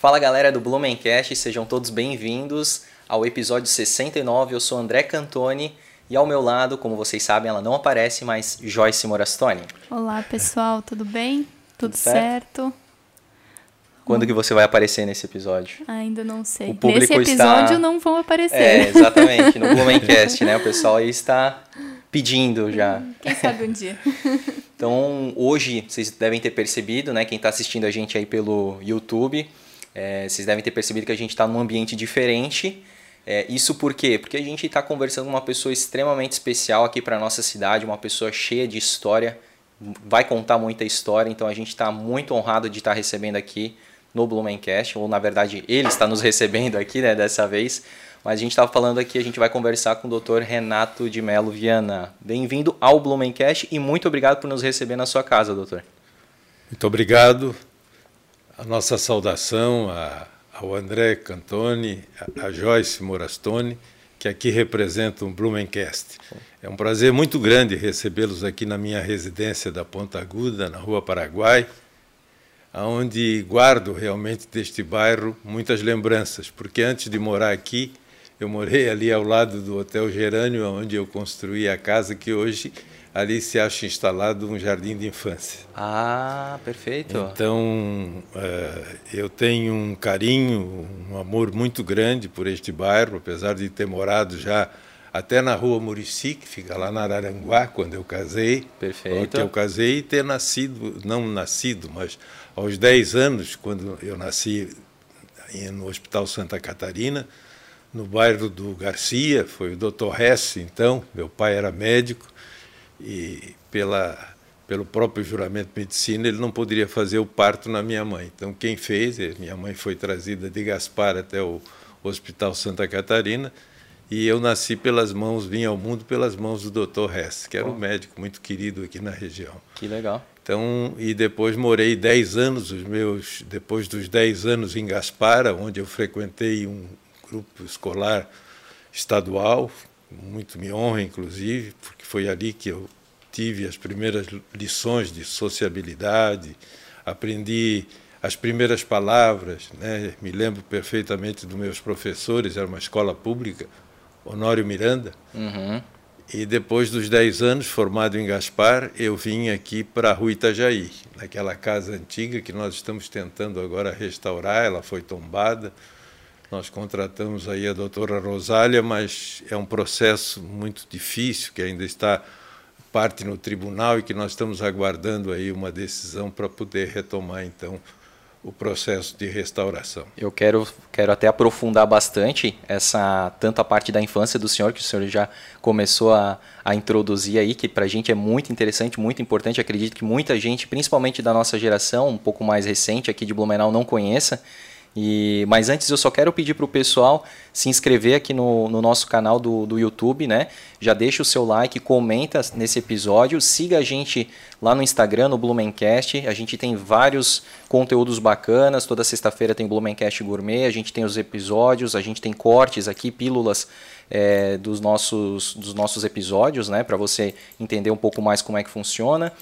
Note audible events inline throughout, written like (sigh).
Fala galera do Blumencast, sejam todos bem-vindos ao episódio 69. Eu sou André Cantoni e ao meu lado, como vocês sabem, ela não aparece, mas Joyce Morastoni. Olá pessoal, tudo bem? Tudo, certo? certo? Quando que você vai aparecer nesse episódio? Ainda não sei. O público nesse episódio está... não vão aparecer. É, exatamente, no (laughs) Blumencast, né? O pessoal aí está pedindo já. Quem sabe um dia. Então, hoje, vocês devem ter percebido, né? Quem está assistindo a gente aí pelo YouTube, é, vocês devem ter percebido que a gente está num ambiente diferente. É, isso por quê? Porque a gente está conversando com uma pessoa extremamente especial aqui para nossa cidade, uma pessoa cheia de história, vai contar muita história, então a gente está muito honrado de estar tá recebendo aqui no Blumencast, ou na verdade ele está nos (laughs) recebendo aqui né, dessa vez, mas a gente estava falando aqui, a gente vai conversar com o Dr. Renato de Melo Viana. Bem-vindo ao Blumencast e muito obrigado por nos receber na sua casa, doutor. Muito obrigado, a nossa saudação a, ao André Cantoni, a, a Joyce Morastoni, que aqui representam o Blumencast. É um prazer muito grande recebê-los aqui na minha residência da Ponta Aguda, na Rua Paraguai, onde guardo realmente deste bairro muitas lembranças, porque antes de morar aqui, eu morei ali ao lado do Hotel Gerânio, onde eu construí a casa que hoje ali se acha instalado um jardim de infância. Ah, perfeito. Então, uh, eu tenho um carinho, um amor muito grande por este bairro, apesar de ter morado já até na rua Murici, que fica lá na Araranguá, quando eu casei. Perfeito. Que eu casei e ter nascido, não nascido, mas aos 10 anos, quando eu nasci no Hospital Santa Catarina, no bairro do Garcia, foi o Dr. Hess, então, meu pai era médico, e pela pelo próprio juramento de medicina, ele não poderia fazer o parto na minha mãe. Então, quem fez, eh, minha mãe foi trazida de Gaspar até o Hospital Santa Catarina, e eu nasci pelas mãos, vim ao mundo pelas mãos do Dr. Hess, que era um médico muito querido aqui na região. Que legal. Então, e depois morei 10 anos, os meus, depois dos 10 anos em Gaspar, onde eu frequentei um grupo escolar estadual, muito me honra, inclusive, porque foi ali que eu tive as primeiras lições de sociabilidade, aprendi as primeiras palavras, né? me lembro perfeitamente dos meus professores, era uma escola pública, Honório Miranda, uhum. e depois dos 10 anos, formado em Gaspar, eu vim aqui para a Rua Itajaí, naquela casa antiga que nós estamos tentando agora restaurar, ela foi tombada, nós contratamos aí a doutora Rosália, mas é um processo muito difícil, que ainda está parte no tribunal e que nós estamos aguardando aí uma decisão para poder retomar, então, o processo de restauração. Eu quero, quero até aprofundar bastante essa tanto a parte da infância do senhor que o senhor já começou a, a introduzir aí, que para a gente é muito interessante, muito importante. Acredito que muita gente, principalmente da nossa geração, um pouco mais recente aqui de Blumenau, não conheça. E, mas antes eu só quero pedir para o pessoal se inscrever aqui no, no nosso canal do, do YouTube, né? Já deixa o seu like, comenta nesse episódio, siga a gente lá no Instagram, no Blumencast. A gente tem vários conteúdos bacanas. Toda sexta-feira tem Blumencast Gourmet, a gente tem os episódios, a gente tem cortes aqui, pílulas é, dos, nossos, dos nossos episódios, né? Para você entender um pouco mais como é que funciona.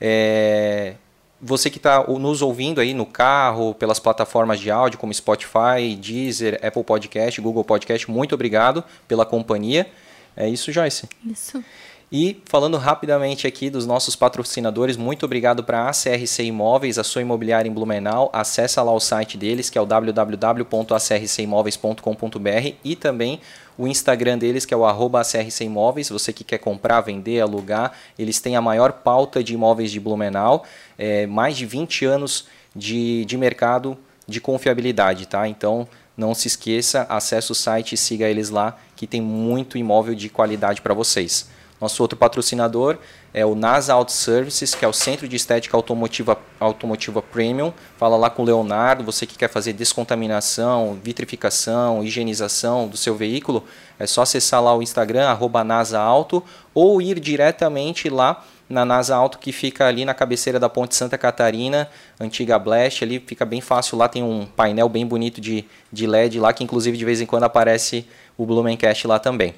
É, você que está nos ouvindo aí no carro, pelas plataformas de áudio como Spotify, Deezer, Apple Podcast, Google Podcast, muito obrigado pela companhia. É isso, Joyce? Isso. E falando rapidamente aqui dos nossos patrocinadores, muito obrigado para a ACRC Imóveis, a sua imobiliária em Blumenau. Acesse lá o site deles, que é o www.acrcimóveis.com.br e também o Instagram deles, que é o arroba Imóveis. Você que quer comprar, vender, alugar, eles têm a maior pauta de imóveis de Blumenau, é, mais de 20 anos de, de mercado de confiabilidade, tá? Então não se esqueça, acesse o site e siga eles lá, que tem muito imóvel de qualidade para vocês. Nosso outro patrocinador é o NASA Auto Services, que é o Centro de Estética Automotiva, Automotiva Premium. Fala lá com o Leonardo, você que quer fazer descontaminação, vitrificação, higienização do seu veículo, é só acessar lá o Instagram, arroba NASA Auto, ou ir diretamente lá na NASA Auto, que fica ali na cabeceira da Ponte Santa Catarina, antiga Blast, ali fica bem fácil, lá tem um painel bem bonito de, de LED lá, que inclusive de vez em quando aparece o Blumencast lá também.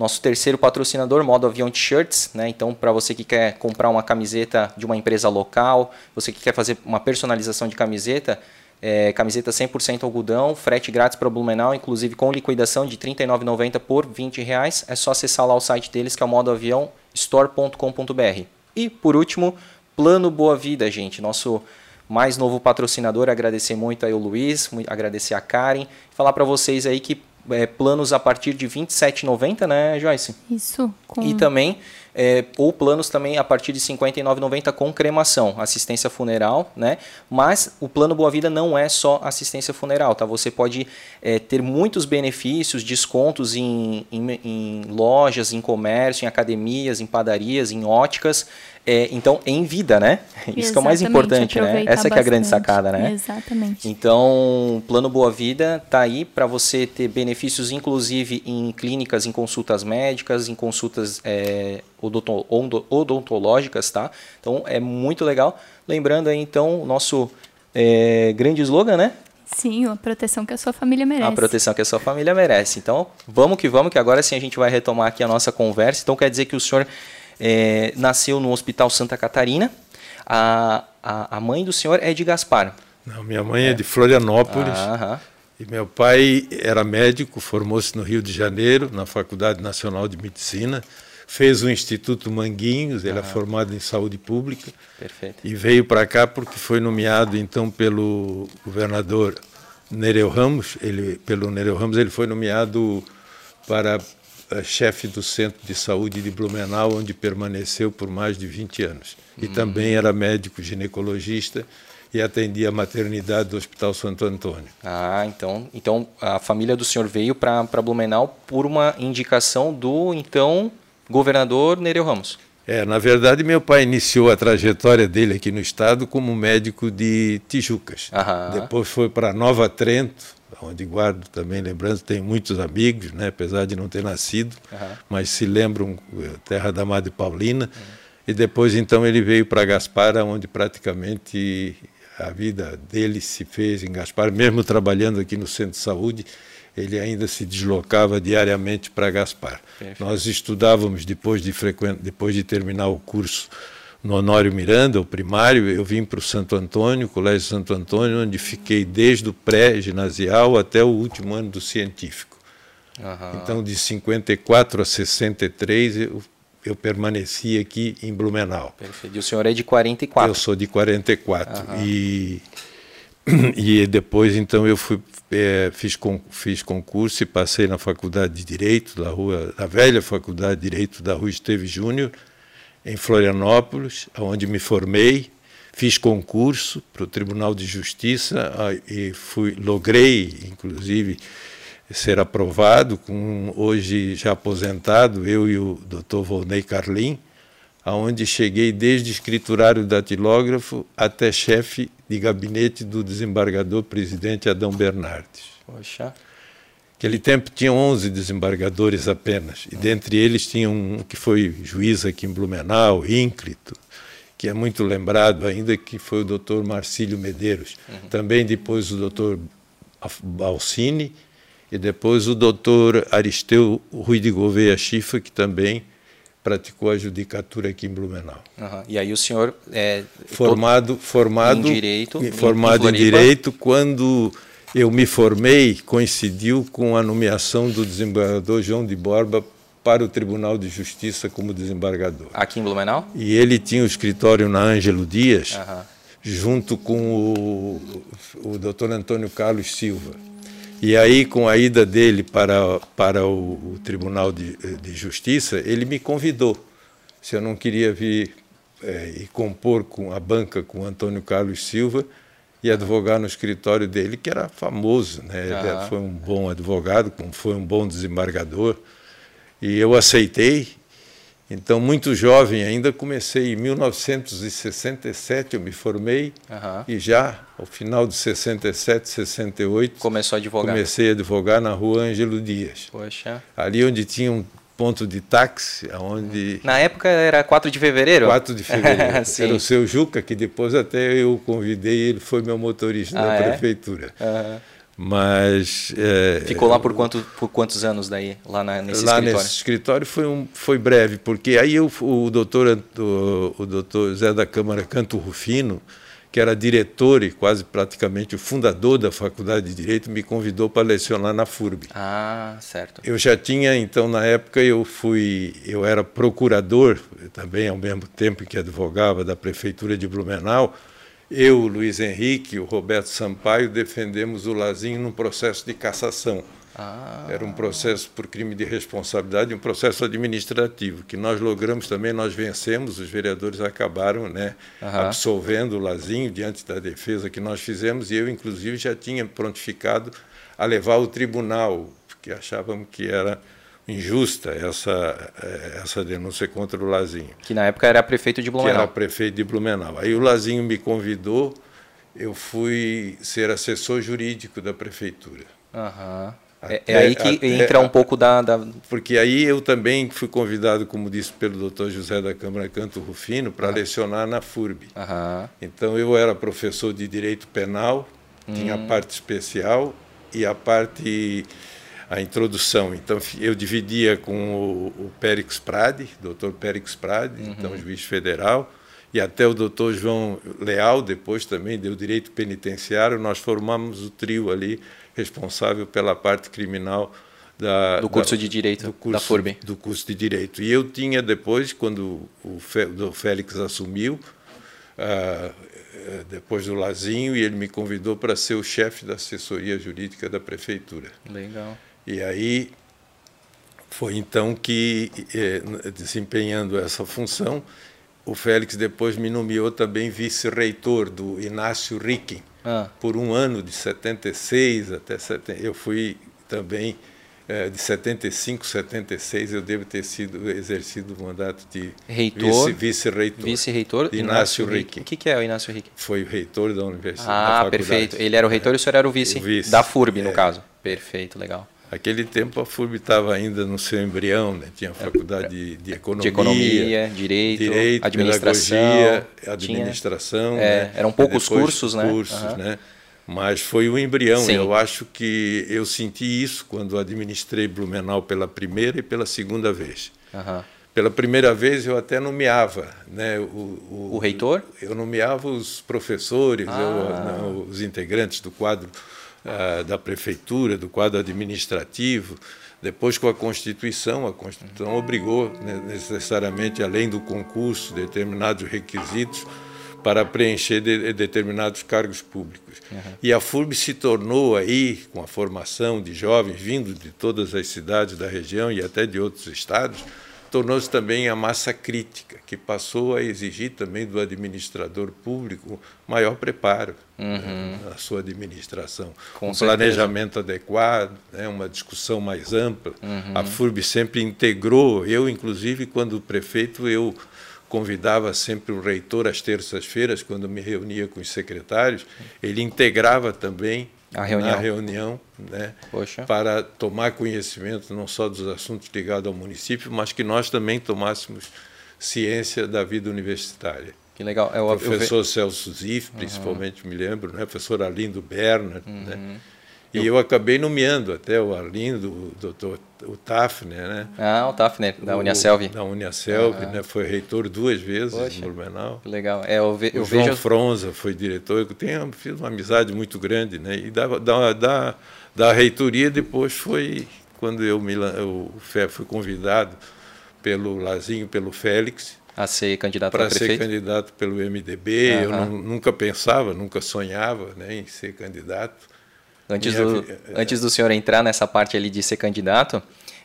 Nosso terceiro patrocinador, Modo Avião T-Shirts, né? Então, para você que quer comprar uma camiseta de uma empresa local, você que quer fazer uma personalização de camiseta, É, camiseta 100% algodão, frete grátis para Blumenau, inclusive com liquidação de R$ 39,90 por 20 reais. É só acessar lá o site deles, que é o modo avião store.com.br. E por último, Plano Boa Vida, gente, nosso mais novo patrocinador. Agradecer muito aí o Luiz, agradecer a Karen, falar para vocês aí que é, planos a partir de R$ 27,90, né, Joyce? Isso. Com... E também, é, ou planos também a partir de R$ 59,90 com cremação, assistência funeral, né? Mas o plano Boa Vida não é só assistência funeral, tá? Você pode é, ter muitos benefícios, descontos em, em, em lojas, em comércio, em academias, em padarias, em óticas, é, então, em vida, né? (laughs) Isso que é o mais importante, né? Essa que é a grande sacada, né? Exatamente. Então, Plano Boa Vida tá aí para você ter benefícios, inclusive em clínicas, em consultas médicas, em consultas é, odontológicas, tá? Então, é muito legal. Lembrando aí, então, o nosso é, grande slogan, né? Sim, a proteção que a sua família merece. A proteção que a sua família merece. Então, vamos que vamos, que agora sim a gente vai retomar aqui a nossa conversa. Então, quer dizer que o senhor é, nasceu no Hospital Santa Catarina. A, a, a, mãe do senhor é de Gaspar. Não, minha mãe é, é de Florianópolis. Ah, e meu pai era médico, formou-se no Rio de Janeiro, na Faculdade Nacional de Medicina. Fez o Instituto Manguinhos, ele é formado em saúde pública. Perfeito. E veio para cá porque foi nomeado então pelo governador Nereu Ramos. Ele, pelo Nereu Ramos, ele foi nomeado para chefe do Centro de Saúde de Blumenau, onde permaneceu por mais de 20 anos. E uhum. também era médico ginecologista e atendia a maternidade do Hospital Santo Antônio. Ah, então, então a família do senhor veio para Blumenau por uma indicação do então governador Nereu Ramos. É, na verdade, meu pai iniciou a trajetória dele aqui no estado como médico de Tijucas. Aham. Depois foi para Nova Trento, onde guardo também lembranças, tenho muitos amigos, né, apesar de não ter nascido, uhum. mas se lembram eh, terra da Madre Paulina. Uhum. E depois então ele veio para Gaspar, onde praticamente a vida dele se fez em Gaspar, mesmo trabalhando aqui no centro de saúde, ele ainda se deslocava diariamente para Gaspar. Perfeito. Nós estudávamos depois de frequent... depois de terminar o curso no Honório Miranda, o primário, eu vim para o Santo Antônio, Colégio Santo Antônio, onde fiquei desde o pré-ginasial até o último ano do científico. Uhum. Então, de 54 a 63, eu, eu permaneci aqui em Blumenau. Perfeito. E o senhor é de 44? Eu sou de 44. Uhum. E, (clears throat) e depois, então, eu fui, é, fiz, com, fiz concurso e passei na Faculdade de Direito, da rua, na velha Faculdade de Direito da Rua Esteve Júnior, em Florianópolis, onde me formei, fiz concurso para o Tribunal de Justiça e fui logrei, inclusive, ser aprovado com hoje já aposentado eu e o Dr. Volney Carlim, aonde cheguei desde escriturário datilógrafo até chefe de gabinete do desembargador presidente Adão Bernardes. Poxa. Naquele tempo tinha 11 desembargadores apenas, e dentre eles tinha um que foi juiz aqui em Blumenau, Ínclito, que é muito lembrado ainda, que foi o doutor Marcílio Medeiros. Uhum. Também depois o doutor Balsini e depois o doutor Aristeu Rui de Gouveia Chifa, que também praticou a judicatura aqui em Blumenau. Uhum. E aí o senhor é formado formado em direito, formado em, em direito quando eu me formei, coincidiu com a nomeação do desembargador João de Borba para o Tribunal de Justiça como desembargador. Aqui em Blumenau? E ele tinha o escritório na Ângelo Dias, uhum. junto com o, o doutor Antônio Carlos Silva. E aí, com a ida dele para, para o, o Tribunal de, de, Justiça, ele me convidou se eu não queria vir é, e compor com a banca com o Antônio Carlos Silva e advogar no escritório dele, que era famoso, né? Ele foi um bom advogado, foi um bom desembargador, e eu aceitei. Então, muito jovem ainda, comecei em 1967, eu me formei, e já ao final de 67, 68, começou a advogar. Comecei a advogar na rua Ângelo Dias. Poxa. Ali onde tinha um ponto de táxi, onde... Na época era 4 de fevereiro? 4 de fevereiro. (laughs) era o seu Juca, que depois até eu convidei, ele foi meu motorista ah, da é? prefeitura. Uhum. Mas... É, Ficou lá por, quanto, por quantos anos daí, lá na, nesse lá escritório? Lá nesse escritório foi, um, foi breve, porque aí eu, o, doutor, o, o doutor Zé da Câmara Canto Rufino, que era diretor e quase praticamente o fundador da Faculdade de Direito, me convidou para lecionar na FURB. Ah, certo. Eu já tinha, então, na época, eu fui, eu era procurador, também ao mesmo tempo que advogava da Prefeitura de Blumenau. Eu, Luiz Henrique o Roberto Sampaio defendemos o Lazinho num processo de cassação. Ah. Era um processo por crime de responsabilidade, um processo administrativo, que nós logramos também, nós vencemos, os vereadores acabaram né, absolvendo o Lazinho diante da defesa que nós fizemos, e eu, inclusive, já tinha prontificado a levar ao tribunal, porque achávamos que era injusta essa, eh, essa denúncia contra o Lazinho. Que na época era prefeito de Blumenau. Que era prefeito de Blumenau. Aí o Lazinho me convidou, eu fui ser assessor jurídico da prefeitura. Uhum. Até, é, aí que até, entra um pouco da, da, Porque aí eu também fui convidado, como disse pelo doutor José da Câmara Canto Rufino, para ah. lecionar na FURB. Aham. Então eu era professor de Direito Penal, hum. tinha a parte especial e a parte a introdução. Então eu dividia com o, o Périx Prade, doutor Périx Prade, uhum. então juiz federal, e até o doutor João Leal, depois também deu direito penitenciário, nós formamos o trio ali responsável pela parte criminal da, do curso da, de direito do curso, da FURB. Do curso de direito. E eu tinha depois, quando o, Félix assumiu, uh, depois do Lazinho, e ele me convidou para ser o chefe da assessoria jurídica da prefeitura. Legal. E aí foi então que, eh, desempenhando essa função, o Félix depois me nomeou também vice-reitor do Inácio Ricken, ah. por um ano, de 76 até 70. Eu fui também, é, de 75, 76, eu devo ter sido exercido o mandato de reitor, vice-reitor. Vice-reitor Inácio, Inácio Rick. O que, que é o Inácio Rick? Foi o reitor da universidade. Ah, perfeito. Ele era o reitor é, e o senhor era o vice, o vice da FURB, no é. caso. Perfeito, legal. Aquele tempo a FURB estava ainda no seu embrião, né? tinha a faculdade de, de, economia, de economia, direito, direito administração, pedagogia, administração. Tinha, é, né? Eram poucos cursos, né? cursos, uhum. né? Mas foi o embrião. Sim. Eu acho que eu senti isso quando administrei Blumenau pela primeira e pela segunda vez. Uhum. Pela primeira vez eu até nomeava, né? O, o, o reitor? Eu nomeava os professores, ah. eu, não, os integrantes do quadro da prefeitura, do quadro administrativo. Depois, com a Constituição, a Constituição obrigou né, necessariamente, além do concurso, determinados requisitos para preencher de, determinados cargos públicos. Uhum. E a FURB se tornou aí, com a formação de jovens vindo de todas as cidades da região e até de outros estados, tornou-se também a massa crítica, que passou a exigir também do administrador público maior preparo uhum. né, na sua administração. Com um certeza. planejamento adequado, né, uma discussão mais ampla. Uhum. A FURB sempre integrou, eu, inclusive, quando prefeito, eu convidava sempre o reitor às terças-feiras, quando me reunia com os secretários, ele integrava também a reunião. na reunião né, para tomar conhecimento não só dos assuntos ligados ao município, mas que nós também tomássemos ciência da vida universitária. Que legal. É o professor ve... Celso Ziff, principalmente, uhum. me lembro, né? professor Arlindo Berna, uhum. né? E eu, eu acabei nomeando até o Arlindo, o doutor o Tafner, né? Ah, o Tafner, da Uniaselv. Da Uniaselv, ah. né? Foi reitor duas vezes Poxa, em Blumenau. Legal. É, eu, ve, eu o João vejo... Fronza foi diretor. Eu tenho, fiz uma amizade muito grande, né? E da, da, da, da reitoria depois foi quando eu me eu fui convidado pelo Lazinho, pelo Félix, a ser candidato para ser candidato pelo MDB. Uhum. Eu não, nunca pensava, nunca sonhava né, em ser candidato. Antes do, antes do senhor entrar nessa parte ali de ser candidato,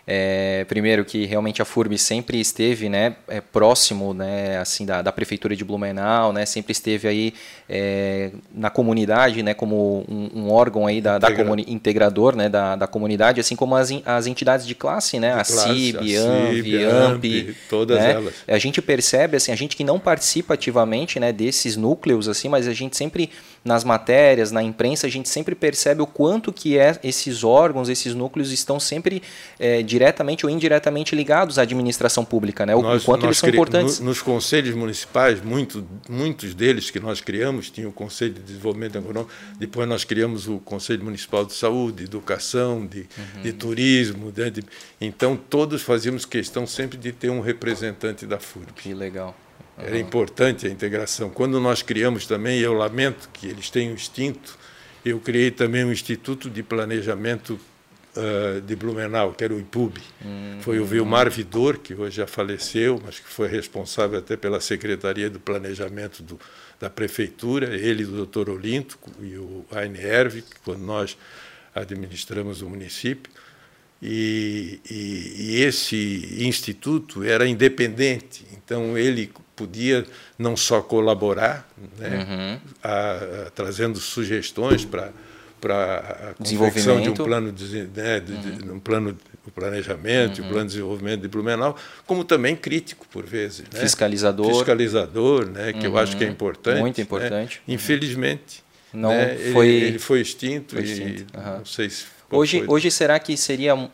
é, primeiro que realmente a FURB sempre esteve né, é, próximo né, assim, da, da, prefeitura de Blumenau, né, sempre esteve aí é, na comunidade né, como um, um órgão aí da, da integrador né, da, da comunidade, assim como as, as entidades de classe, né, a, classe, CIB, a AMP, AMP, todas né, elas. A gente percebe, assim, a gente que não participa ativamente né, desses núcleos, assim, mas a gente sempre nas matérias, na imprensa, a gente sempre percebe o quanto que é, esses órgãos, esses núcleos estão sempre é, diretamente ou indiretamente ligados à administração pública, né? o nós, quanto nós eles são importantes. No, nos conselhos municipais, muito, muitos deles que nós criamos, tinha o Conselho de Desenvolvimento Econômico, depois nós criamos o Conselho Municipal de Saúde, de Educação, de, uhum. de Turismo, de, de, então todos fazíamos questão sempre de ter um representante da FURB. Que legal. Uhum. Era importante a integração. Quando nós criamos também, e eu lamento que eles tenham extinto, eu criei também um Instituto de Planejamento uh, de Blumenau, que era o IPUB. Uhum. Foi o Vilmar Vidor, que hoje já faleceu, mas que foi responsável até pela Secretaria do Planejamento do, da Prefeitura, ele o doutor Olinto e o Aine Ervik, quando nós administramos o município. E, e, e, esse instituto era independente, então ele podia não só colaborar, né, uhum. a, a, trazendo sugestões para para a confecção de um plano de, né, de, uhum. de um plano o planejamento, uhum. o plano de desenvolvimento de Blumenau, como também crítico por vezes, né? fiscalizador, fiscalizador, né, que eu acho que é uhum. importante, muito importante. Né? Infelizmente, não né, foi ele, ele, foi extinto, foi extinto. e uhum. não sei se hoje foi. hoje será que seria uh,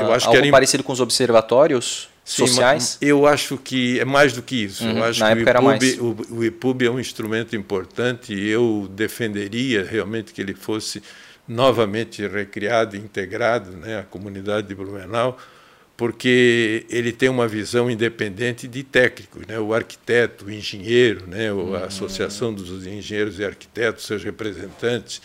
eu acho algo que parecido com os observatórios Sim, sociais? Eu acho que é mais do que isso. Uhum, eu acho que o IPUB, o, o IPUB é um instrumento importante e eu defenderia realmente que ele fosse novamente recriado, integrado, né, à comunidade de Blumenau, porque ele tem uma visão independente de técnicos, né? o arquiteto, o engenheiro, né? a uhum. Associação dos Engenheiros e Arquitetos, seus representantes,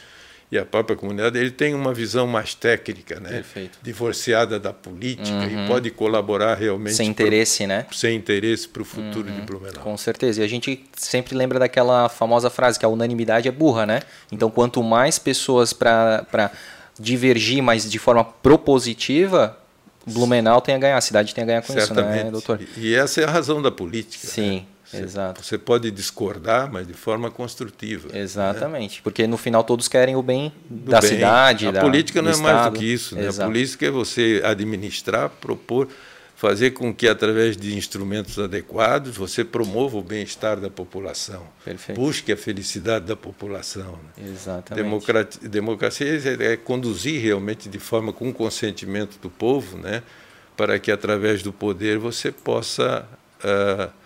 e a própria comunidade, ele tem uma visão mais técnica, né? Perfeito. divorciada da política uhum. e pode colaborar realmente. Sem interesse, pro, né? Sem interesse para o futuro uhum. de Blumenau. Com certeza. E a gente sempre lembra daquela famosa frase que a unanimidade é burra, né? Então, quanto mais pessoas para divergir, mas de forma propositiva, Blumenau tem a ganhar, a cidade tem a ganhar com Certamente. isso, né, doutor? E essa é a razão da política. Sim. Né? Exato. Você pode discordar, mas de forma construtiva. Né? Exatamente, né? porque no final todos querem o bem Do da bem. cidade. A da, política não é estado. mais do que isso. Né? A política é você administrar, propor, fazer com que, através de instrumentos adequados, você promova o bem-estar da população. Perfeito. Busque a felicidade da população. Né? Exatamente. Democracia, democracia é, é conduzir realmente de forma com consentimento do povo, né? para que, através do poder, você possa. Uh,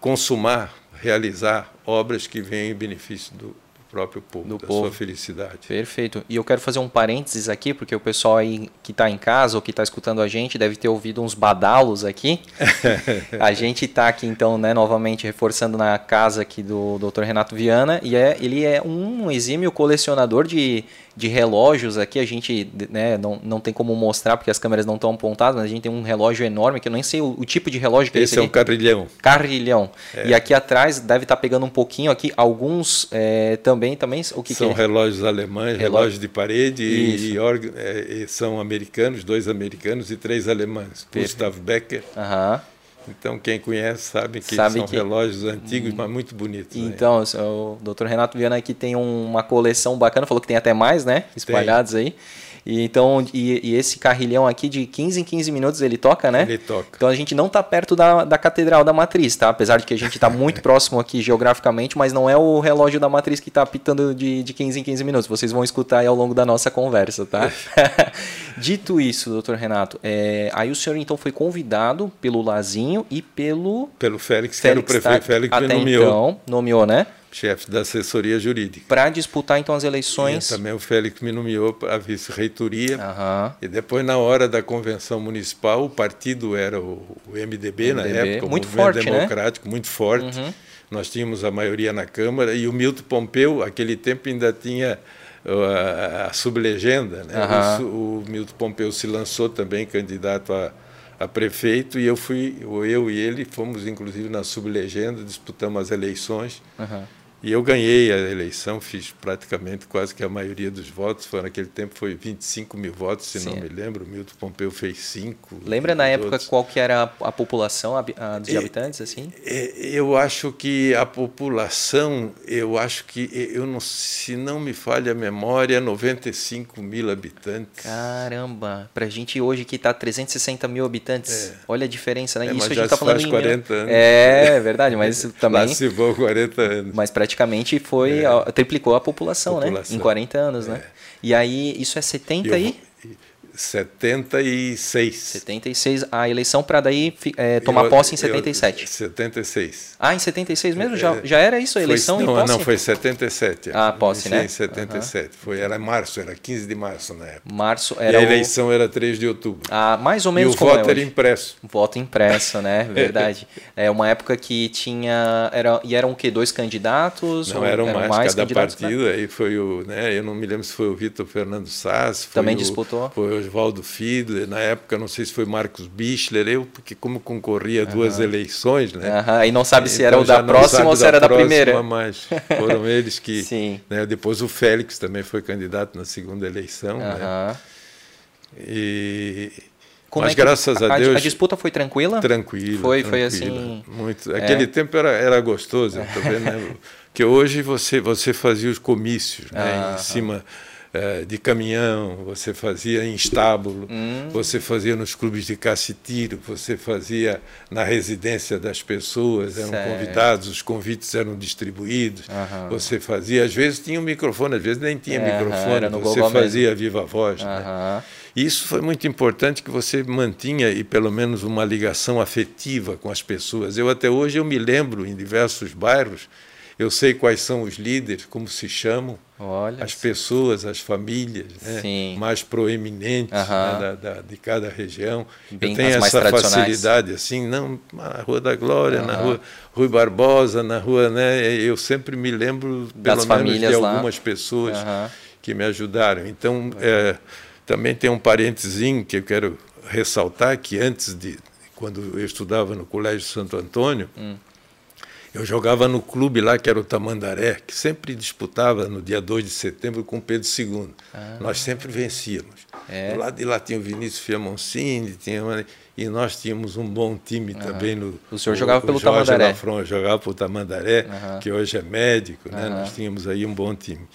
consumar, realizar obras que venham em benefício do, próprio povo, do da povo. sua felicidade. Perfeito. E eu quero fazer um parênteses aqui, porque o pessoal aí que está em casa ou que está escutando a gente deve ter ouvido uns badalos aqui. (laughs) a gente está aqui então, né, novamente reforçando na casa aqui do Dr. Renato Viana e é, ele é um exímio colecionador de, de relógios aqui. A gente né, não, não tem como mostrar porque as câmeras não estão apontadas, mas a gente tem um relógio enorme que eu nem sei o, o tipo de relógio que esse é. Esse é um carrilhão. Carrilhão. É. E aqui atrás deve estar tá pegando um pouquinho aqui, alguns é, também também, o que São que é? relógios alemães, Relógio. relógios de parede e, e, e, são americanos, dois americanos e três alemães. Gustav Becker. Uhum. Então, quem conhece sabe que sabe são que... relógios antigos, mas muito bonitos. Né? Então, né? o Dr. Renato Viana aqui tem uma coleção bacana, falou que tem até mais, né? Espalhados tem. aí. E, então, e, e, esse carrilhão aqui de 15 em 15 minutos ele toca, né? Ele toca. Então a gente não está perto da, da Catedral da Matriz, tá? Apesar de que a gente está muito (laughs) próximo aqui geograficamente, mas não é o relógio da Matriz que está apitando de, de 15 em 15 minutos. Vocês vão escutar aí ao longo da nossa conversa, tá? (laughs) Dito isso, doutor Renato, é, aí o senhor então foi convidado pelo Lazinho e pelo... Pelo Félix, Félix que era o prefeito. Tá, Félix até nomeou. então, nomeou, né? Chefe da assessoria jurídica. Para disputar então as eleições. E também o Félix me nomeou para a vice-reitoria. Uhum. E depois, na hora da convenção municipal, o partido era o, MDB, MDB, na época, muito o Movimento forte, né? Democrático, né? muito forte. Uhum. Nós tínhamos a maioria na Câmara e o Milton Pompeu, aquele tempo ainda tinha a, a sublegenda. Né? Uhum. O, o Milton Pompeu se lançou também candidato a a prefeito e eu fui, eu e ele fomos inclusive na sublegenda, disputamos as eleições. Uhum. E eu ganhei a eleição, fiz praticamente quase que a maioria dos votos. Foi, naquele tempo foi 25 mil votos, se Sim. não me lembro. O Milton Pompeu fez 5. Lembra na época outros. qual que era a, população a, a, de habitantes? assim? eu acho que a população, eu acho que, eu não, se não me falha a memória, 95 mil habitantes. Caramba! Para a gente hoje que está 360 mil habitantes, é. olha a diferença, né? É, isso a gente está falando em 40 anos. É, verdade, mas (laughs) também... Lá se vão 40 anos. Mas praticamente foi é. triplicou a população, população, né? Em 40 anos, né? é. né? E aí isso é 70 aí? 76. 76. A eleição para daí é, tomar eu, posse em 77. Eu, 76. Ah, em 76 mesmo? Já, é, já era isso a eleição foi, não, posse? Não, foi 77. Ah, posse, né? Em 77. Uhum. Foi, era março, era 15 de março na época. Março era E a eleição o... era 3 de outubro. Ah, mais ou menos e o voto é era impresso. Voto impresso, né? (laughs) Verdade. é uma época que tinha... Era, e eram o quê? Dois candidatos? Não, eram, eram mais, mais cada partido. Né? Aí foi o... Né, eu não me lembro se foi o Vitor Fernando Sass. Também o, disputou? Foi o Oswaldo Fiedler. Na época, não sei se foi Marcos Bichler. Eu, porque como concorria uhum. duas eleições, né? Uhum. Aí não sabe se era então, o da próxima ou se era da, da primeira. Mas foram eles que... (laughs) Sim. Né, depois o Félix também foi candidato na segunda eleição. Uhum. Né? E... Como Mas é graças a, a Deus. A disputa foi tranquila? Tranquila. Foi, tranquila, foi assim. Muito. Aquele é. tempo era, era gostoso, vendo, né? (laughs) que hoje você, você fazia os comícios né? Em cima é, de caminhão, você fazia em estábulo, hum. você fazia nos clubes de caça-tiro, você fazia na residência das pessoas, eram certo. convidados, os convites eram distribuídos, você fazia, às vezes tinha um microfone, às vezes nem tinha microfone, você fazia mesmo. viva voz. Né? Isso foi muito importante que você mantinha e pelo menos uma ligação afetiva com as pessoas. Eu até hoje eu me lembro em diversos bairros eu sei quais são os líderes, como se chamam, Olha as pessoas, as famílias né, mais proeminentes né, da, da, de cada região. Bem, eu tenho essa facilidade assim, não na Rua da Glória, na Rua Rui Barbosa, na Rua, né? Eu sempre me lembro pelo das menos de algumas lá. pessoas que me ajudaram. Então, é, também tem um parentezinho que eu quero ressaltar que antes de quando eu estudava no Colégio Santo Antônio, hum eu jogava no clube lá, que era o Tamandaré, que sempre disputava no dia 2 de setembro com Pedro II. Ah. Nós sempre vencíamos. É. Do lado de lá tinha o Vinícius Fiamoncini, tinha e nós tínhamos um bom time ah. também. No, o senhor jogava o, pelo o Tamandaré? Lafron, jogava pelo Tamandaré, que hoje é médico. Né? Nós tínhamos aí um bom time.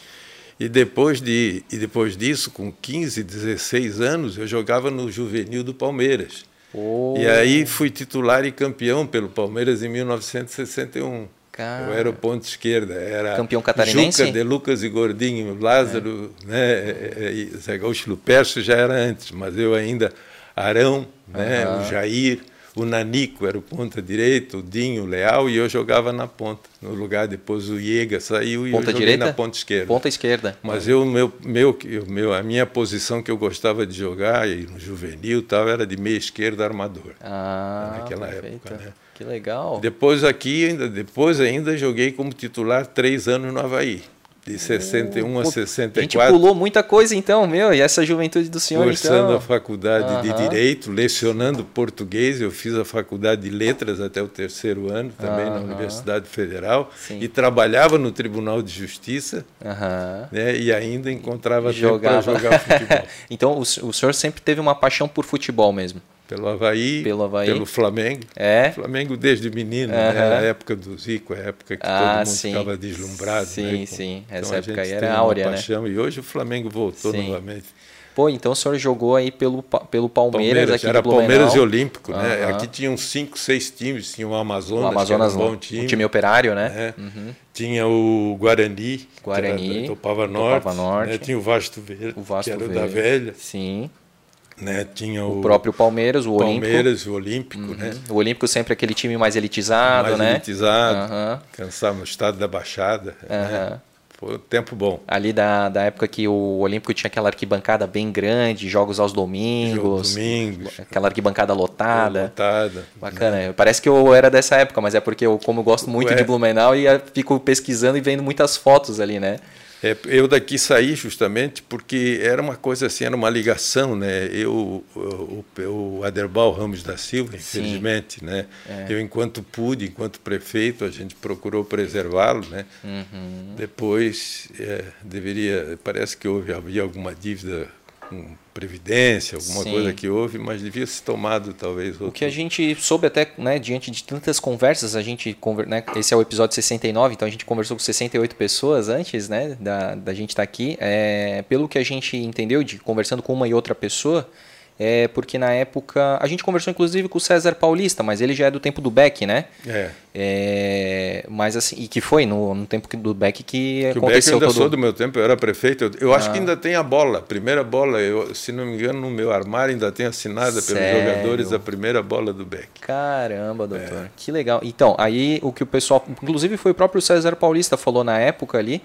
E depois, de, e depois disso, com 15, 16 anos, eu jogava no juvenil do Palmeiras. Oh. E aí fui titular e campeão pelo Palmeiras em 1961. Cara. Eu era o ponto esquerda, era campeão catarinense? Juca, De Lucas e Gordinho, Lázaro, é. né, é, é, e Zé Gaúcho Lupercio já era antes, mas eu ainda, Arão, né, uhum. o Jair, o Nanico era o ponta direito, o Dinho, o Leal, e eu jogava na ponta. No lugar, depois o Iega saiu e ponta eu joguei direita? na ponta esquerda. Ponta esquerda. Mas eu, meu, meu, meu, a minha posição que eu gostava de jogar, e no juvenil tal, era de meia esquerda armador. Ah, naquela perfeito. época, né? Que legal. Depois aqui, ainda, depois ainda joguei como titular três anos no Havaí de 61 uh, a 64. A gente pulou muita coisa então, meu, e essa juventude do senhor Cursando então. a faculdade uh -huh. de Direito, lecionando português, eu fiz a faculdade de Letras até o terceiro ano, também uh -huh. na Universidade Federal, Sim. e trabalhava no Tribunal de Justiça, -huh. né, e ainda encontrava Jogava. tempo para jogar futebol. (laughs) então o, o senhor sempre teve uma paixão por futebol mesmo? Pelo Havaí, pelo, Havaí. pelo Flamengo. É? Flamengo desde menino, uhum. né? a época do Zico, a época que ah, todo mundo sim. ficava deslumbrado. Sim, né? sim. Então, Essa época aí era áurea, né? paixão, E hoje o Flamengo voltou sim. novamente. Pô, então o senhor jogou aí pelo, pelo Palmeiras, Palmeiras aqui Era Palmeiras e Olímpico, uhum. né? Aqui tinham cinco, seis times. Tinha o Amazonas, o Amazonas que um bom time. Um time operário, né? É. Uhum. Tinha o Guarani, Guarani que era Topava Norte. Norte. Né? Tinha o Vasto Verde, o Vasto que era Verde. o da Velha. Sim. Né? Tinha o, o, próprio Palmeiras, o Olímpico. Palmeiras, o Olímpico, uhum. né? O Olímpico sempre aquele time mais elitizado, mais né? elitizado, uhum. cansava no estado da Baixada. Uhum. Né? Foi um tempo bom. Ali da, da época que o Olímpico tinha aquela arquibancada bem grande, jogos aos domingos. domingos. Aquela arquibancada lotada. Lotada. Bacana. Né? Parece que eu era dessa época, mas é porque eu, como eu gosto muito Ué. de Blumenau, e fico pesquisando e vendo muitas fotos ali, né? É, eu daqui saí justamente porque era uma coisa assim, era uma ligação, né? Eu, o, o Aderbal Ramos da Silva, infelizmente, Sim. né? É. Eu, enquanto pude, enquanto prefeito, a gente procurou preservá-lo, né? Uhum. Depois, é, deveria, parece que houve havia alguma dívida previdência, alguma Sim. coisa que houve, mas devia ser tomado talvez outro. O que a gente soube até, né, diante de tantas conversas, a gente, né, esse é o episódio 69, então a gente conversou com 68 pessoas antes, né, da, da gente estar tá aqui, é, pelo que a gente entendeu de conversando com uma e outra pessoa, é porque na época. A gente conversou inclusive com o César Paulista, mas ele já é do tempo do Beck, né? É. é mas assim, e que foi no, no tempo do Beck que, que aconteceu o Beck ainda todo... sou do meu tempo, eu era prefeito. Eu, eu ah. acho que ainda tem a bola, primeira bola, eu, se não me engano, no meu armário ainda tem assinada Sério? pelos jogadores a primeira bola do Beck. Caramba, doutor. É. Que legal. Então, aí o que o pessoal. Inclusive foi o próprio César Paulista falou na época ali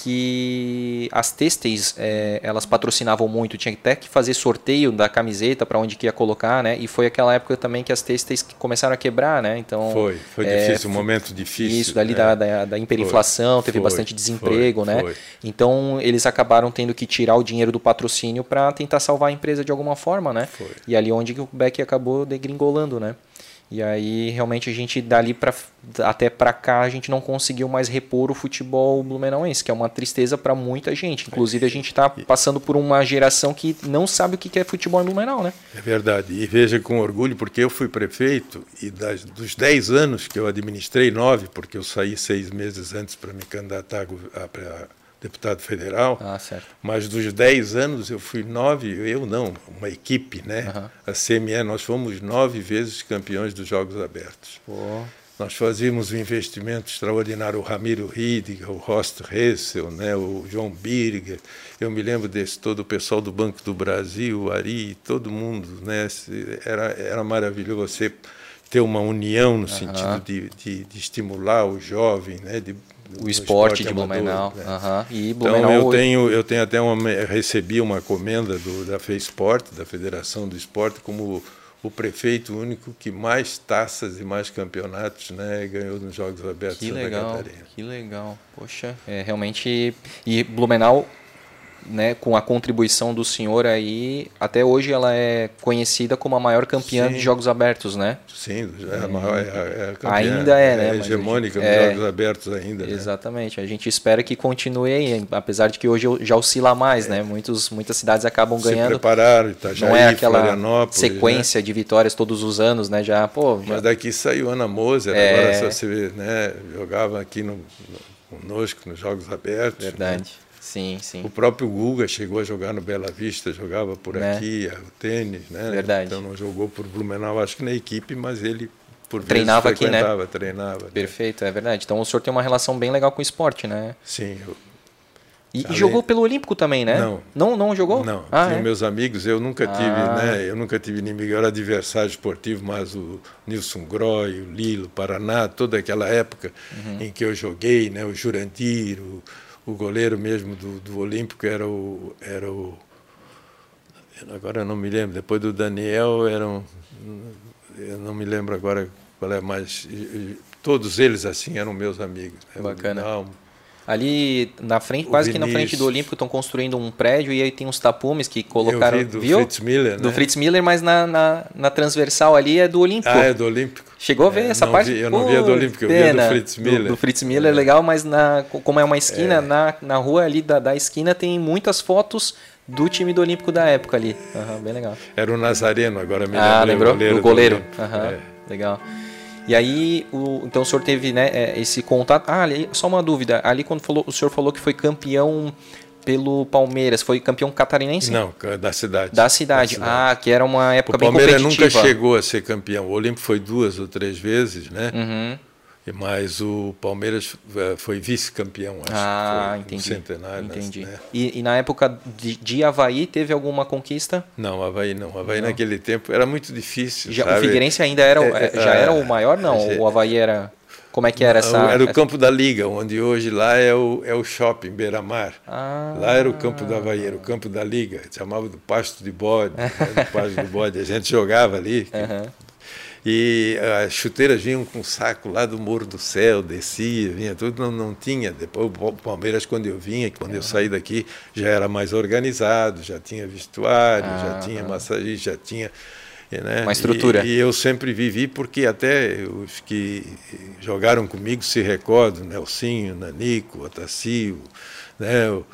que as têxteis é, elas patrocinavam muito, tinha até que fazer sorteio da camiseta para onde que ia colocar, né? E foi aquela época também que as têxteis começaram a quebrar, né? Então foi, foi é, difícil, um momento difícil. Isso, dali é. da, da, da, hiperinflação, foi, teve foi, bastante desemprego, foi, né? Então eles acabaram tendo que tirar o dinheiro do patrocínio para tentar salvar a empresa de alguma forma, né? E ali onde o Beck acabou degringolando, né? E aí realmente a gente dali para até para cá a gente não conseguiu mais repor o futebol blumenauense, que é uma tristeza para muita gente. Inclusive a gente está passando por uma geração que não sabe o que é futebol em Blumenau, né? É verdade. E veja com orgulho porque eu fui prefeito e das, dos 10 anos que eu administrei nove, porque eu saí seis meses antes para me candidatar a, a deputado federal. Ah. Mas dos 10 anos eu fui nove, eu não, uma equipe, né? Uhum. A CME, nós fomos nove vezes campeões dos Jogos Abertos. Pô. Nós fazíamos um investimento extraordinário, o Ramiro Riediger, o Horst Hessel, né, o João Birger, eu me lembro desse todo o pessoal do Banco do Brasil, o Ari, todo mundo, né, era, era maravilhoso você ter uma união no uhum. sentido de, de, de, estimular o jovem, né, de o esporte, esporte de Blumenau. Né? Uhum. E Blumenau então eu tenho, eu tenho até uma, recebi uma comenda do, da FESPORT, da Federação do Esporte, como o prefeito único que mais taças e mais campeonatos né, ganhou nos Jogos Abertos que Santa legal, Catarina. Que legal, poxa, é, realmente... E Blumenau né, com a contribuição do senhor aí, até hoje ela é conhecida como a maior campeã Sim. de jogos abertos, né? Sim, é a maior, é, é a campeã, ainda é, né? É hegemônica nos é, jogos abertos ainda. Né? Exatamente. A gente espera que continue aí, apesar de que hoje já oscila mais, é. né? Muitos, muitas cidades acabam Se ganhando. prepararam, Itajaí, não é aquela Florianópolis, sequência né? de vitórias todos os anos, né? Já, pô. Já... Mas daqui saiu Ana Moser, É. agora só você vê, né? Jogava aqui no, no, conosco nos jogos abertos. Verdade. né? Sim, sim. O próprio Guga chegou a jogar no Bela Vista, jogava por Né? aqui, o tênis, né? Verdade. Então não jogou por Blumenau, acho que na equipe, mas ele por vezes Treinava aqui, né? treinava. né? Perfeito, é verdade. Então o senhor tem uma relação bem legal com o esporte, né? Sim, eu, E, e Além- jogou pelo Olímpico também, né? Não. Não, não jogou? Não, Ah, tinha é? meus amigos, eu nunca tive, Ah. né? Eu nunca tive inimigo, eu era adversário esportivo, mas o Nilson Groy, o Lilo, Paraná, toda aquela época Uhum. em que eu joguei, né? O Jurandir, o, o goleiro mesmo do, do Olímpico era o, era o. Agora eu não me lembro, depois do Daniel eram. Eu não me lembro agora qual é mais. Todos eles assim eram meus amigos. né? Bacana. Dalmo, Ali na frente, O quase que na frente Vinícius. do Olímpico estão construindo um prédio e aí tem uns tapumes que colocaram. vi do viu? Fritz Miller, Do né? Fritz Miller, mas na, na, na transversal ali é do Olímpico. Ah, é do Olímpico. Chegou a ver É, essa parte? vi- eu não Pô, via do Olímpico, eu via do. Fritz Miller. Do, Fritz Miller é legal, mas na, como é uma esquina, na, na rua ali da, da esquina tem muitas fotos do time do Olímpico da época ali. Aham, bem legal. Era o Nazareno, agora me Ah, lembrou? o goleiro do goleiro. Olímpico. Aham, É. Legal. E aí, o, então o senhor teve né, é, esse contato. Ah, ali, só uma dúvida. Ali, quando falou, o senhor falou que foi campeão pelo Palmeiras, foi campeão catarinense? Não, da cidade. Da cidade. Ah, que era uma época o bem Palmeiras competitiva. nunca chegou a ser campeão. O Olímpico foi duas ou três vezes, né? Uhum. Mas o Palmeiras eh, foi vice-campeão, acho Ah, que foi. entendi. Um centenário. né? entendi. né? E, e na época de, de Havaí teve alguma conquista? Não, Havaí não. Havaí Não. naquele tempo era muito difícil. Já, o? Figueirense ainda era, o- É, é, já era o é, maior? Não, é, o Havaí era... Como é que era essa... Era o campo da Liga, onde hoje lá é o, é o shopping Beira-Mar. Ah. Lá era o campo do Havaí, era o campo da Liga. Chamava do pasto de bode, né, do (laughs) pasto do bode. A gente jogava ali. Aham. E as chuteiras vinham com saco lá do Morro do Céu, descia, vinha tudo, não, não tinha. Depois o Palmeiras, quando eu vinha, quando eu saí daqui, já era mais organizado, já tinha vestuário, já Ah, tinha ah. massagista, já tinha. Né? Uma estrutura. E, e eu sempre vivi, porque até os que jogaram comigo se recordam, Nelsinho, Nanico, Otacílio, né? O,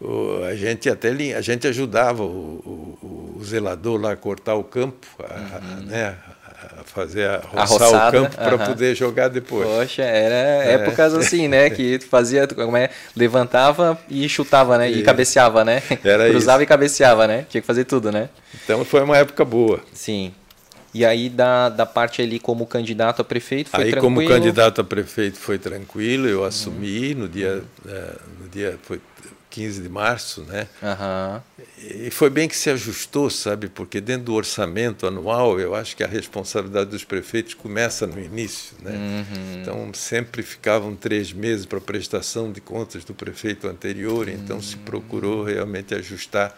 o- a gente até a gente ajudava o, o- zelador lá a cortar o campo, a- Uhum. né? Fazer a roçar a o campo para poder jogar depois. Poxa, era é. épocas assim, né? Que fazia, como é, levantava e chutava, né? E, e cabeceava, né? Era (laughs) Cruzava isso. e cabeceava, né? Tinha que fazer tudo, né? Então foi uma época boa. Sim. E aí da, da parte ali como candidato a prefeito foi aí, tranquilo? Aí como candidato a prefeito foi tranquilo, eu assumi no dia, é, no dia foi 15 de março, né? Uhum. E foi bem que se ajustou, sabe? Porque dentro do orçamento anual, eu acho que a responsabilidade dos prefeitos começa no início, né? Uhum. Então sempre ficavam três meses para prestação de contas do prefeito anterior, então se procurou realmente ajustar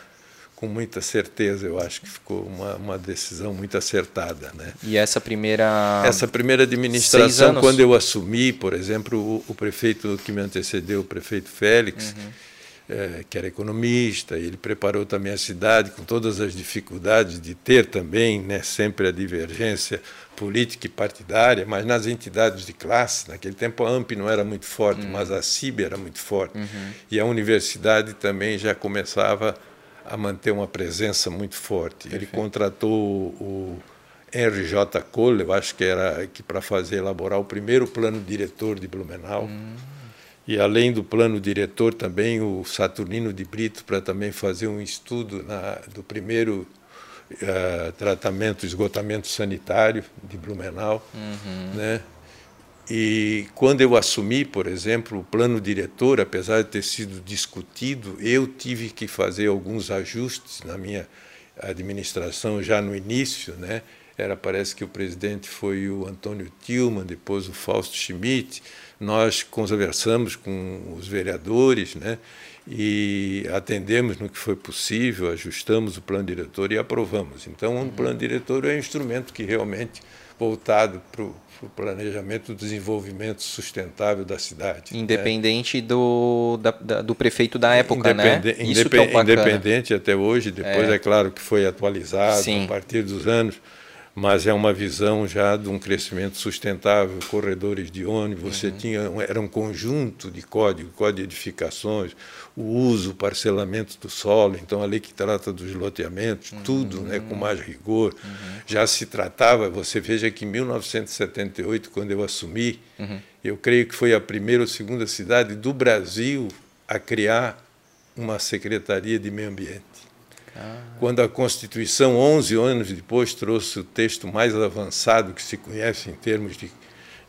com muita certeza. Eu acho que ficou uma, uma decisão muito acertada, né? E essa primeira essa primeira administração, quando eu assumi, por exemplo, o, o prefeito que me antecedeu, o prefeito Félix uhum é, que era economista, ele preparou também a cidade com todas as dificuldades de ter também né, sempre a divergência política e partidária, mas nas entidades de classe, naquele tempo a AMP não era muito forte, uhum. mas a CIB era muito forte, uhum. e a universidade também já começava a manter uma presença muito forte. Perfeito. Ele contratou o Henry J. Cole, eu acho que era que para fazer elaborar o primeiro plano diretor de Blumenau. Uhum e além do plano diretor também o Saturnino de Brito para também fazer um estudo na, do primeiro uh, tratamento esgotamento sanitário de Blumenau, uhum. né? E quando eu assumi, por exemplo, o plano diretor, apesar de ter sido discutido, eu tive que fazer alguns ajustes na minha administração já no início, né? Era parece que o presidente foi o Antônio Tilman, depois o Fausto Schmidt nós conversamos com os vereadores, né? e atendemos no que foi possível, ajustamos o plano diretor e aprovamos. Então, o um plano diretor é um instrumento que realmente voltado para o planejamento do desenvolvimento sustentável da cidade. Né? Independente né? do, da, da, do prefeito da época, Independe, né? Isso independ, é independente até hoje, depois é. é, claro que foi atualizado Sim. a partir dos anos mas é uma visão já de um crescimento sustentável, corredores de ônibus, você uhum. tinha era um conjunto de códigos, código de edificações, o uso, o parcelamento do solo, então a lei que trata dos loteamentos, uhum. tudo, né, com mais rigor. Uhum. Já se tratava, você veja que em 1978, quando eu assumi, uhum. eu creio que foi a primeira ou segunda cidade do Brasil a criar uma secretaria de meio ambiente. Quando a Constituição, 11 anos depois, trouxe o texto mais avançado que se conhece em termos de,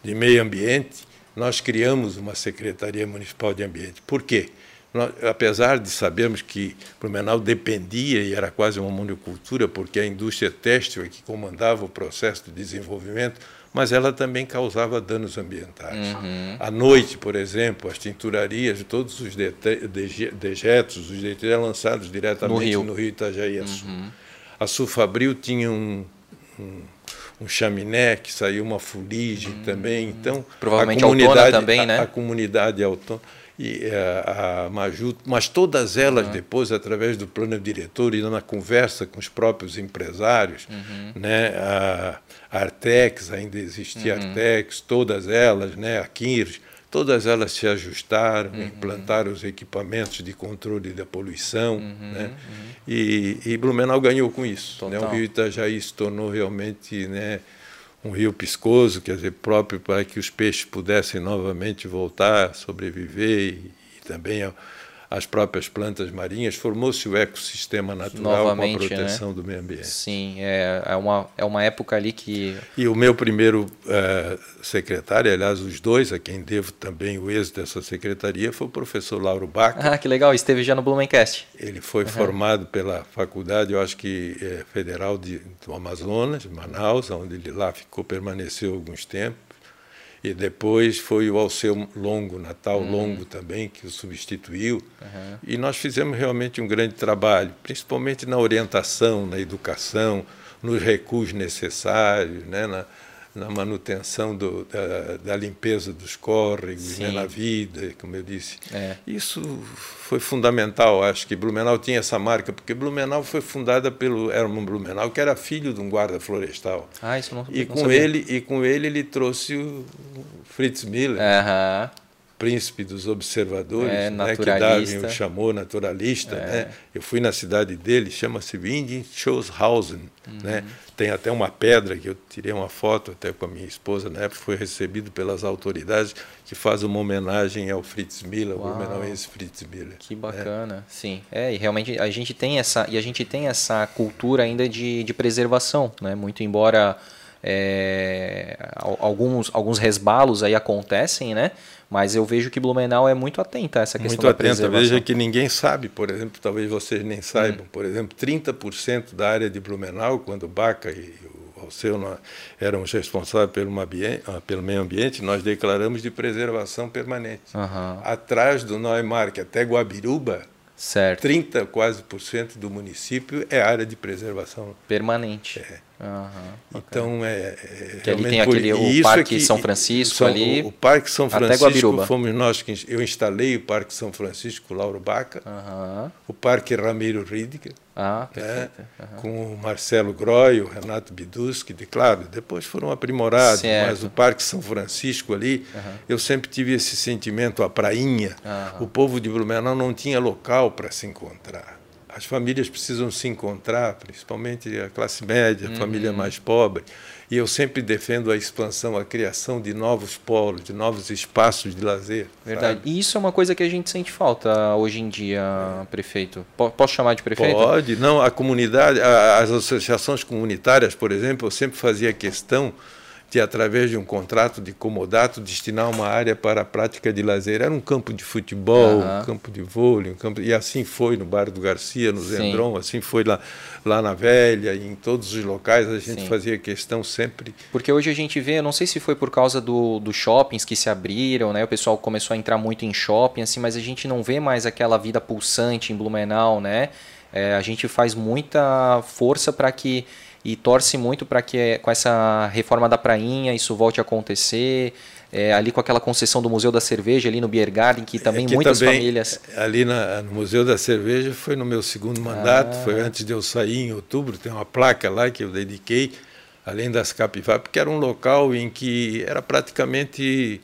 de meio ambiente, nós criamos uma Secretaria Municipal de Ambiente. Por quê? Nós, apesar de sabermos que Blumenau dependia e era quase uma monocultura, porque a indústria têxtil é que comandava o processo de desenvolvimento, mas ela também causava danos ambientais. Uhum. À noite, por exemplo, as tinturarias, todos os dejetos, os detritos lançados diretamente no rio, no rio Itajaí. Uhum. A Sulfabril tinha um, um, um, chaminé que saiu uma fuligem uhum. também. Então, Provavelmente a comunidade também, né? A, a comunidade autônoma e a, a Maju, mas todas elas uhum. depois através do plano diretor e na conversa com os próprios empresários, uhum. né, a, Artex ainda existia uhum. Artex, todas elas, né, a Quires, todas elas se ajustaram, uhum. implantaram os equipamentos de controle da poluição, uhum. né, uhum. e, e, Blumenau ganhou com isso, né, o Rio Itajaí se tornou realmente, né, um rio piscoso, quer dizer, próprio para que os peixes pudessem novamente voltar, sobreviver e, e também as próprias plantas marinhas, formou-se o ecossistema natural Novamente, com a proteção né? do meio ambiente. Sim, é, é, uma, é uma época ali que... E o meu primeiro uh, secretário, aliás, os dois, a quem devo também o êxito dessa secretaria, foi o professor Lauro Baca. Ah, que legal, esteve já no Blumencast. Ele foi uhum. formado pela faculdade, eu acho que é, Federal de, do Amazonas, Manaus, onde ele lá ficou, permaneceu alguns tempos e depois foi o Alceu Longo, Natal uhum. Longo também, que o substituiu. Uhum. E nós fizemos realmente um grande trabalho, principalmente na orientação, na educação, nos recursos necessários, né, na, na manutenção do, da, da, limpeza dos córregos, né, na vida, como eu disse. É. Isso foi fundamental, acho que Blumenau tinha essa marca, porque Blumenau foi fundada pelo Herman Blumenau, que era filho de um guarda florestal. Ah, isso não E com sabia. ele e com ele ele trouxe o Fritz Miller. Uhum. príncipe dos observadores, é, né, que Darwin o chamou naturalista. É. Né? Eu fui na cidade dele, chama-se Windingshausen. Uhum. Né? Tem até uma pedra que eu tirei uma foto até com a minha esposa na época, foi recebido pelas autoridades, que faz uma homenagem ao Fritz Miller, o blumenauense Fritz Miller. Que bacana, é. sim. É, e realmente a gente tem essa, e a gente tem essa cultura ainda de, de preservação, né? muito embora é, alguns, alguns resbalos aí acontecem, né? Mas eu vejo que Blumenau é muito atenta a essa questão muito da atenta. preservação. Veja que ninguém sabe, por exemplo, talvez vocês nem saibam, hum. por exemplo, 30% da área de Blumenau, quando Baca e o Alceu eram os responsáveis pelo, ah, pelo meio ambiente, nós declaramos de preservação permanente. Uhum. Atrás do Neumark até Guabiruba, Certo. 30 quase por cento do município é área de preservação permanente. É. Uhum, então é, é que ali tem aquele o Parque é que, São Francisco São, ali. O, o, Parque São Francisco fomos nós que eu instalei o Parque São Francisco Lauro Baca, uhum. o Parque Ramiro Ridiger, ah, é, uhum. com o Marcelo Groy, o Renato Biduski, de claro, depois foram aprimorados, certo. mas o Parque São Francisco ali, eu sempre tive esse sentimento, a prainha, o povo de Blumenau não tinha local para se encontrar as famílias precisam se encontrar, principalmente a classe média, a uhum. família mais pobre. E eu sempre defendo a expansão, a criação de novos polos, de novos espaços de lazer. Verdade. Sabe? E isso é uma coisa que a gente sente falta hoje em dia, é. prefeito. Posso chamar de prefeito? Pode. Não, a comunidade, as associações comunitárias, por exemplo, eu sempre fazia questão de, através de um contrato de comodato, destinar uma área para a prática de lazer. Era um campo de futebol, uhum. um campo de vôlei, um campo... e assim foi no bairro do Garcia, no Zendron, Sim. assim foi lá, lá na Velha, em todos os locais a gente Sim. fazia questão sempre. Porque hoje a gente vê, eu não sei se foi por causa do, dos shoppings que se abriram, né? o pessoal começou a entrar muito em shopping, assim, mas a gente não vê mais aquela vida pulsante em Blumenau, né? É, a gente faz muita força para que e torce muito para que com essa reforma da prainha isso volte a acontecer. É, ali com aquela concessão do Museu da Cerveja, ali no Biergarten, que também é muitas também, famílias. Ali na, no Museu da Cerveja foi no meu segundo mandato, ah. foi antes de eu sair em outubro, tem uma placa lá que eu dediquei, além das capivaras, porque era um local em que era praticamente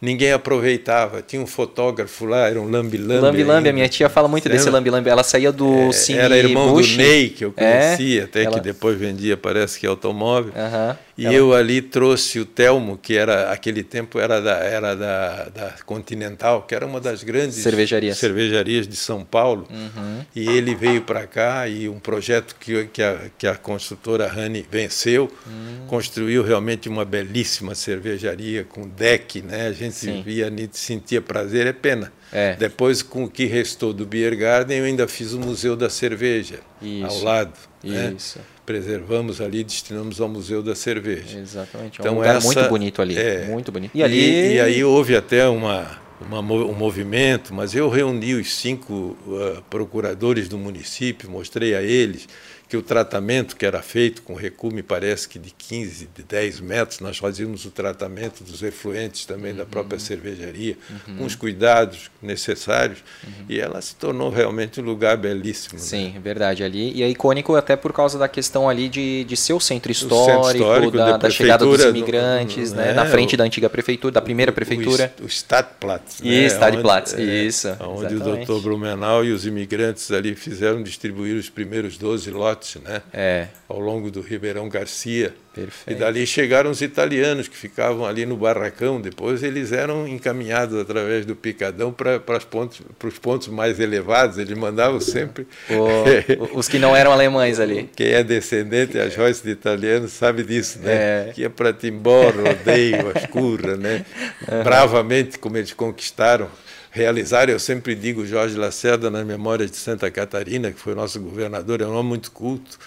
ninguém aproveitava. Tinha um fotógrafo lá, era um lambi-lambi. Lambi-lambi, a minha tia fala muito desse lambi-lambi. Ela saía do é, Cine Era irmão Bush. do Ney, que eu conhecia, é, até ela... que depois vendia, parece que automóvel. Uh -huh. E ela... eu ali trouxe o Telmo, que era aquele tempo era da, era da, da Continental, que era uma das grandes cervejarias, cervejarias de São Paulo. Uhum. E ele veio para cá e um projeto que, que, a, que a construtora Rani venceu, uhum. construiu realmente uma belíssima cervejaria com deck, né? A gente Sim. via, sentia prazer, é pena. É. Depois, com o que restou do Beer Garden, eu ainda fiz o Museu da Cerveja Isso. ao lado. Né? Isso. Né? Preservamos ali, destinamos ao Museu da Cerveja. Exatamente. É então, um lugar essa, muito bonito ali, é, muito bonito. E, ali... E, e, aí houve até uma, uma, um movimento, mas eu reuni os cinco uh, procuradores do município, mostrei a eles que o tratamento que era feito com recuo, me parece que de 15, de 10 metros, nós fazíamos o tratamento dos efluentes também uhum. da própria cervejaria, uhum. com os cuidados necessários, uhum. e ela se tornou realmente um lugar belíssimo. Sim, né? verdade. Ali, e é icônico até por causa da questão ali de, de ser o centro histórico, centro histórico da, da, da chegada dos imigrantes, do, né? É, na frente o, da antiga prefeitura, da primeira prefeitura. O, o Stadtplatz. Né? E Stadtplatz, é, isso. Onde exatamente. o doutor Blumenau e os imigrantes ali fizeram distribuir os primeiros 12 lotes né? É. Ao longo do Ribeirão Garcia. Perfeito. E dali chegaram os italianos que ficavam ali no barracão. Depois eles eram encaminhados através do picadão para os pontos, pontos mais elevados. Eles mandavam sempre. O, os que não eram alemães ali. (laughs) Quem é descendente, a Joyce de italianos, sabe disso, né? É. Que ia para Timbó, Rodeio, Ascurra, né? Uhum. Bravamente, como eles conquistaram realizar. Eu sempre digo Jorge Lacerda na memória de Santa Catarina, que foi nosso governador, é um homem muito culto.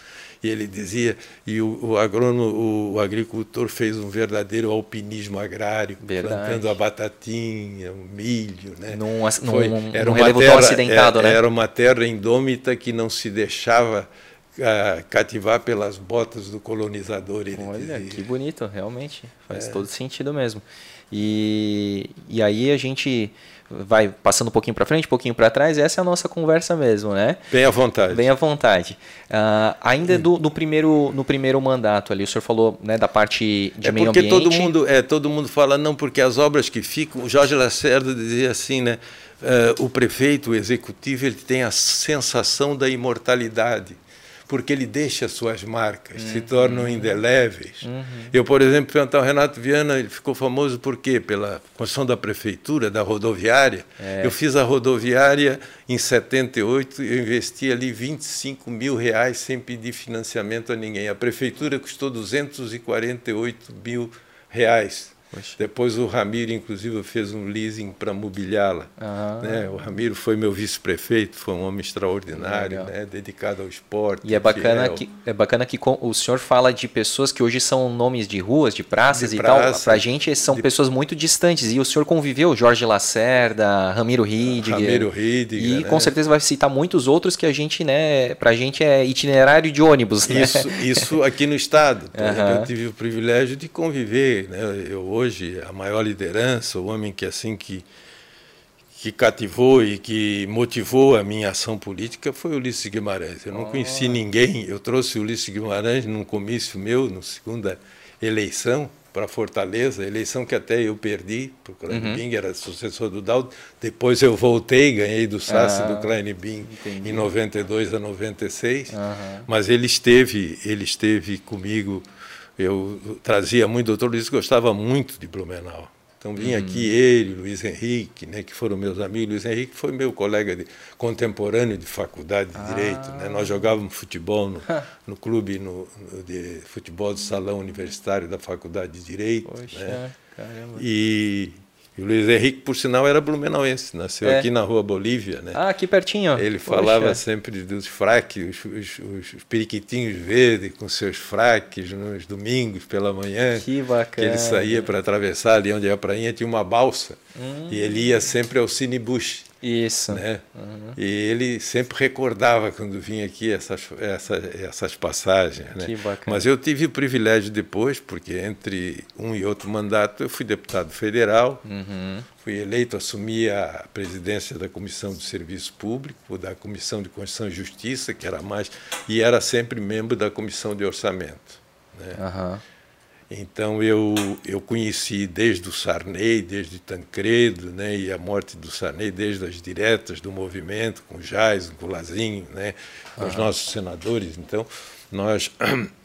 E ele dizia, e o, o agrônomo, o agricultor fez um verdadeiro alpinismo agrário, Verdade. plantando a batatinha, o milho, né? Num, foi, num, era num uma terra, acidentado, era, né? Era uma terra indômita que não se deixava uh, cativar pelas botas do colonizador. Olha, dizia. que bonito, realmente. Faz é. todo sentido mesmo. E, e aí a gente vai passando um pouquinho para frente, um pouquinho para trás, essa é a nossa conversa mesmo, né? Bem à vontade. Bem à vontade. Uh, ainda do, no, primeiro, no primeiro mandato ali, o senhor falou né, da parte de é meio porque ambiente. Todo mundo, é, todo mundo fala, não, porque as obras que ficam, o Jorge Lacerda dizia assim, né? Uh, o prefeito, o executivo, ele tem a sensação da imortalidade porque ele deixa suas marcas, uhum. se tornam indeléveis. Uhum. Eu, por exemplo, perguntar ao Renato Viana, ele ficou famoso por quê? Pela construção da prefeitura, da rodoviária. É. Eu fiz a rodoviária em 78, eu investi ali 25 mil reais sem pedir financiamento a ninguém. A prefeitura custou 248 mil reais. Poxa. Depois o Ramiro, inclusive, fez um leasing para mobiliá-la. Ah. Né? O Ramiro foi meu vice-prefeito, foi um homem extraordinário, né? dedicado ao esporte. E é bacana, que, é bacana que o senhor fala de pessoas que hoje são nomes de ruas, de praças de e praça, tal. Para a gente são de... pessoas muito distantes. E o senhor conviveu, Jorge Lacerda, Ramiro Ridiger. Ramiro Ridiger. E né? com certeza vai citar muitos outros que a gente, né, para a gente é itinerário de ônibus. Né? Isso, isso aqui no estado. Uhum. Eu tive o privilégio de conviver. Né? Eu hoje a maior liderança, o homem que assim que que cativou e que motivou a minha ação política foi Ulisses Guimarães. Eu não conheci ninguém, eu trouxe Ulisses Guimarães num comício meu, na segunda eleição para Fortaleza, eleição que até eu perdi, porque o Klein uhum. era sucessor do Daldo. Depois eu voltei, ganhei do Sassi ah, do Klein Bing em 92 a 96. Uhum. Mas ele esteve, ele esteve comigo eu trazia muito, o doutor Luiz gostava muito de Blumenau. Então vinha uhum. aqui ele, Luiz Henrique, né, que foram meus amigos. Luiz Henrique foi meu colega de, contemporâneo de faculdade de ah. Direito. Né? Nós jogávamos futebol no, (laughs) no clube no, no, de futebol de salão universitário da Faculdade de Direito. Poxa, né? caramba. E e o Luiz Henrique, por sinal, era blumenauense, nasceu é. aqui na rua Bolívia. Né? Ah, aqui pertinho. Ele Poxa. falava sempre dos fraques, os, os, os, periquitinhos verdes com seus fraques nos domingos pela manhã. Que bacana. Que ele saía para atravessar ali onde é a prainha, tinha uma balsa. Hum. E ele ia sempre ao Cine Bush. Isso. Né? Uhum. E ele sempre recordava quando vinha aqui essas, essas, essas passagens. Né? Que bacana. Mas eu tive o privilégio depois, porque entre um e outro mandato eu fui deputado federal, uhum. fui eleito, assumi a presidência da Comissão de Serviço Público, da Comissão de Constituição e Justiça, que era mais, e era sempre membro da Comissão de Orçamento. Né? Uhum. Então eu, eu conheci desde o Sarney, desde Tancredo, né, e a morte do Sarney, desde as diretas do movimento, com o Jais, com o Lazinho, né, com os nossos senadores. Então nós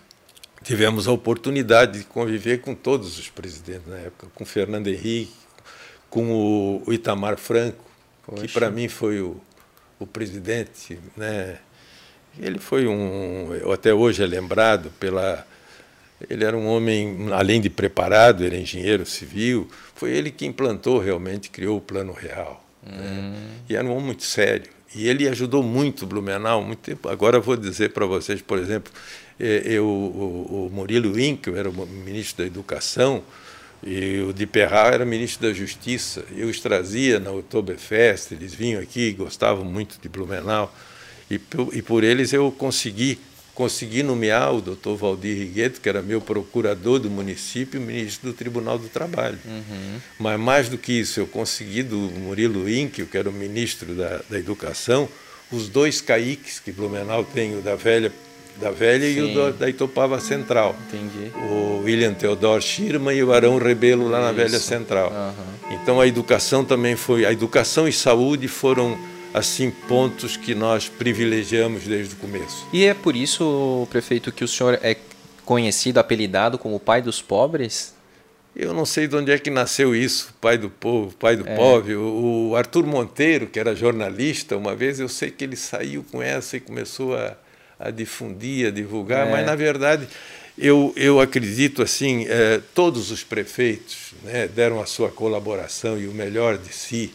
(clears throat) tivemos a oportunidade de conviver com todos os presidentes na época, com Fernando Henrique, com o Itamar Franco, Poxa. que para mim foi o, o presidente. Né, ele foi um, até hoje é lembrado pela ele era um homem, além de preparado, era engenheiro civil. Foi ele que implantou realmente, criou o Plano Real. Né? Hum. Né? E era um homem muito sério. E ele ajudou muito Blumenau, muito tempo. Agora vou dizer para vocês, por exemplo, é, eu, o, o Murilo Winkel era o ministro da Educação e o de Perra era ministro da Justiça. Eu os trazia na Oktoberfest, eles vinham aqui, gostavam muito de Blumenau. E e por eles eu consegui consegui nomear o doutor Valdir Rigueto, que era meu procurador do município, ministro do Tribunal do Trabalho. Uhum. Mas mais do que isso, eu consegui do Murilo Inque, que era o ministro da, da Educação, os dois caíques que Blumenau tem, o da velha da velha Sim. e o da Itopava Central. Entendi. O William Theodor Schirman e o Arão Rebelo lá na Isso. velha Central. Uhum. Então a educação também foi, a educação e saúde foram assim pontos que nós privilegiamos desde o começo. E é por isso, prefeito, que o senhor é conhecido, apelidado como o pai dos pobres? Eu não sei de onde é que nasceu isso, pai do povo, pai do é. pobre. O Arthur Monteiro, que era jornalista, uma vez eu sei que ele saiu com essa e começou a, a difundir, a divulgar, é. mas na verdade eu, eu acredito assim, eh, todos os prefeitos né, deram a sua colaboração e o melhor de si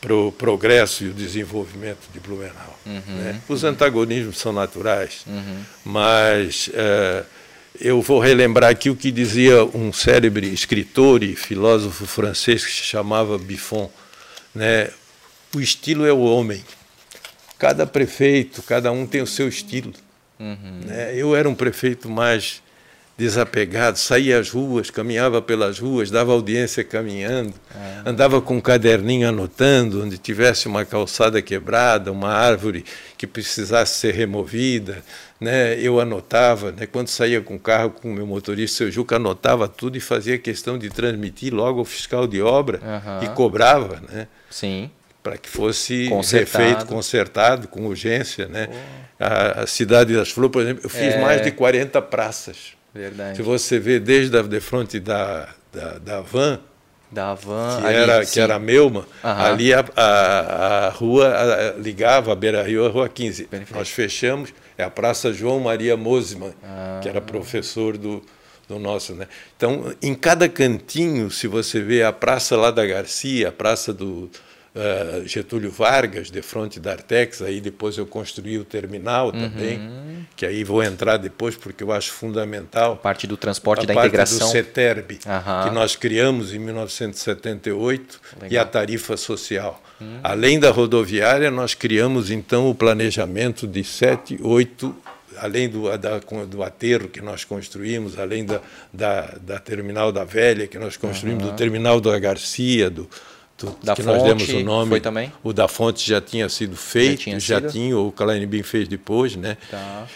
para o progresso e o desenvolvimento de Blumenau. Uhum, né? Os antagonismos são naturais, uhum. mas é, eu vou relembrar aqui o que dizia um célebre escritor e filósofo francês que se chamava Buffon. Né? O estilo é o homem. Cada prefeito, cada um tem o seu estilo. Uhum. Né? Eu era um prefeito mais desapegado, saía às ruas, caminhava pelas ruas, dava audiência caminhando, ah. andava com um caderninho anotando onde tivesse uma calçada quebrada, uma árvore que precisasse ser removida, né? Eu anotava, né? Quando saía com o carro com o meu motorista, seu Juca anotava tudo e fazia questão de transmitir logo ao fiscal de obra e cobrava, né? Sim para que fosse consertado. refeito, consertado, com urgência. Né? A, a, Cidade das Flores, por exemplo, eu fiz é. mais de 40 praças. Verdade. Se você vê desde a de frente da, da, da van, da van, que, ali, era, que era Melma, uhum. ali a, a, a rua a, ligava a Beira Rio à Rua 15. Perfeito. Nós fechamos, é a Praça João Maria Mosman, ah. que era professor do, do nosso. Né? Então, em cada cantinho, se você vê a Praça lá da Garcia, a Praça do, uh, Getúlio Vargas, de frente da Artex, aí depois eu construí o terminal uhum. também, que aí vou entrar depois porque eu acho fundamental. A parte do transporte a da parte integração. do CETERB, uhum. que nós criamos em 1978, Legal. e a tarifa social. Uhum. Além da rodoviária, nós criamos então o planejamento de sete, oito além do, da, do aterro que nós construímos, além da, da, da terminal da Velha que nós construímos, uhum. do terminal da Garcia, do, da que fonte, nós demos o nome. Foi também? O da fonte já tinha sido feito, já tinha, já tinha o Clarenbim fez depois, né? Tá.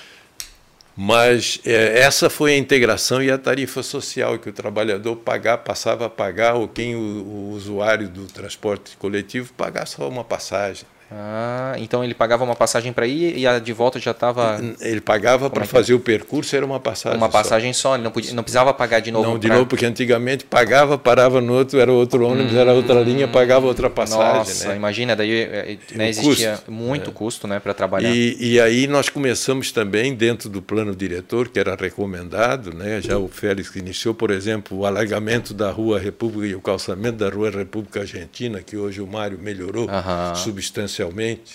Mas é, essa foi a integração e a tarifa social que o trabalhador pagar, passava a pagar, ou quem o, o usuário do transporte coletivo pagar só uma passagem. Ah, então ele pagava uma passagem para ir e a de volta já estava. Ele pagava para é, é fazer o percurso, era uma passagem. Uma passagem só, só ele não, podia, não precisava pagar de novo. Não, de pra... novo, porque antigamente pagava, parava no outro, era outro ônibus, hum, era outra linha, pagava outra passagem. Nossa, né? imagina, daí é, né, existia custo, muito é. custo né, para trabalhar. E, e, aí nós começamos também, dentro do plano diretor, que era recomendado, né, já o Félix iniciou, por exemplo, o alargamento da Rua República e o calçamento da Rua República Argentina, que hoje o Mário melhorou uh -huh. substancialmente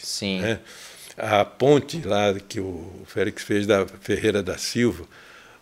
Sim. Né? A ponte lá que o Félix fez da Ferreira da Silva,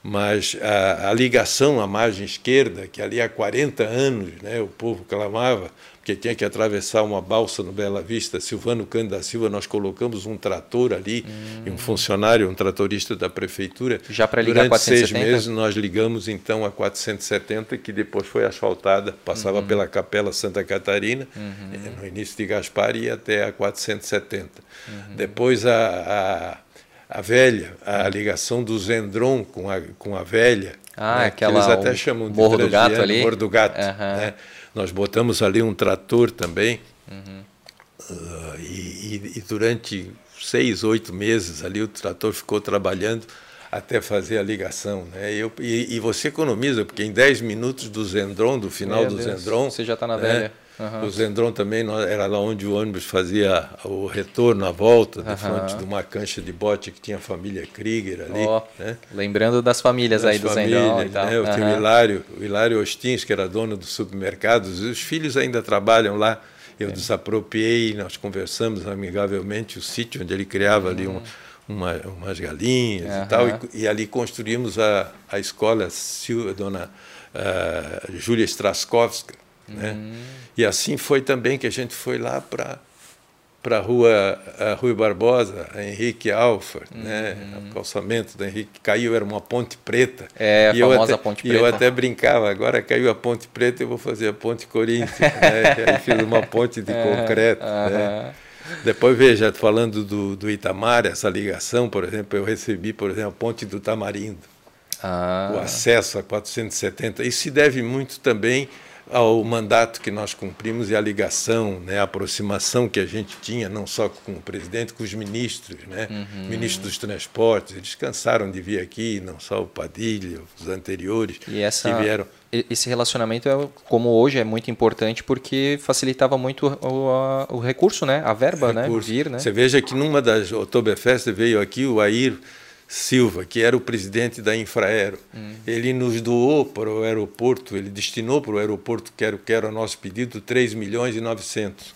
mas a, a, ligação à margem esquerda, que ali há 40 anos né, o povo clamava, porque tinha que atravessar uma balsa no Bela Vista, Silvano Cândido da Silva, nós colocamos um trator ali, hum. um funcionário, um tratorista da prefeitura. Já para ligar Durante 470? seis meses nós ligamos então a 470, que depois foi asfaltada, passava uhum. pela Capela Santa Catarina, uhum. Eh, no início de Gaspar, e até a 470. Uhum. Depois a, a, a velha, a ligação do Zendron com a, com a velha, ah, né, aquela, que eles até chamam de Morro do Gato ali? Morro do Gato, né? Nós botamos ali um trator também. Uhum. Uh, e, e, durante seis, oito meses ali o trator ficou trabalhando até fazer a ligação. Né? Eu, e, e, você economiza, porque em dez minutos do Zendron, do final Meu do Deus, Zendron. Você já está na né? velha. Uhum. O Zendron também era lá onde o ônibus fazia o retorno, a volta, de uhum. frente de uma cancha de bote que tinha a família Krieger ali. Oh, né? Lembrando das famílias das aí do famílias, Zendron e tal. Né? Uhum. O Hilário, o Hilário Ostins, que era dono dos supermercados, os filhos ainda trabalham lá. Eu é. desapropriei, nós conversamos amigavelmente o sítio onde ele criava ali um, uma, umas galinhas e tal, e, e, ali construímos a, a escola Sil, Dona uh, Júlia Straskowska, né? Uhum. E assim foi também que a gente foi lá para para a rua a Rui Barbosa, a Henrique Alfa, uhum. né? o calçamento da Henrique caiu, era uma ponte preta. É, a e famosa até, ponte preta. E eu até brincava, agora caiu a ponte preta, eu vou fazer a ponte Corinthians. né? (laughs) Aí fiz uma ponte de concreto. Uhum. Né? Depois, veja, falando do, do Itamar, essa ligação, por exemplo, eu recebi, por exemplo, a ponte do Tamarindo. Ah. O acesso a 470. Isso se deve muito também ao mandato que nós cumprimos e à ligação, né, a aproximação que a gente tinha, não só com o presidente, com os ministros, né, uhum. ministros dos transportes, eles cansaram de vir aqui, não só o Padilha, os anteriores e essa, que vieram. Esse relacionamento, é, como hoje, é muito importante porque facilitava muito o, a, o recurso, né, a verba, né, recurso. né, vir, né. Você veja que numa das Oktoberfest veio aqui o Air Silva, que era o presidente da Infraero. Hum. Ele nos doou para o aeroporto, ele destinou para o aeroporto Quero Quero a nosso pedido 3 milhões e 900.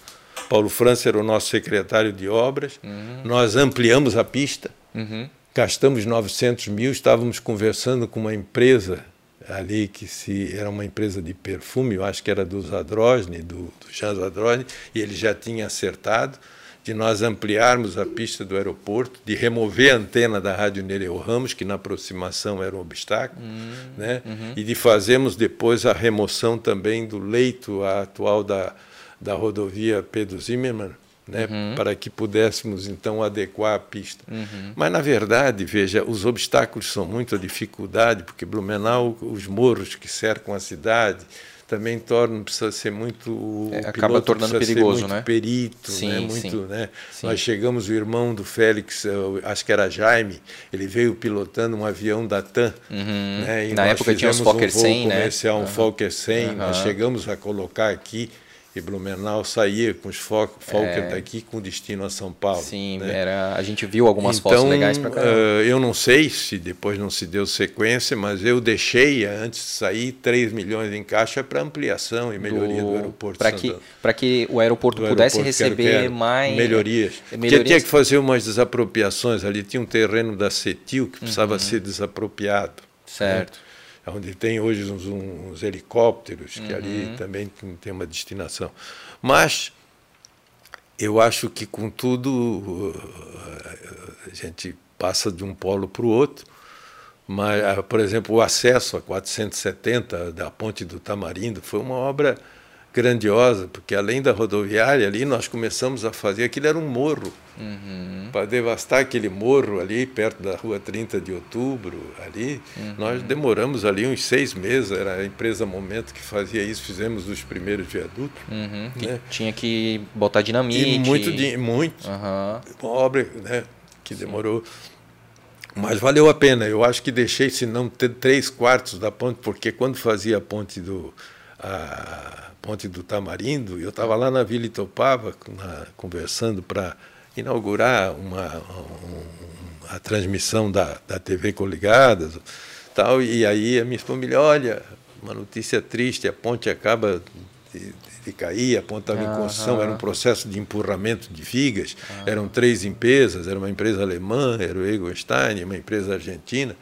Paulo França era o nosso secretário de obras. Uhum. Nós ampliamos a pista, uhum. gastamos 900 mil. Estávamos conversando com uma empresa ali que se era uma empresa de perfume, eu acho que era do Zadrosny, do, do Jean Zadrosny, e ele já tinha acertado de nós ampliarmos a pista do aeroporto, de remover a antena da Rádio Nereu Ramos, que na aproximação era um obstáculo, uhum, né? Uhum. e de fazermos depois a remoção também do leito atual da, da rodovia Pedro Zimmermann, né, uhum. para que pudéssemos então adequar a pista. Uhum. Mas na verdade, veja, os obstáculos são muito a dificuldade, porque Blumenau, os morros que cercam a cidade, também torna precisa ser muito é, acaba tornando perigoso, muito né? Perito, sim, né? Muito, sim. né? Sim. Nós chegamos o irmão do Félix, acho que era Jaime, ele veio pilotando um avião da TAM, uhum. né? E Na época tinha os Fokker um 100, né? comercial, um uhum. Fokker 100, uhum. nós chegamos a colocar aqui e Blumenau saía com os Fokker é. daqui com destino a São Paulo. Sim, né? era, a gente viu algumas então, fotos legais para cá. Uh, eu não sei se depois não se deu sequência, mas eu deixei, antes de sair, 3 milhões em caixa para ampliação e melhoria do, do aeroporto. Para que, que o aeroporto pudesse aeroporto, receber quero, quero, mais. Melhorias. melhorias. Porque tinha que fazer umas desapropriações ali. Tinha um terreno da CETIL que precisava uhum. ser desapropriado. Né? Certo. Né? Onde tem hoje uns, uns helicópteros, que uhum. ali também tem uma destinação. Mas eu acho que, contudo, a gente passa de um polo para o outro. Mas, por exemplo, o acesso a 470 da Ponte do Tamarindo foi uma obra grandiosa, porque além da rodoviária ali, nós começamos a fazer, aquilo era um morro, uhum. para devastar aquele morro ali, perto da rua 30 de outubro, ali, uhum. nós demoramos ali uns seis meses, era a empresa Momento que fazia isso, fizemos os primeiros viadutos. Uhum. Né? tinha que botar dinamite. E muito, muito, uma obra né, que demorou... Mas valeu a pena, eu acho que deixei, se não, três quartos da ponte, porque quando fazia a ponte do... A, Ponte do Tamarindo, eu estava lá na Vila Itopava na, conversando para inaugurar uma, um, a transmissão da, da TV Coligadas, tal, e aí a minha família, olha, uma notícia triste, a ponte acaba de, de cair, a ponte estava em construção, era um processo de empurramento de vigas, eram três empresas, era uma empresa alemã, era o Egelstein, uma empresa argentina,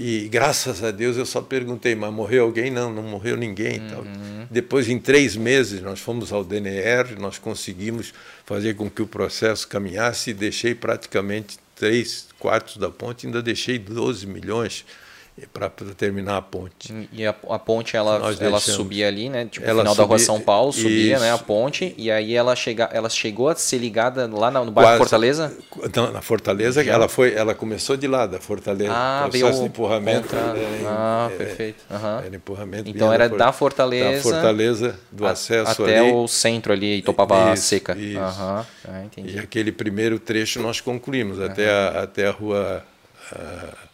e graças a Deus eu só perguntei, mas morreu alguém? Não, não morreu ninguém. Uhum. Depois, em três meses, nós fomos ao DNR, nós conseguimos fazer com que o processo caminhasse e deixei praticamente três quartos da ponte, ainda deixei 12 milhões para terminar a ponte. E a, a ponte ela, ela subia ali, né? Tipo, ela no final subia, da rua São Paulo, subia isso. né, a ponte, e aí ela, chega, ela chegou a ser ligada lá no, no bairro Quase, Fortaleza? Não, na Fortaleza, Já. ela foi, ela começou de lá, da Fortaleza. Ah, processo veio de empurramento. Contra... Ah, é, perfeito. Uhum. Era empurramento. Então era da Fortaleza. Da Fortaleza, do a, acesso até ali. o centro ali, Itopava isso, Seca. Isso. Uhum. Ah, e aquele primeiro trecho nós concluímos, uhum. até, a, até a rua. A,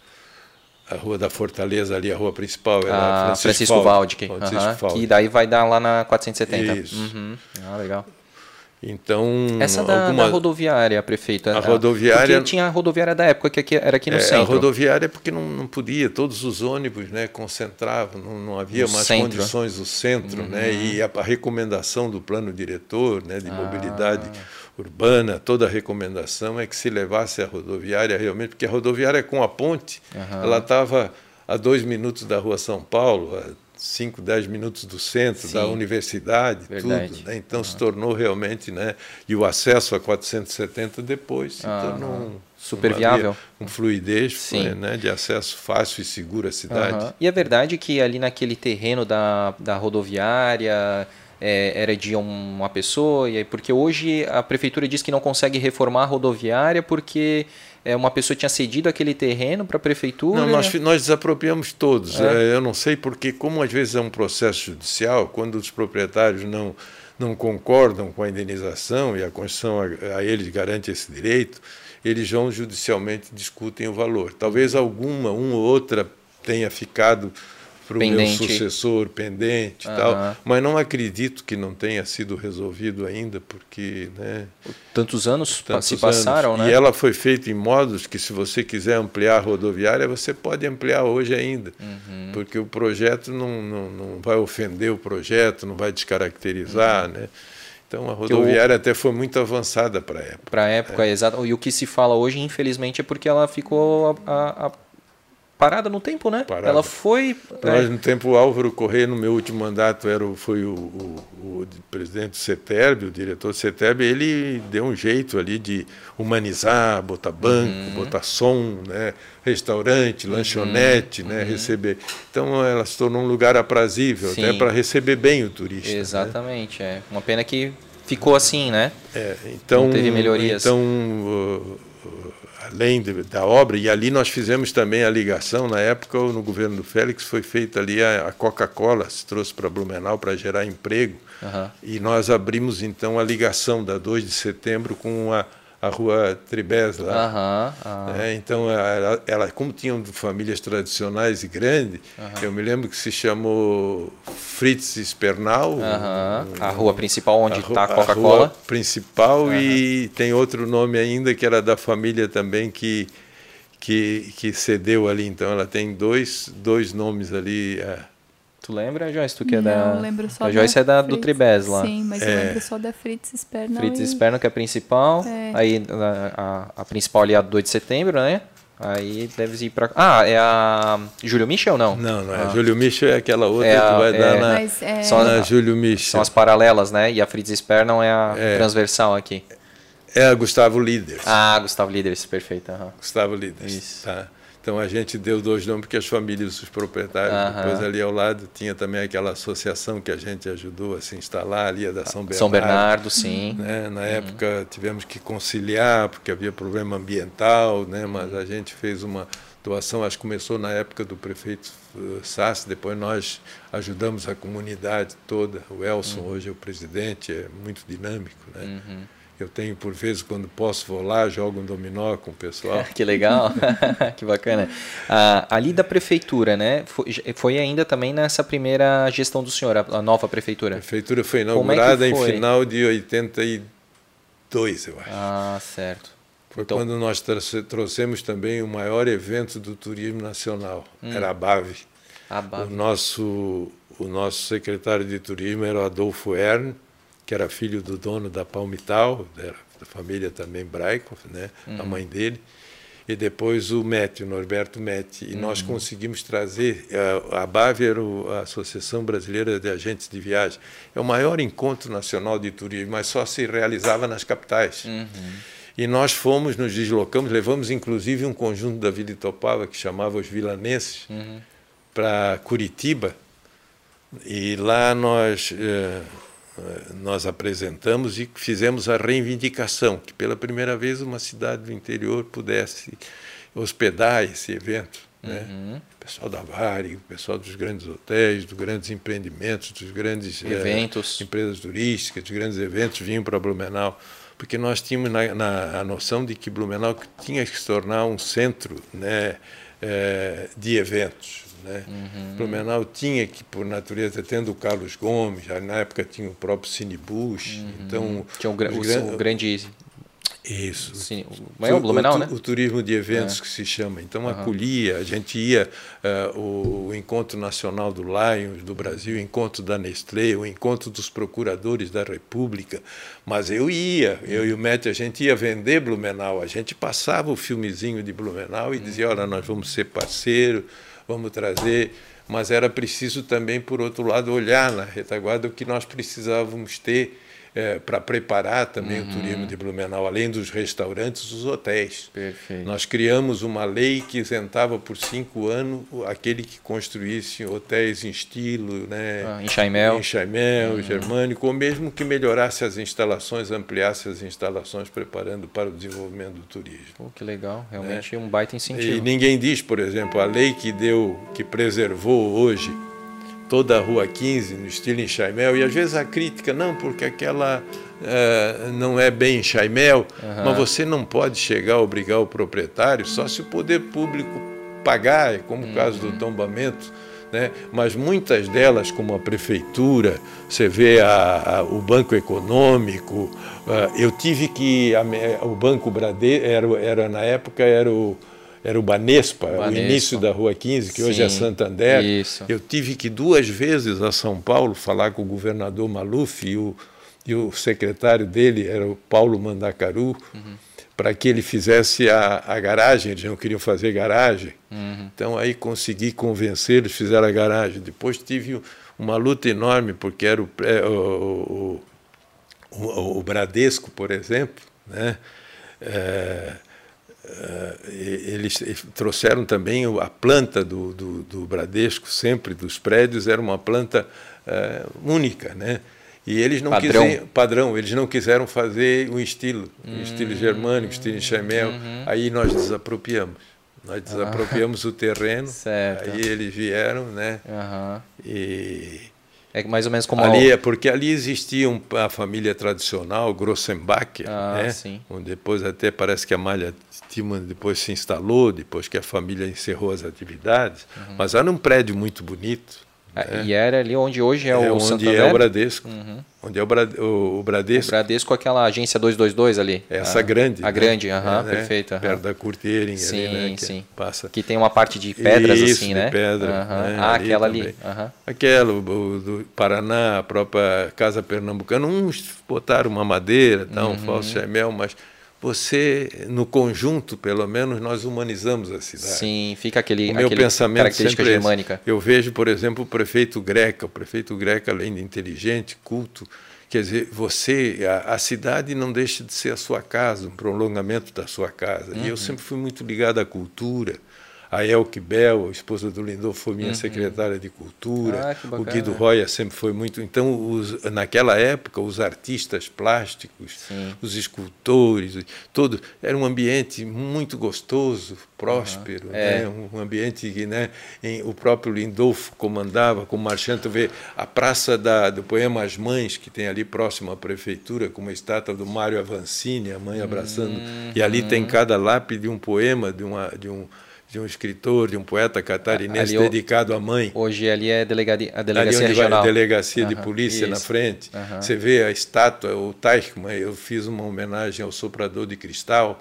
a rua da Fortaleza ali, a rua principal. Era ah, Francisco, Valde, que, Francisco que daí vai dar lá na 470. Isso. Uhum. Ah, legal. Então, essa da, alguma... da rodoviária, prefeito. A, a rodoviária. Porque tinha a rodoviária da época que era aqui no é, centro. A rodoviária porque não, não podia, todos os ônibus, né, concentravam, não, não havia no mais centro. condições do centro, né, uhum. né, e a, a, recomendação do plano diretor, né, de ah. mobilidade urbana, toda a recomendação é que se levasse a rodoviária realmente, porque a rodoviária com a ponte, uhum. ela estava a dois minutos da rua São Paulo, a 5, 10 minutos do centro, Sim, da universidade, verdade. tudo. Né? Então uhum. se tornou realmente, né? E o acesso a 470 depois se uhum. tornou um, super viável, com fluidez, foi, né? De acesso fácil e seguro à cidade. E é verdade que ali naquele terreno da, da rodoviária é, era de uma pessoa, e aí, porque hoje a prefeitura diz que não consegue reformar a rodoviária porque é, uma pessoa tinha cedido aquele terreno para a prefeitura. Não, nós, nós desapropriamos todos. É. é. Eu não sei porque, como às vezes é um processo judicial, quando os proprietários não, não concordam com a indenização e a Constituição a, a eles garante esse direito, eles vão judicialmente discutem o valor. Talvez alguma, uma ou outra tenha ficado para o meu sucessor pendente uhum. tal, mas não acredito que não tenha sido resolvido ainda, porque né, tantos anos tantos se passaram, anos. né? E ela foi feita em modos que se você quiser ampliar a rodoviária, você pode ampliar hoje ainda, uhum. porque o projeto não, não, não vai ofender o projeto, não vai descaracterizar, uhum. né? Então a rodoviária até foi muito avançada para a época. Para a época, é. exato. E o que se fala hoje, infelizmente, é porque ela ficou a, a parada no tempo, né? Parada. Ela foi. Nós, no tempo, o Álvaro Correia, no meu último mandato, era foi o, o, o presidente do CETERB, o diretor do CETERB, ele deu um jeito ali de humanizar, botar banco, uhum. botar som, né? restaurante, uhum. lanchonete, né? Uhum. receber. Então ela se tornou um lugar aprazível, Sim. até para receber bem o turista. Né? Exatamente, né? é. Uma pena que ficou assim, né? É, então, Não teve melhorias. Então, uh, além de, da obra, e ali nós fizemos também a ligação, na época, no governo do Félix, foi feita ali a, a Coca-Cola, se trouxe para Blumenau para gerar emprego, uhum. e nós abrimos então a ligação da 2 de setembro com a a rua Tribés lá. Uhum, é, então, ela, ela, como tinham famílias tradicionais e grandes, eu me lembro que se chamou Fritz Spernal. a rua principal onde está a, a Coca-Cola. A rua principal e tem outro nome ainda que era da família também que, que, que cedeu ali. Então, ela tem dois, dois nomes ali. É, Tu lembra, Joyce? Tu que é não, da. lembro só a Joyce é da, do Tribés lá. Sim, mas é. eu lembro só da Fritz Sperno. Fritz e... Sperno, que é a principal. É. Aí a, a, a, principal ali é a 2 de setembro, né? Aí deve ir pra. Ah, é a Júlio Michel não? Não, não é. Ah. Júlio Michel é aquela outra é a, que vai é, dar na, é... só na Júlio Michel. São as paralelas, né? E a Fritz Sperno é a é. transversal aqui. É a Gustavo Líderes. Ah, Gustavo Líderes, perfeito. Uhum. Gustavo Líderes. Isso. Tá. Então a gente deu dois nomes porque as famílias dos proprietários. Uhum. Depois ali ao lado tinha também aquela associação que a gente ajudou a se instalar ali, a da São Bernardo. São Bernardo, sim. Né? Na uhum. época tivemos que conciliar porque havia problema ambiental, né? mas a gente fez uma doação, acho que começou na época do prefeito eh, Sassi, depois nós ajudamos a comunidade toda. O Elson uhum. hoje é o presidente, é muito dinâmico. Né? Eu tenho, por vezes, quando posso, vou lá, jogo um dominó com o pessoal. (laughs) que legal, (laughs) que bacana. Ah, ali da prefeitura, né? Foi, foi, ainda também nessa primeira gestão do senhor, a, nova prefeitura? A prefeitura foi é inaugurada é foi? em final de 82, eu acho. Ah, certo. Foi então... quando nós trouxemos também o maior evento do turismo nacional, hum. era a BAVE. A BAVE. O nosso, o nosso secretário de turismo era o Adolfo Ern, que era filho do dono da Palmital, da família também Braikov, né, uhum. a mãe dele, e depois o MET, o Norberto MET. E uhum. nós conseguimos trazer, a, a BAV era a Associação Brasileira de Agentes de Viagem, é o maior encontro nacional de turismo, mas só se realizava nas capitais. Uhum. E nós fomos, nos deslocamos, levamos inclusive um conjunto da Vila Itopava, que chamava os Vilanenses, uhum. para Curitiba, e lá nós... Eh, nós apresentamos e fizemos a reivindicação que pela primeira vez uma cidade do interior pudesse hospedar esse evento. Né? Uhum. O pessoal da Varig, o pessoal dos grandes hotéis, dos grandes empreendimentos, dos grandes eh, eventos, é, empresas turísticas, dos grandes eventos vinham para Blumenau, porque nós tínhamos na, na, a noção de que Blumenau tinha que se tornar um centro né, é, de eventos. Né? Uhum. Blumenau tinha que, por natureza, tendo o Carlos Gomes, já na época tinha o próprio Cine Bush, uhum. então... Tinha o, o, o grande... Isso. Cine, é o Blumenau, o, né? O turismo de eventos é. que se chama. Então, uhum. acolhia, a gente ia, uh, o, o, Encontro Nacional do Lions do Brasil, o Encontro da Nestlé, o Encontro dos Procuradores da República, mas eu ia, eu e o Mete, a gente ia vender Blumenau, a gente passava o filmezinho de Blumenau e dizia, olha, nós vamos ser parceiros, vamos trazer, mas era preciso também, por outro lado, olhar na retaguarda o que nós precisávamos ter é, para preparar também uhum. o turismo de Blumenau, além dos restaurantes, os hotéis. Perfeito. Nós criamos uma lei que isentava por cinco anos aquele que construísse hotéis em estilo, né, ah, em Chaimel, em Chaimel uhum. germânico, ou mesmo que melhorasse as instalações, ampliasse as instalações, preparando para o desenvolvimento do turismo. Pô, que legal, realmente né? um baita incentivo. E ninguém diz, por exemplo, a lei que deu, que preservou hoje toda a Rua 15, no estilo em Chaimel, e às vezes a crítica, não, porque aquela uh, não é bem em Chaimel, uhum. mas você não pode chegar a obrigar o proprietário, só se o poder público pagar, como uhum. o caso do uhum. tombamento. Né? Mas muitas delas, como a prefeitura, você vê a, a, o Banco Econômico, uh, eu tive que. A, o Banco Bradesco, era, era, na época, era o era o Banespa, Banespa, o início da Rua 15, que Sim, hoje é Santander. Isso. Eu tive que duas vezes a São Paulo falar com o governador Maluf e o, e o secretário dele era o Paulo Mandacaru, uhum. para que ele fizesse a, a garagem, eles não queriam fazer garagem. Uhum. Então aí consegui convencer, eles fizeram a garagem. Depois tive uma luta enorme, porque era o, o, o, o Bradesco, por exemplo, né? É, é, eles trouxeram também a planta do, do, do, Bradesco, sempre dos prédios, era uma planta é, única, né? E eles não padrão. quiseram padrão, eles não quiseram fazer um estilo, um estilo germânico, estilo chamel. Uhum. Aí nós desapropriamos. Nós desapropriamos ah. o terreno. (laughs) Certo. Aí eles vieram, né? Uhum. E é mais ou menos como ali é porque ali existia um, a família tradicional Grossenbach, ah, né? Sim. Onde depois até parece que a malha Tillman depois se instalou, depois que a família encerrou as atividades. Uhum. Mas era um prédio muito bonito. É. E era ali onde hoje é, é o onde Santander? é o Bradesco. Uhum. Onde é o, Bra o, o Bradesco. O Bradesco aquela agência 222 ali. Essa a, grande. A né? grande, aham, uh -huh, é, perfeito. Uh -huh. Perto da Curteiring sim, ali, né? Que sim. Passa. Que tem uma parte de pedras Isso, assim, né? de pedra. Uh -huh. né? Ah, ali aquela também. ali. Aquela, o, do Paraná, a própria Casa Pernambucana, uns botaram uma madeira, tá, um uhum. falso chamel, mas você, no conjunto, pelo menos, nós humanizamos a cidade. Sim, fica aquele, o meu aquele pensamento característica sempre germânica. É eu vejo, por exemplo, o prefeito Greca. O prefeito Greca, além de inteligente, culto, quer dizer, você, a, a, cidade não deixa de ser a sua casa, um prolongamento da sua casa. Uhum. E eu uhum. sempre fui muito ligado à cultura a Elke Bell, a esposa do Lindolfo, foi minha uhum. secretária de cultura. Ah, o Guido Roya sempre foi muito. Então, os, naquela época, os artistas plásticos, Sim. os escultores, todos, era um ambiente muito gostoso, próspero, uhum. né? é. um ambiente que né, em, o próprio Lindolfo comandava, como marchante, vê a praça da, do poema As Mães, que tem ali próximo à prefeitura, com uma estátua do Mário Avancini, a mãe abraçando, uhum. e ali tem cada lápide um poema de, uma, de um de um escritor, de um poeta catarinense ali, dedicado à mãe. Hoje ali é delegadi, a delegacia ali onde regional. Vai a delegacia de polícia isso. na frente. Você vê a estátua, o Teichmann, eu fiz uma homenagem ao soprador de cristal,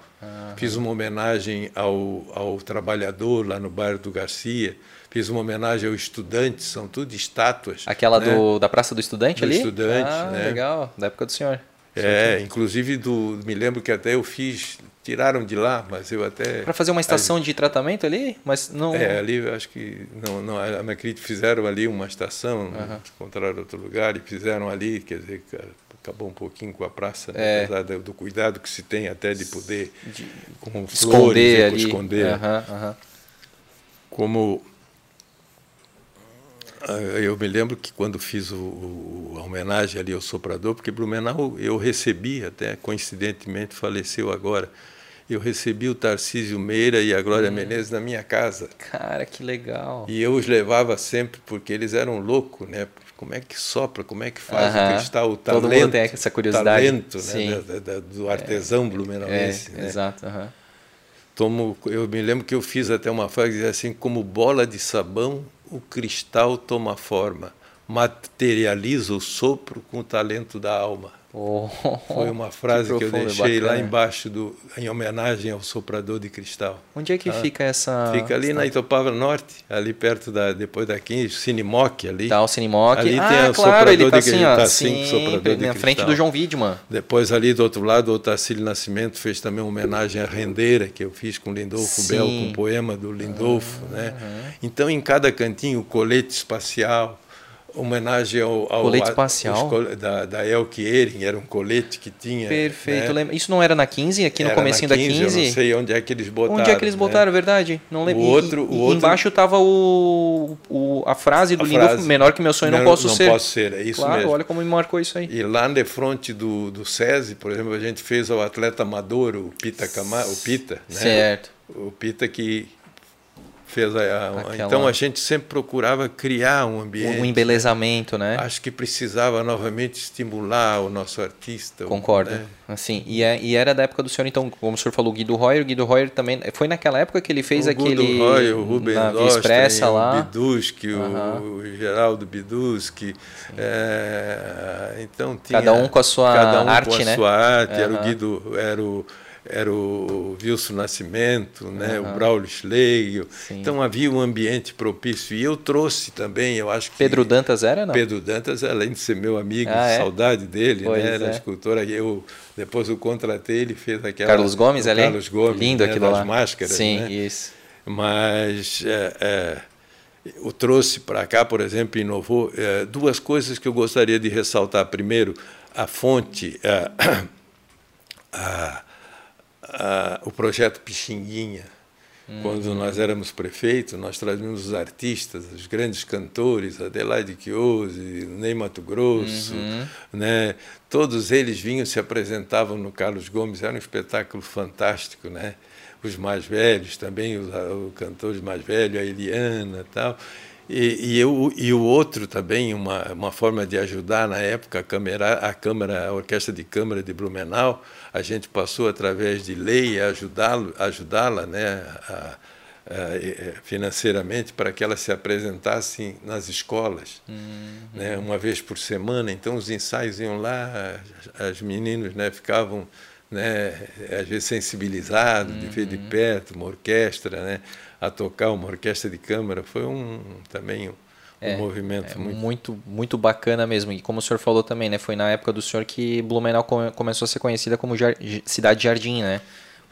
fiz uma homenagem ao, ao trabalhador lá no bairro do Garcia, fiz uma homenagem ao estudante, são tudo estátuas. Aquela né? do, da Praça do Estudante do ali? estudante, ah, né? legal, da época do senhor. É, inclusive do, me lembro que até eu fiz tiraram de lá, mas eu até. Para fazer uma estação ali, de tratamento ali? Mas não. É, ali eu acho que. Não, não, a Macrit fizeram ali uma estação, uhum. encontraram outro lugar e fizeram ali, quer dizer, acabou um pouquinho com a praça, né? é. apesar do, do, cuidado que se tem até de poder de, com esconder flores, ali. esconder. Uhum, uhum. Como ah, eu me lembro que quando fiz o, o, a homenagem ali ao soprador, porque Blumenau eu recebi, até coincidentemente faleceu agora, eu recebi o Tarcísio Meira e a Glória hum. Menezes na minha casa. Cara, que legal. E eu os levava sempre porque eles eram loucos, né? Como é que sopra, como é que faz o cristal, o talento. Todo mundo tem essa curiosidade. talento né? Da, da, do artesão é, blumenauense. É, né? Exato. Tomo, eu me lembro que eu fiz até uma frase que dizia assim, como bola de sabão, o cristal toma forma, materializa o sopro com o talento da alma. Oh, Foi uma frase que, que eu deixei lá embaixo, do, em homenagem ao soprador de cristal. Onde é que ah, fica essa. Fica ali na Itopava Norte, ali perto da. Depois da 15, Cinimoc ali. Tá, o Cinimoc. Ali ah, tem o claro, soprador ele tá de, assim, ó, tá assim, soprador na frente do João Widman. Depois ali do outro lado, o Otacílio Nascimento fez também uma homenagem à rendeira que eu fiz com Lindolfo Sim. Bel, com um poema do Lindolfo. Ah, né? Então, em cada cantinho, o colete espacial homenagem ao, ao colete espacial da, da Elke Ehring, era um colete que tinha. Perfeito. Né? Isso não era na 15, aqui no era comecinho 15, da 15? Eu não sei onde é que eles botaram. Onde é que eles botaram, né? verdade? Não lembro. O outro, o e, outro... embaixo estava o, o, a frase do Lindo menor que meu sonho não, não posso não ser. Não posso ser, é isso claro, mesmo. olha como me marcou isso aí. E lá de frente do, do SESI, por exemplo, a gente fez ao atleta amador, o Pita Camar, o Pita, né? Certo. O Pita que fez a, a Aquela... então a gente sempre procurava criar um ambiente um embelezamento né acho que precisava novamente estimular o nosso artista concordo né? assim e, é, e era da época do senhor então como o senhor falou Guido Royer o Guido Royer também foi naquela época que ele fez o aquele Guido Royer, o Rubens na Via Expressa lá o Biduski uhum. o Geraldo Biduski é, então tinha cada um com a sua cada um arte com a né sua arte uhum. era o Guido era o era o Wilson Nascimento, né, uhum. o Braulio Schlegel. Então havia um ambiente propício. E eu trouxe também, eu acho que. Pedro Dantas era, não? Pedro Dantas, além de ser meu amigo, ah, é? saudade dele, pois né? Era é. escultor. Eu, depois eu contratei, ele fez aquela. Carlos Gomes ali? Carlos Gomes. Lindo né, aquilo das lá. máscaras. Sim, né? isso. Mas. É, é, o trouxe para cá, por exemplo, inovou. É, duas coisas que eu gostaria de ressaltar. Primeiro, a fonte, (clears throat) a, a, a, o projeto Pixinguinha. Uhum. Quando nós éramos prefeitos, nós trazíamos os artistas, os grandes cantores, Adelaide Chiose, Ney Mato Grosso, uhum. né? todos eles vinham, se apresentavam no Carlos Gomes, era um espetáculo fantástico, né? os mais velhos também, os, os cantores mais velhos, a Eliana tal. E, e, eu, e o outro também, uma, uma forma de ajudar na época, a Câmara, a Câmara, a Orquestra de Câmara de Blumenau, a gente passou através de lei a ajudá-la ajudá né, a, a, financeiramente para que ela se apresentasse nas escolas, uhum. né, uma vez por semana. Então os ensaios iam lá, as meninos né, ficavam né, às vezes sensibilizado uhum. de ver de uhum. perto uma orquestra, né, a tocar uma orquestra de câmara, foi um também um, é, um movimento é muito... muito muito bacana mesmo. E como o senhor falou também, né, foi na época do senhor que Blumenau come, começou a ser conhecida como jar, cidade jardim, né?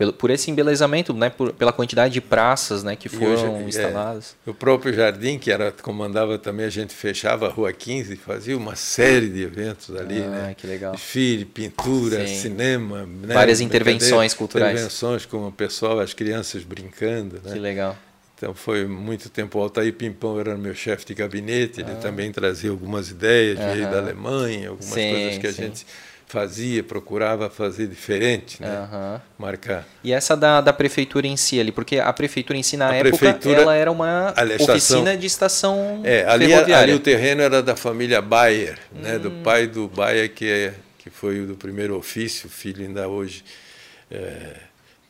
Pelo, por esse embelezamento, né, por, pela quantidade de praças né, que foram hoje, instaladas. É, o próprio jardim, que era comandava também, a gente fechava a Rua 15 e fazia uma série de eventos ali. Ah, né? que legal. Desfile, pintura, Sim. cinema. Né? Várias intervenções culturais. Intervenções com o pessoal, as crianças brincando. Né? Que legal. Então foi muito tempo. O Altair Pimpão era meu chefe de gabinete, ele ah. também trazia algumas ideias, veio da Alemanha, algumas sim, coisas que a sim. gente fazia, procurava fazer diferente, né? Uhum. Marcar. E essa da, da prefeitura em si ali, porque a prefeitura em si na a época ela era uma oficina de estação é, ali. Ali o terreno era da família Bayer, hum. né? Do hum. pai do Bayer que é que foi o do primeiro ofício, filho ainda hoje é,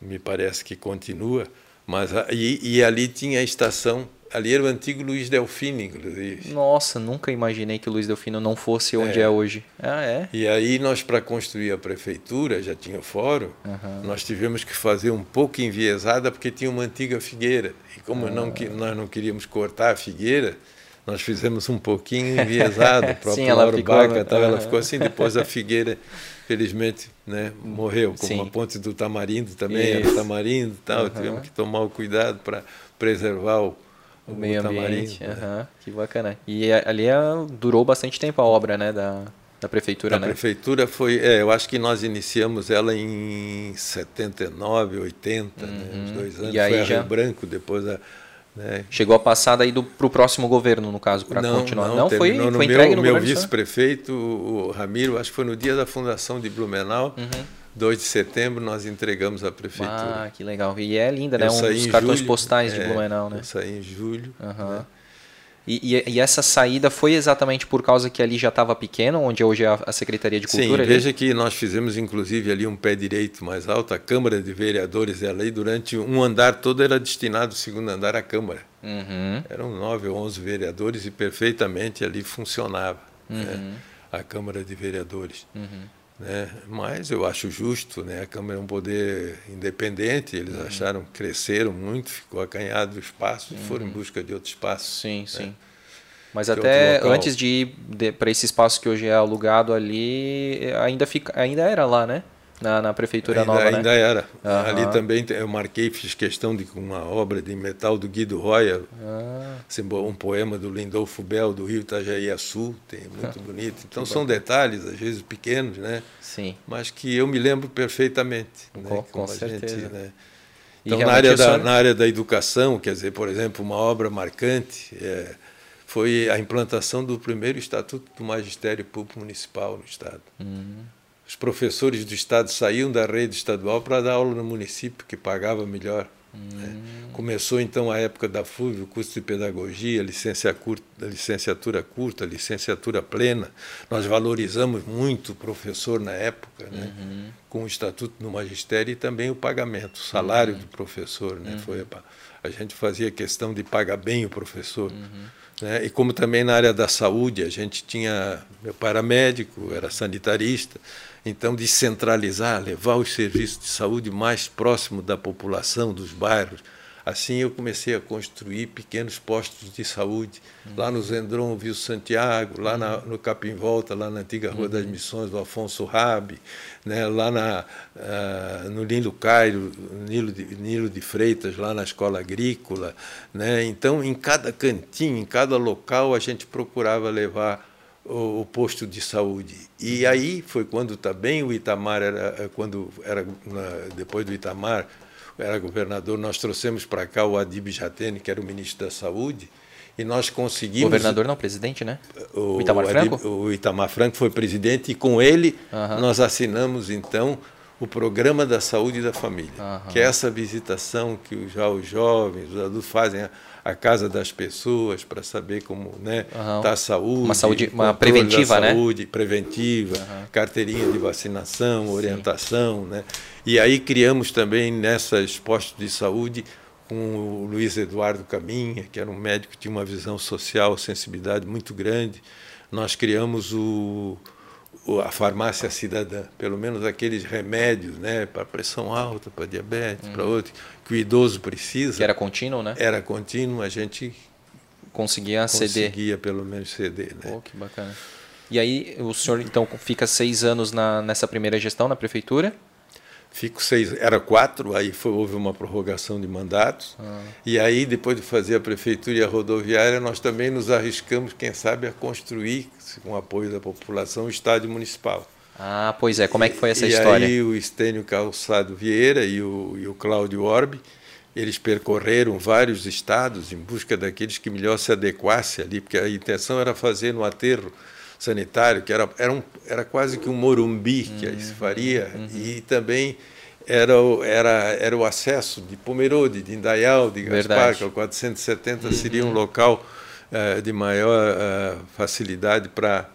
me parece que continua, mas e, e ali tinha a estação Ali era o antigo Luiz Delfino, inclusive. Nossa, nunca imaginei que o Luiz Delfino não fosse onde é, é hoje. Ah, é? E aí nós, para construir a prefeitura, já tinha o fórum, uhum. nós tivemos que fazer um pouco enviesada, porque tinha uma antiga figueira. E como não, que, nós não queríamos cortar a figueira, nós fizemos um pouquinho enviesado. (laughs) O próprio Sim, ela Lauro ficou, Baca, tal, uhum. ela ficou assim, depois a figueira, felizmente, né, morreu. Como Sim. a ponte do Tamarindo também, Isso. era Tamarindo e tal. Uhum. Tivemos que tomar o cuidado para preservar o o meio ambiente. Uhum, que bacana. E ali é, durou bastante tempo a obra, né, da, da prefeitura, a né? Prefeitura foi, é, eu acho que nós iniciamos ela em 79, 80, uhum. né, uns uhum. dois anos. E aí foi já... Rio Branco, depois a né? Chegou a passar daí para o próximo governo, no caso, para continuar. Não, não foi, foi no entregue meu, no meu vice-prefeito, o Ramiro, acho que foi no dia da fundação de Blumenau. Uhum 2 de setembro nós entregamos à prefeitura. Ah, que legal. E é linda, né? um dos cartões julho, postais de é, Blumenau, né? Eu saí em julho. Uhum. Né? E, e, e, essa saída foi exatamente por causa que ali já estava pequeno, onde hoje é a, Secretaria de Cultura? Sim, veja que nós fizemos inclusive ali um pé direito mais alto, a Câmara de Vereadores ela aí durante um andar todo era destinado, o segundo andar, à Câmara. Uhum. Eram nove ou onze vereadores e perfeitamente ali funcionava né? uhum. né? a Câmara de Vereadores. Uhum. Né? Mas eu acho justo, né? a Câmara é um poder independente, eles uhum. acharam, cresceram muito, ficou acanhado o espaço uhum. e foram em uhum. busca de outro espaço. Sim, né? sim. Mas de até antes de ir para esse espaço que hoje é alugado ali, ainda, fica, ainda era lá, né? Na, na prefeitura ainda, nova, né? Ainda era. Uhum. Ali também eu marquei, fiz questão de uma obra de metal do Guido Roya, ah. um poema do Lindolfo Bel do Rio Itajaí Sul, tem muito (laughs) bonito. Então são detalhes, às vezes pequenos, né? Sim. Mas que eu me lembro perfeitamente. Com, né? com certeza. Gente, né? Então, na área, da, na área da educação, quer dizer, por exemplo, uma obra marcante é, foi a implantação do primeiro Estatuto do Magistério Público Municipal no Estado. Uhum os professores do Estado saíam da rede estadual para dar aula no município, que pagava melhor. Hum. Né? Começou então a época da FUV, o curso de pedagogia, licencia curta, licenciatura curta, licenciatura plena. Nós valorizamos muito o professor na época, né? Uhum. com o estatuto do magistério e também o pagamento, o salário uhum. do professor. Né? Uhum. Foi a, gente fazia questão de pagar bem o professor. Uhum. Né? E como também na área da saúde, a gente tinha. Meu pai era médico, era sanitarista então de centralizar, levar os serviços de saúde mais próximo da população, dos bairros, Assim eu comecei a construir pequenos postos de saúde, uhum. lá no Zendron, Viu Santiago, lá na, no Capim Volta, lá na antiga Rua uhum. das Missões do Afonso Rabi, né, lá na, uh, no Nilo Cairo, Nilo de, Nilo de Freitas, lá na Escola Agrícola. Né? Então, em cada cantinho, em cada local, a gente procurava levar o, o posto de saúde. E uhum. aí foi quando também o Itamar era, quando era depois do Itamar, era governador, nós trouxemos para cá o Adib Jatene, que era o ministro da Saúde, e nós conseguimos. Governador não, presidente, né? O, o Itamar Franco? Adib, o Itamar Franco foi presidente e com ele uhum. nós assinamos então o programa da saúde da família, uhum. que é essa visitação que já os jovens, os adultos fazem a casa das pessoas para saber como né uhum. tá a saúde uma saúde uma preventiva né saúde preventiva uhum. carteirinha de vacinação orientação Sim. né e aí criamos também nessas postos de saúde com o Luiz Eduardo Caminha que era um médico que tinha uma visão social sensibilidade muito grande nós criamos o a farmácia cidadã, pelo menos aqueles remédios, né, para pressão alta, para diabetes, para uhum. outro, que o idoso precisa. Que era contínuo, né? Era contínuo, a gente conseguia ceder. Conseguia pelo menos ceder, né? Pô, que bacana. E aí o senhor então fica seis anos na, nessa primeira gestão na prefeitura? Fico seis, era quatro, aí foi, houve uma prorrogação de mandatos. Ah. E aí, depois de fazer a prefeitura e a rodoviária, nós também nos arriscamos, quem sabe, a construir, com o apoio da população, o estádio municipal. Ah, pois é. Como é que foi essa e história? E aí o Estênio Calçado Vieira e o, e o Cláudio Orbe, eles percorreram vários estados em busca daqueles que melhor se adequassem ali, porque a intenção era fazer no aterro sanitário, que era, era, um, era quase que um morumbi que uhum, se faria, uhum. e também era o, era, era o acesso de Pomerode, de Indaial, de Gaspar, Verdade. que é o 470 uhum. seria um local uh, de maior uh, facilidade para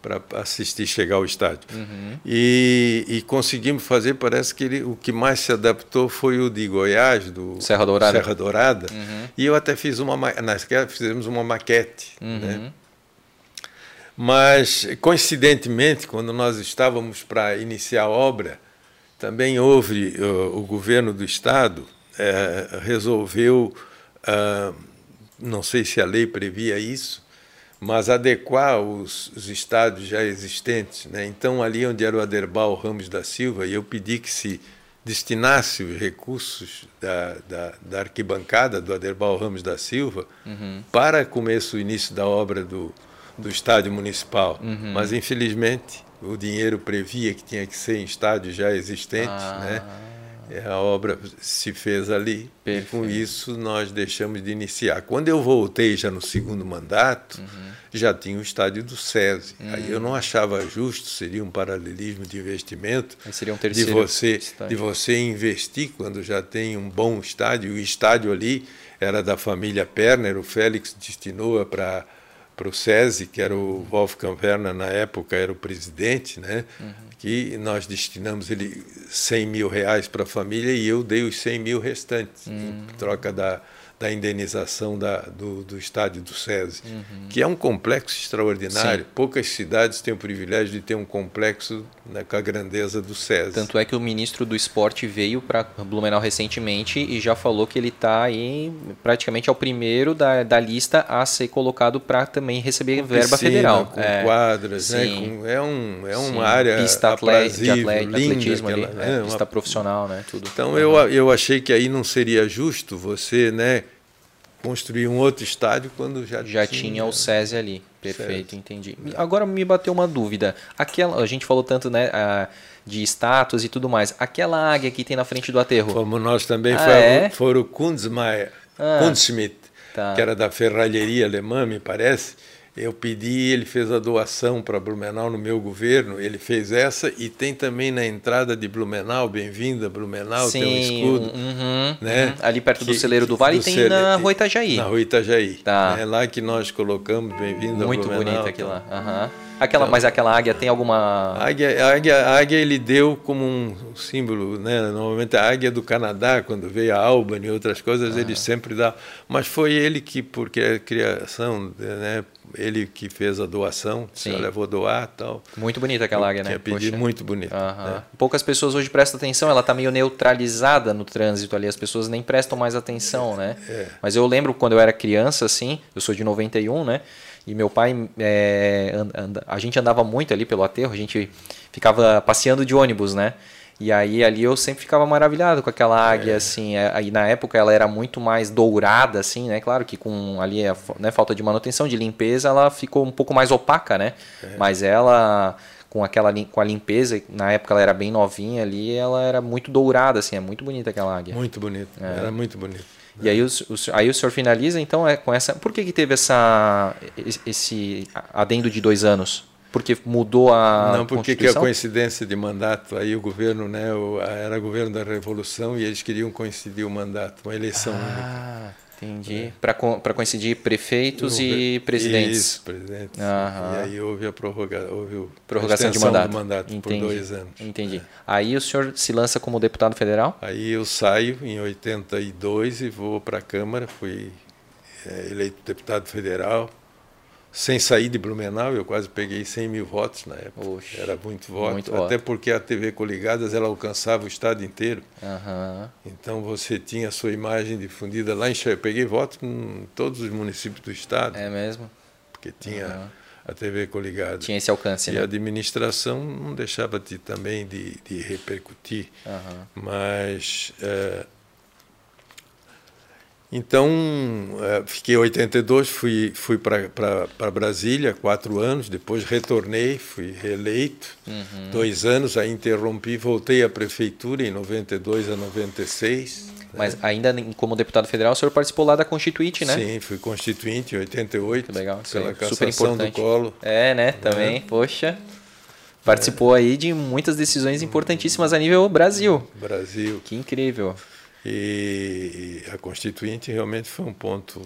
para assistir chegar ao estádio. Uhum. E, e, conseguimos fazer, parece que ele, o que mais se adaptou foi o de Goiás, do Serra Dourada. Serra Dourada. Uhum. E eu até fiz uma, nós fizemos uma maquete. Uhum. Né? Mas, coincidentemente, quando nós estávamos para iniciar a obra, também houve uh, o governo do Estado uh, resolveu, uh, não sei se a lei previa isso, mas adequar os, os estádios já existentes. Né? Então, ali onde era o Aderbal Ramos da Silva, eu pedi que se destinasse os recursos da, da, da arquibancada do Aderbal Ramos da Silva uhum. para começo o início da obra do, do estádio municipal. Uhum. Mas, infelizmente, o dinheiro previa que tinha que ser em estádios já existentes, ah. né? A obra se fez ali. Perfeito. E com isso nós deixamos de iniciar. Quando eu voltei já no segundo mandato, uhum. já tinha o estádio do SESI. Uhum. Aí eu não achava justo, seria um paralelismo de investimento seria um de você de você investir quando já tem um bom estádio. O estádio ali era da família Perner, o Félix destinou para para o SESI, que era o Wolfgang Werner, na época era o presidente, né? Uhum. que nós destinamos ele 100 mil reais para a família e eu dei os 100 mil restantes, uhum. em troca da, da indenização da, do, do estádio do SESI, uhum. que é um complexo extraordinário. Sim. Poucas cidades têm o privilégio de ter um complexo né, com a grandeza do SESI. Tanto é que o ministro do esporte veio para Blumenau recentemente e já falou que ele está aí praticamente ao primeiro da, da lista a ser colocado para também receber com verba piscina, federal. Com é, quadras, né? Com, é, um, é uma área pista atleta, de atleta, atletismo ali, aquela, é, pista uma... profissional, né? Tudo. Então uhum. eu, eu achei que aí não seria justo você, né? Construir um outro estádio quando já, já tinha, tinha o SESI ali. Perfeito, entendi. Agora me bateu uma dúvida. Aquela, a gente falou tanto, né, de estátuas e tudo mais. Aquela águia que tem na frente do aterro. Como nós também ah, foi, é? foram o Kunzmeier, ah, Kunstschmidt, tá. que era da ferralheria alemã, me parece eu pedi, ele fez a doação para Blumenau no meu governo, ele fez essa e tem também na entrada de Blumenau, bem-vinda Blumenau, Sim, tem um escudo. Uhum, né? Uhum. Ali perto do celeiro do Vale do tem cele... na Rua Itajaí. Na Rua Itajaí. Tá. É lá que nós colocamos bem-vinda Muito bonita aquilo lá. Uhum. Aquela, então, mas aquela águia tem alguma. A águia, águia, águia ele deu como um símbolo, né? Normalmente a águia do Canadá, quando veio a Albany e outras coisas, ele sempre dá. Mas foi ele que, porque a criação, né? Ele que fez a doação, disse, olha, vou doar tal. Muito bonita aquela águia, né? Tinha pedido muito bonito. Né? Poucas pessoas hoje prestam atenção, ela está meio neutralizada no trânsito ali, as pessoas nem prestam mais atenção, né? É. Mas eu lembro quando eu era criança, assim, eu sou de 91, né? E meu pai, é, anda, a gente andava muito ali pelo aterro, a gente ficava passeando de ônibus, né? E aí ali eu sempre ficava maravilhado com aquela águia, é. assim. É, aí na época ela era muito mais dourada, assim, né? Claro que com ali a né, falta de manutenção, de limpeza, ela ficou um pouco mais opaca, né? É. Mas ela com aquela com a limpeza, na época ela era bem novinha ali, ela era muito dourada, assim, é muito bonita aquela águia. Muito bonito, é. era muito bonito. E aí o, o, aí o senhor finaliza, então, é com essa. Por que, que teve essa, esse adendo de dois anos? Porque mudou a Não, porque que a coincidência de mandato, aí o governo, né, era governo da Revolução e eles queriam coincidir o mandato, uma eleição ah, única. Entendi. É. Para coincidir prefeitos e presidentes. Isso, presidentes. Aham. E aí houve a prorroga, houve o, prorrogação de mandato, mandato Entendi. por dois anos. Entendi. É. Aí o senhor se lança como deputado federal? Aí eu saio em 82 e vou para a Câmara, fui é, eleito deputado federal sem sair de Blumenau, eu quase peguei 100 mil votos na época. Oxe, Era muito voto. Muito até voto. porque a TV Coligadas ela alcançava o estado inteiro. Uhum. Então você tinha a sua imagem difundida lá em Eu peguei votos em todos os municípios do estado. É mesmo? Porque tinha uhum. a TV Coligadas. Tinha esse alcance, e né? a administração não deixava de, também de, de repercutir. Uhum. Mas... É, então, é, fiquei em 82, fui, fui para Brasília quatro anos, depois retornei, fui reeleito, uhum. dois anos, aí interrompi, voltei à prefeitura em 92 a 96. Mas né? ainda como deputado federal, o senhor participou lá da Constituinte, né? Sim, fui constituinte em 88, legal, pela cassação Super importante. do colo. É, né, também, é. poxa. Participou é. aí de muitas decisões importantíssimas a nível Brasil. Brasil. Que incrível. E a Constituinte realmente foi um ponto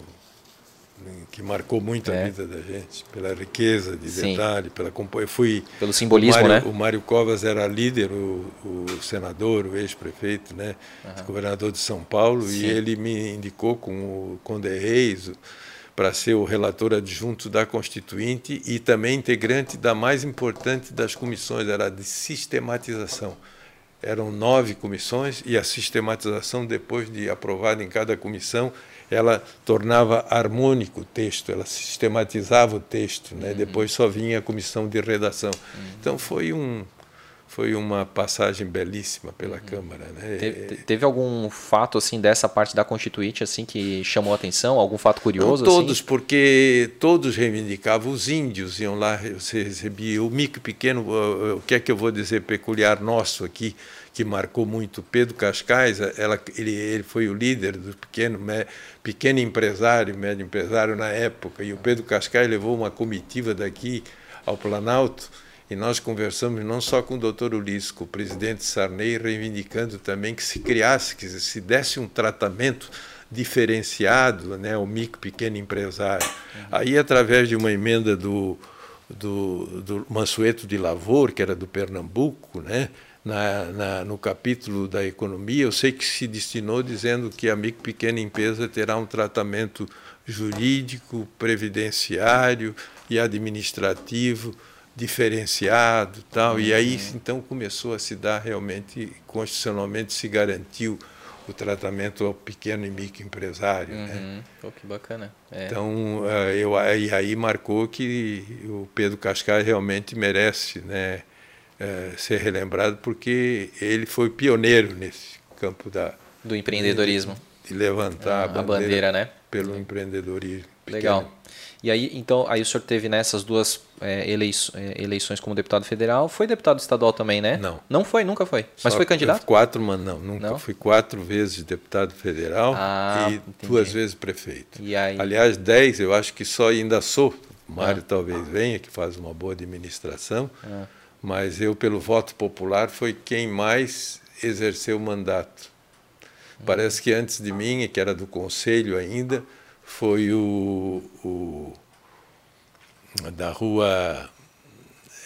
que marcou muito é. a vida da gente, pela riqueza de Sim. detalhe, pela eu fui pelo simbolismo, o Mário, né? O Mário Covas era líder, o, o senador, o ex-prefeito, né, uhum. governador de São Paulo, Sim. e ele me indicou com o Conde Reis para ser o relator adjunto da Constituinte e também integrante da mais importante das comissões, era de sistematização eram nove comissões e a sistematização, depois de aprovada em cada comissão, ela tornava harmônico o texto, ela sistematizava o texto, né? Uhum. depois só vinha a comissão de redação. Uhum. Então foi um, foi uma passagem belíssima pela uhum. Câmara. Né? Teve, teve, algum fato assim dessa parte da Constituinte assim que chamou a atenção? Algum fato curioso? Não, todos, assim? porque todos reivindicavam. Os índios iam lá, você recebia o micro pequeno. O que é que eu vou dizer peculiar nosso aqui? que marcou muito Pedro Cascais, ela, ele, ele foi o líder do pequeno, pequeno empresário, médio empresário na época, e o Pedro Cascais levou uma comitiva daqui ao Planalto, e nós conversamos não só com o doutor Ulisses, com o presidente Sarney, reivindicando também que se criasse, que se desse um tratamento diferenciado né, ao micro pequeno empresário. Uhum. Aí, através de uma emenda do, do, do Mansueto de Lavor, que era do Pernambuco, né, na, na, no capítulo da economia, eu sei que se destinou dizendo que a micro pequena empresa terá um tratamento jurídico, previdenciário e administrativo diferenciado tal e aí uhum. então começou a se dar realmente constitucionalmente se garantiu o tratamento ao pequeno e microempresário né? uhum. né? oh, que bacana é. então eh, eu e aí marcou que o Pedro Cascais realmente merece né é, ser relembrado porque ele foi pioneiro nesse campo da do empreendedorismo de, de levantar ah, a, bandeira a, bandeira, né pelo empreendedorismo pequeno. legal e aí, então, aí o senhor teve nessas duas é, eleições, é, eleições como deputado federal. Foi deputado estadual também, né? Não. Não foi, nunca foi. Mas Só foi candidato? Quatro, mas não, nunca. Não? Fui quatro vezes deputado federal ah, e entendi. duas vezes prefeito. E aí? Aliás, dez, eu acho que só ainda sou. O Mário ah. talvez venha, que faz uma boa administração. Ah. Mas eu, pelo voto popular, foi quem mais exerceu o mandato. Parece que antes de mim, que era do conselho ainda, foi o, o da rua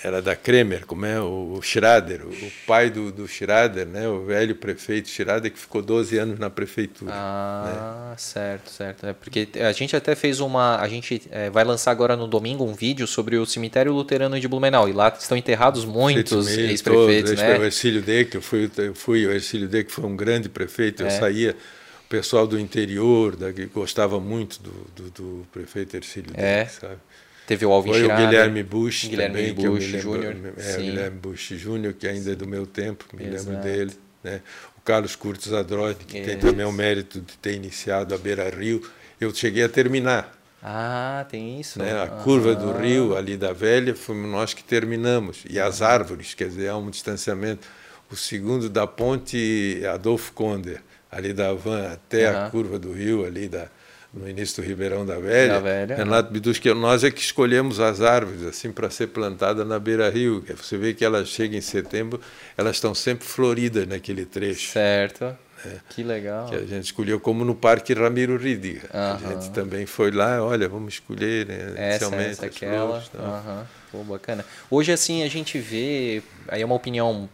era da Kremer, como é o, Schrader, o, pai do, do Schrader, né, o velho prefeito Schrader que ficou 12 anos na prefeitura. Ah, né? certo, certo. É porque a gente até fez uma, a gente é, vai lançar agora no domingo um vídeo sobre o cemitério luterano de Blumenau e lá estão enterrados muitos ex-prefeitos, ex né? O Ercílio Deck, eu fui, eu fui o Ercílio Deck foi um grande prefeito, eu é. saía o pessoal do interior, da, que gostava muito do, do, do prefeito Ercílio é. Sabe? Teve o Alvin Foi Schrader, o Guilherme Bush Guilherme também, Bush que eu me lembro, É, Guilherme Bush Júnior, que ainda é do meu tempo, me Exato. lembro dele. Né? O Carlos Curtis Adroide, que tem também o mérito de ter iniciado a Beira Rio. Eu cheguei a terminar. Ah, tem isso. Né? A curva do rio, ali da velha, fomos nós que terminamos. E as árvores, quer dizer, há um distanciamento. O segundo da ponte Adolfo Konder, ali da Van até a curva do rio, ali da, no início do Ribeirão da Velha, da Velha Renato Bidus, que nós é que escolhemos as árvores assim para ser plantada na beira-rio. Você vê que elas chegam em setembro, elas estão sempre floridas naquele trecho. Certo. É, que legal. Que a gente escolheu como no Parque Ramiro Ridi. Uh -huh. A gente também foi lá, olha, vamos escolher né, essa, essa aquela. Flores, uh -huh. Pô, bacana. Hoje assim a gente vê, aí é uma opinião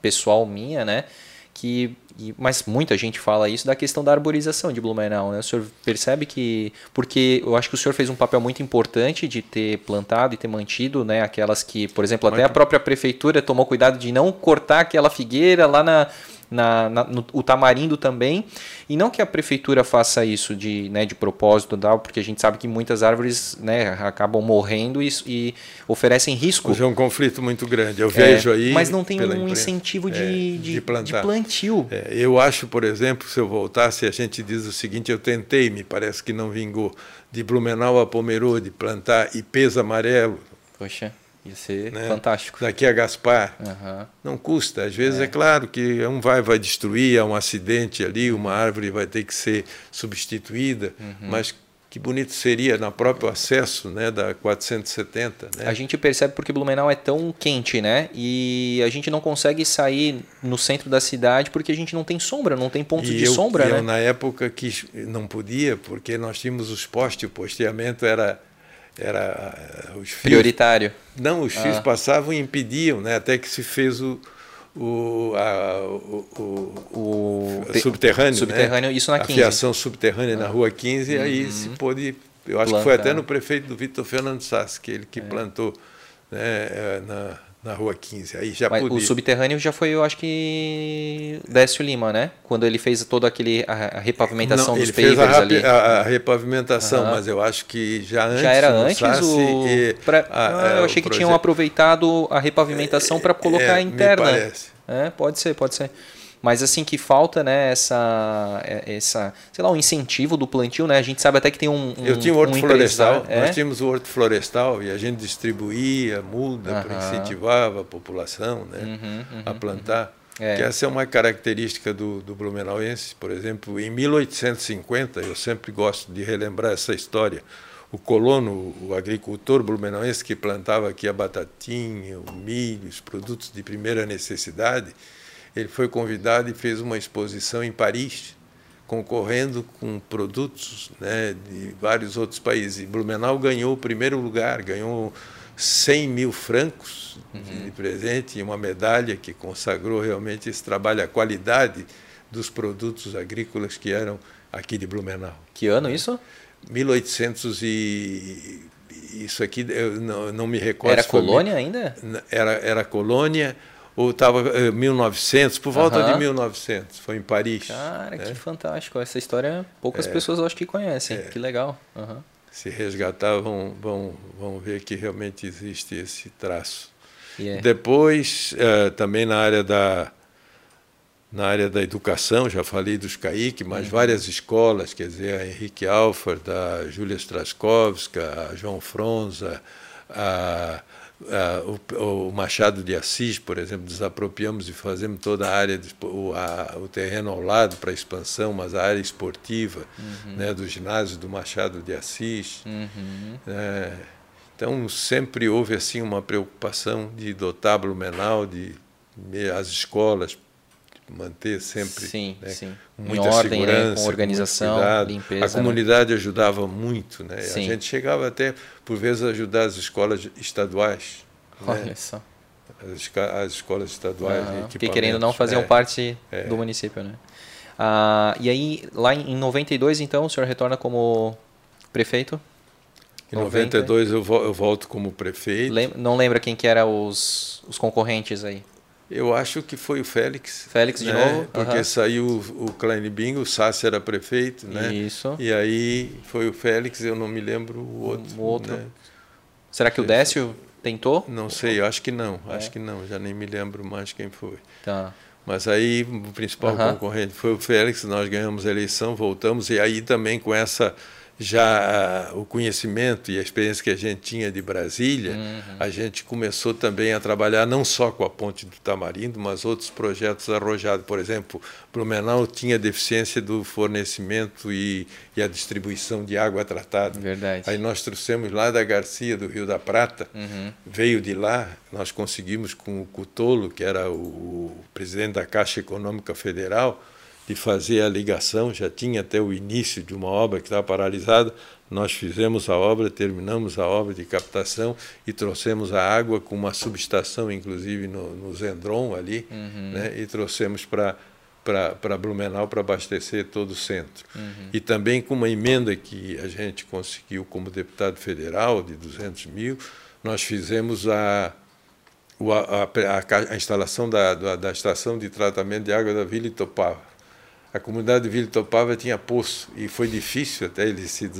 pessoal minha, né? Que mas muita gente fala isso da questão da arborização de Blumenau, né? O senhor percebe que porque eu acho que o senhor fez um papel muito importante de ter plantado e ter mantido, né, aquelas que, por exemplo, até a própria prefeitura tomou cuidado de não cortar aquela figueira lá na na, na, no o tamarindo também. E não que a prefeitura faça isso de, né, de propósito, tal, porque a gente sabe que muitas árvores né, acabam morrendo e, e oferecem risco. Hoje é um conflito muito grande. Eu é, vejo aí. Mas não tem um imprensa. incentivo de, é, de, de, de, plantio. É, eu acho, por exemplo, se eu voltasse, a gente diz o seguinte: eu tentei, me parece que não vingou, de Blumenau a Pomerode, plantar ipês amarelo. Poxa. Ia ser né? fantástico. Daqui a Gaspar. Uhum. Não custa. Às vezes é. é. claro que um vai, vai destruir, há um acidente ali, uma árvore vai ter que ser substituída, uhum. mas que bonito seria no próprio acesso né, da 470. Né? A gente percebe porque Blumenau é tão quente, né? E a gente não consegue sair no centro da cidade porque a gente não tem sombra, não tem pontos e de eu, sombra, eu, né? na época que não podia, porque nós tínhamos os postes, o posteamento era era eh, os fios, prioritário. Não, os fios ah. passavam e impediam, né? Até que se fez o o, a, o, o, o subterrâneo, subterrâneo né? isso na 15. A fiação subterrânea ah. na Rua 15, uhum. aí se pôde, eu acho Plantar. que foi até no prefeito do Vitor Fernando Sassi, que ele que é. plantou né, eh, na, na Rua 15. Aí já Mas podia. O subterrâneo já foi, eu acho que Décio Lima, né? Quando ele fez toda aquele a, a repavimentação Não, dos a, ali. A, a repavimentação, uhum. mas eu acho que já antes. Já era antes o. E, pra, ah, eu achei que tinham aproveitado a repavimentação para colocar é, interna. Me parece. É, pode ser, pode ser. Mas assim que falta, né, essa, é, essa, sei lá, um incentivo do plantio, né? A gente sabe até que tem um, um Eu tinha o horto um florestal, é? nós tínhamos o horto florestal e a gente distribuía muda para incentivar a população, né, uhum, uhum, a plantar. Uhum. É. Que essa é uma característica do, do blumenauense, por exemplo, em 1850, eu sempre gosto de relembrar essa história. O colono, o agricultor blumenauense que plantava aqui a batatinha, o milho, os produtos de primeira necessidade, ele foi convidado e fez uma exposição em Paris, concorrendo com produtos né, de vários outros países. E Blumenau ganhou o primeiro lugar, ganhou 100 mil francos uhum. de presente e uma medalha que consagrou realmente esse trabalho, a qualidade dos produtos agrícolas que eram aqui de Blumenau. Que ano isso? 1800 e isso aqui eu não, não me recordo. Era colônia ainda? Era era colônia ou estava eh, 1900, por volta uhum. de 1900, foi em Paris. Cara, né? que fantástico. Essa história poucas é, pessoas acho que conhecem. É, que legal. Uhum. Se resgatar, vão, vão, vão ver que realmente existe esse traço. Yeah. É. Depois, eh, também na área da na área da educação, já falei dos CAIC, mas uhum. várias escolas, quer dizer, a Henrique Alford, a Júlia Straskowska, a João Fronza, a Uh, o, o, Machado de Assis, por exemplo, desapropriamos e fazemos toda a área, o, a, o terreno ao lado para expansão, mas a área esportiva uhum. né, do ginásio do Machado de Assis. Uhum. É, então, sempre houve assim uma preocupação de dotar Blumenau, de, de as escolas, manter sempre sim, né, sim. muita ordem, segurança, né, com organização, cuidado. limpeza. A comunidade né? ajudava muito, né? Sim. A gente chegava até por vezes a ajudar as escolas estaduais Olha né? só. As, as, escolas estaduais uhum. Que querendo não faziam é, parte é. do município, né? Ah, e aí, lá em 92, então, o senhor retorna como prefeito? Em 92 eu, eu volto como prefeito. Lem não lembra quem que eram os, os concorrentes aí? Eu acho que foi o Félix. Félix de né? novo? Porque uhum. saiu o Klein Bingo, o Sassi era prefeito, né? Isso. E aí foi o Félix, eu não me lembro o outro. O outro. Né? Será que o Décio tentou? Não sei, eu acho que não, é. acho que não, já nem me lembro mais quem foi. Tá. Mas aí o principal uhum. concorrente foi o Félix, nós ganhamos a eleição, voltamos, e aí também com essa já o conhecimento e a experiência que a gente tinha de Brasília, uhum. a gente começou também a trabalhar não só com a ponte do Tamarindo, mas outros projetos arrojados. Por exemplo, Blumenau tinha deficiência do fornecimento e, e a distribuição de água tratada. Verdade. Aí nós trouxemos lá da Garcia, do Rio da Prata, uhum. veio de lá, nós conseguimos com o Cutolo, que era o, o presidente da Caixa Econômica Federal, de fazer a ligação, já tinha até o início de uma obra que estava paralisada. Nós fizemos a obra, terminamos a obra de captação e trouxemos a água com uma subestação, inclusive no, no Zendron ali, uhum. né, e trouxemos para para Blumenau para abastecer todo o centro. Uhum. E também com uma emenda que a gente conseguiu como deputado federal de 200 mil, nós fizemos a, a, a, a instalação da, da, da, estação de tratamento de água da Vila Itopava a comunidade de Vila Topava tinha poço e foi difícil até ele se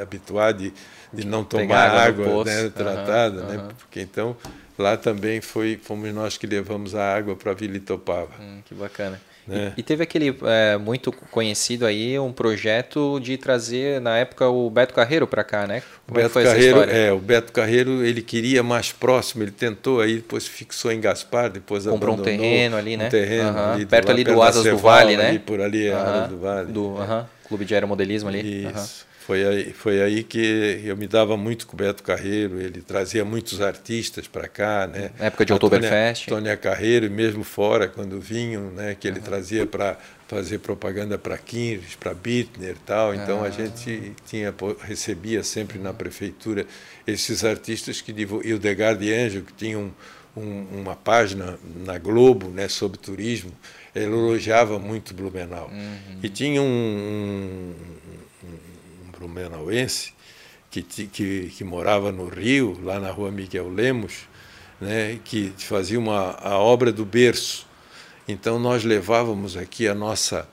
habituar de, de não tomar água, água né, tratada, uhum, né? porque então lá também foi fomos nós que levamos a água para Vila Itopava. Hum, que bacana. Né? E, e, teve aquele é, muito conhecido aí, um projeto de trazer, na época, o Beto Carreiro para cá, né? Como é Beto foi Carreiro, essa É, o Beto Carreiro, ele queria mais próximo, ele tentou aí, depois fixou em Gaspar, depois Comprou abandonou. um terreno ali, né? Um terreno uhum. ali, perto ali do Asas do Vale, né? Ali, por ali, uhum. Asas do Vale. Do uhum. Clube de Aeromodelismo ali. Isso. Foi aí, foi aí que eu me dava muito com o Beto Carreiro, ele trazia muitos artistas para cá, né? Na época de Oktoberfest. Tônia Carreiro, e mesmo fora, quando vinham, né? que ele uhum. trazia para fazer propaganda para Kinres, para Bittner e tal. Então a gente tinha, recebia sempre na prefeitura esses artistas que e o Degar de Anjo, que tinha um, um, uma página na Globo né, sobre turismo, ele elogiava muito Blumenau. Uhum. E tinha um, blumenauense que, que, que morava no Rio, lá na rua Miguel Lemos, né, que fazia uma, a obra do berço. Então nós levávamos aqui a nossa,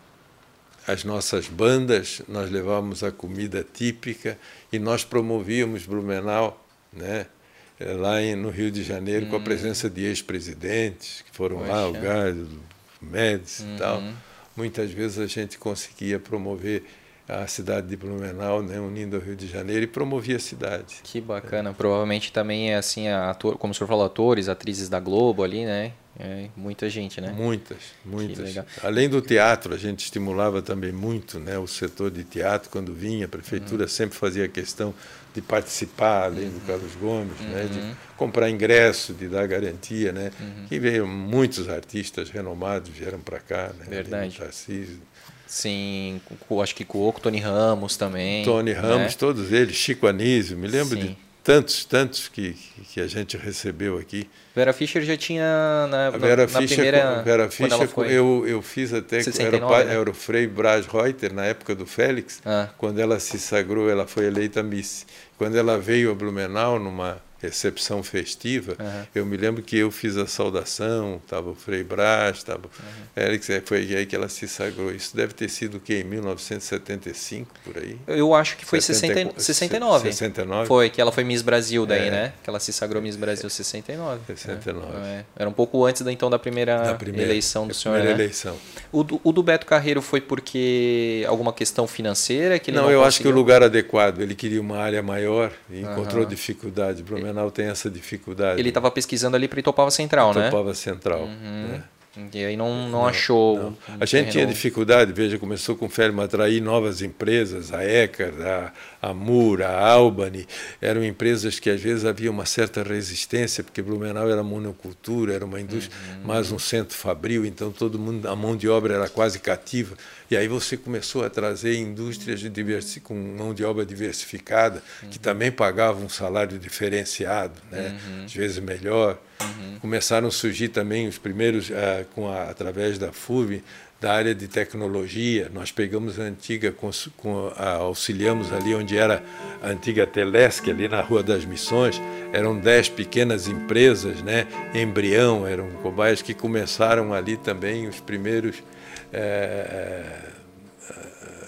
as nossas bandas, nós levávamos a comida típica e nós promovíamos Blumenau, né, lá em, no Rio de Janeiro, com a hum. presença de ex-presidentes que foram Poxa. lá, o Gário, o Médici uhum. e tal. Muitas vezes a gente conseguia promover a cidade de Blumenau, né, unindo o Rio de Janeiro e promovia a cidade. Que bacana. É. Provavelmente também é assim, ator, como o senhor falou, atores, atrizes da Globo ali, né? É, muita gente, né? Muitas, muitas. Além do teatro, a gente estimulava também muito né, o setor de teatro quando vinha. A prefeitura uhum. sempre fazia questão de participar, além uhum. do Carlos Gomes, uhum. né, de uhum. comprar ingresso, de dar garantia. Né, uhum. E veio muitos artistas renomados vieram para cá. Né, Verdade. Tarcísio, Sim, acho que com o Tony Ramos também. Tony né? Ramos, todos eles, Chico Anísio, me lembro Sim. de tantos, tantos que, que a gente recebeu aqui. Vera Fischer já tinha na, Vera na Fischer, primeira... Vera Fischer, eu, eu fiz até... 69, era, né? era o Frei Braz Reuter, na época do Félix, ah. quando ela se sagrou, ela foi eleita Miss. Quando ela veio a Blumenau, numa recepção festiva, uhum. eu me lembro que eu fiz a saudação, estava o Frei Brás, estava uhum. Eric, foi aí que ela se sagrou. Isso deve ter sido o quê? Em 1975, por aí? Eu acho que foi 60, 69. 69? Foi, que ela foi Miss Brasil daí, é. né? Que ela se sagrou Miss Brasil 69. 69. É. Era um pouco antes da, então da primeira, da primeira eleição do senhor, primeira né? eleição. O do, o do Beto Carreiro foi porque alguma questão financeira que não, não eu conseguiu? acho que o lugar adequado. Ele queria uma área maior e encontrou uhum. dificuldade. Blumenau tem essa dificuldade. Ele estava pesquisando ali para Itopava Central, Itopava né? Itopava Central. Uhum. Né? E aí não, não, não achou. Não. A gente tinha dificuldade, veja, começou com o Ferma a atrair novas empresas, a Ecar, a, a Mur, a Albany, eram empresas que às vezes havia uma certa resistência, porque Blumenau era monocultura, era uma indústria, uhum. mais um centro fabril, então todo mundo, a mão de obra era quase cativa. E aí você começou a trazer indústrias de com mão de obra diversificada, uhum. que também pagavam um salário diferenciado, né? Uhum. às vezes melhor. Uhum. Começaram a surgir também os primeiros, uh, com a, através da FUB, da área de tecnologia. Nós pegamos a antiga, com, com, a, auxiliamos ali onde era a antiga Telesc, ali na Rua das Missões. Eram dez pequenas empresas, né? embrião, eram cobaias que começaram ali também os primeiros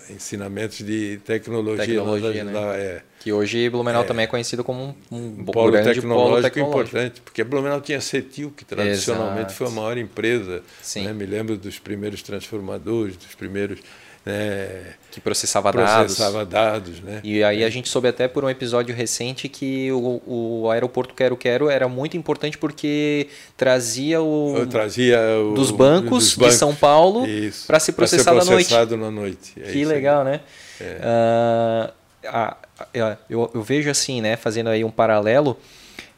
ensinamentos de tecnologia. tecnologia né? é, que hoje Blumenau é, também é conhecido como um, um polo, tecnológico polo tecnológico importante, porque Blumenau tinha Cetil, que tradicionalmente Exato. foi a maior empresa. Né? Me lembro dos primeiros transformadores, dos primeiros né, que processava, processava dados. dados né? E aí a gente soube até por um episódio recente que o, o aeroporto Quero Quero era muito importante porque trazia o trazia o, dos, bancos dos bancos de São Paulo para ser processado à noite. na noite. É que legal, né? É. Uh, a, a, eu, eu, vejo assim, né, fazendo aí um paralelo,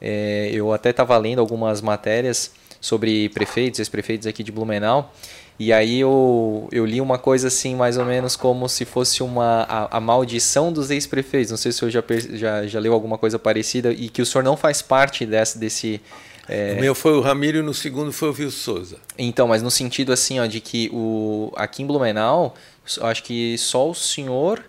é, eu até estava lendo algumas matérias sobre prefeitos, ex-prefeitos aqui de Blumenau, e aí eu, eu li uma coisa assim, mais ou menos como se fosse uma a, a maldição dos ex-prefeitos. Não sei se o senhor já, já, já leu alguma coisa parecida e que o senhor não faz parte desse. desse é... O meu foi o Ramiro e no segundo foi o Vil Souza. Então, mas no sentido assim, ó, de que o, aqui em Blumenau, acho que só o senhor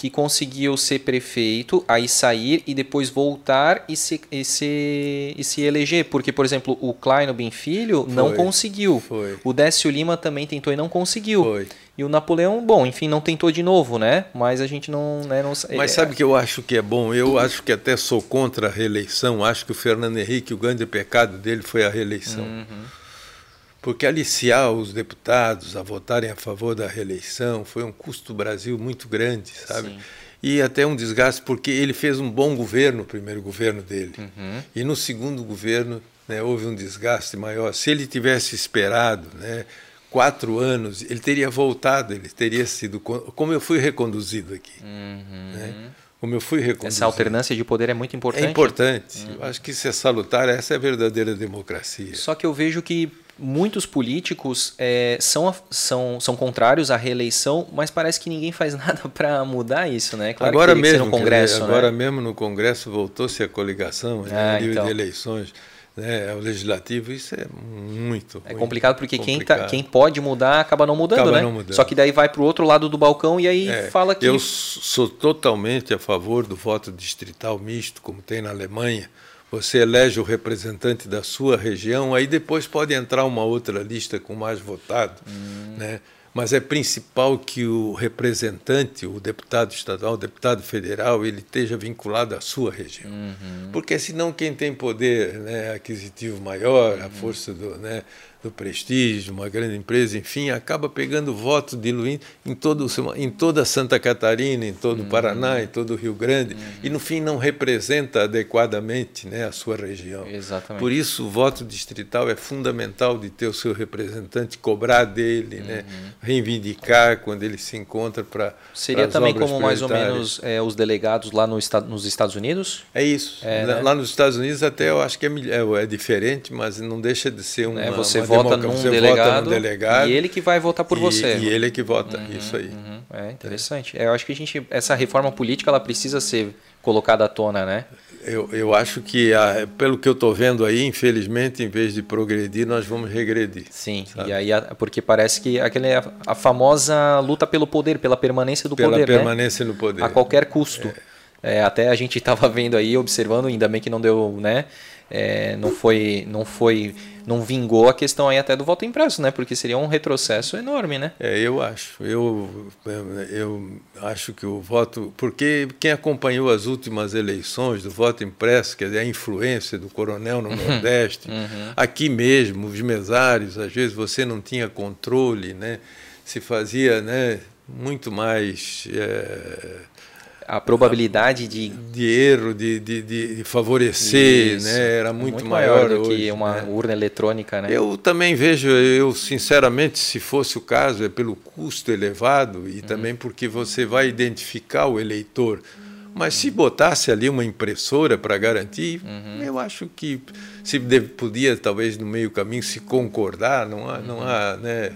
que conseguiu ser prefeito, aí sair e depois voltar e se, e se, e se eleger. Porque, por exemplo, o Klein Bem Filho foi, não conseguiu. Foi. O Décio Lima também tentou e não conseguiu. Foi. E o Napoleão, bom, enfim, não tentou de novo, né? Mas a gente não. Né, não Mas sabe o que eu acho que é bom? Eu acho que até sou contra a reeleição. Acho que o Fernando Henrique, o grande pecado dele foi a reeleição. Uhum porque aliciar os deputados a votarem a favor da reeleição foi um custo Brasil muito grande, sabe? Sim. E até um desgaste, porque ele fez um bom governo, no primeiro governo dele. Uhum. E no segundo governo né, houve um desgaste maior. Se ele tivesse esperado né, quatro anos, ele teria voltado, ele teria sido. Como eu fui reconduzido aqui. Uhum. Né? como eu fui reconduzido. Essa alternância de poder é muito importante. É importante. Uhum. Eu acho que isso é salutar, essa é a verdadeira democracia. Só que eu vejo que muitos políticos é, são, são, são contrários à reeleição, mas parece que ninguém faz (laughs) nada para mudar isso, né? Claro agora mesmo no Congresso, dizer, agora né? mesmo no Congresso voltou-se a coligação, né? ah, então. de eleições. Né, o legislativo, isso é muito. É complicado porque complicado. Quem, tá, quem pode mudar acaba não mudando, acaba né? Não mudando. Só que daí vai para o outro lado do balcão e aí é, fala que. Eu sou totalmente a favor do voto distrital misto, como tem na Alemanha você elege o representante da sua região, aí depois pode entrar uma outra lista com mais votado, hum. né? Mas é principal que o representante, o deputado estadual, o deputado federal, ele esteja vinculado à sua região. Uhum. Porque senão quem tem poder né, aquisitivo maior, uhum. a força do, né, do prestígio, uma grande empresa, enfim, acaba pegando votos diluindo em, todo, em toda Santa Catarina, em todo o Paraná, uhum. em todo o Rio Grande, uhum. e no fim não representa adequadamente né, a sua região. Exatamente. Por isso, o voto distrital é fundamental de ter o seu representante, cobrar dele, né, uhum. né, reivindicar quando ele se encontra para. Seria também como mais ou menos é, os delegados lá no, nos Estados Unidos? É isso. É, lá, né? lá, nos Estados Unidos, até eu acho que é, é, é diferente, mas não deixa de ser uma. É, você uma vota num, você delegado, vota delegado e ele que vai votar por e, você. E ele que vota, uhum, isso aí. Uhum. É interessante. É. eu acho que a gente essa reforma política ela precisa ser colocada à tona, né? Eu, eu acho que, a, pelo que eu estou vendo aí, infelizmente, em vez de progredir, nós vamos regredir. Sim, sabe? e aí, porque parece que aquele, a, a, famosa luta pelo poder, pela permanência do pela poder. Pela permanência né? no poder. A qualquer custo. É. É, até a gente (laughs) estava vendo aí, observando, ainda bem que não deu, né? É, não foi, não foi não vingou a questão aí até do voto impresso, né? Porque seria um retrocesso enorme, né? É, eu acho. Eu, eu acho que o voto. Porque quem acompanhou as últimas eleições do voto impresso, quer dizer, a influência do coronel no uhum. Nordeste, uhum. aqui mesmo, os mesários, às vezes você não tinha controle, né? Se fazia né, muito mais. É, a probabilidade de de erro, de, de, de favorecer, Isso. né? Era é muito, maior, do hoje, que uma né? urna eletrônica, né? Eu também vejo, eu sinceramente, se fosse o caso, é pelo custo elevado Uhum. e também porque você vai identificar o eleitor. Mas se botasse ali uma impressora para garantir, Uhum. eu acho que se podia talvez no meio caminho se concordar, não há, não há, né?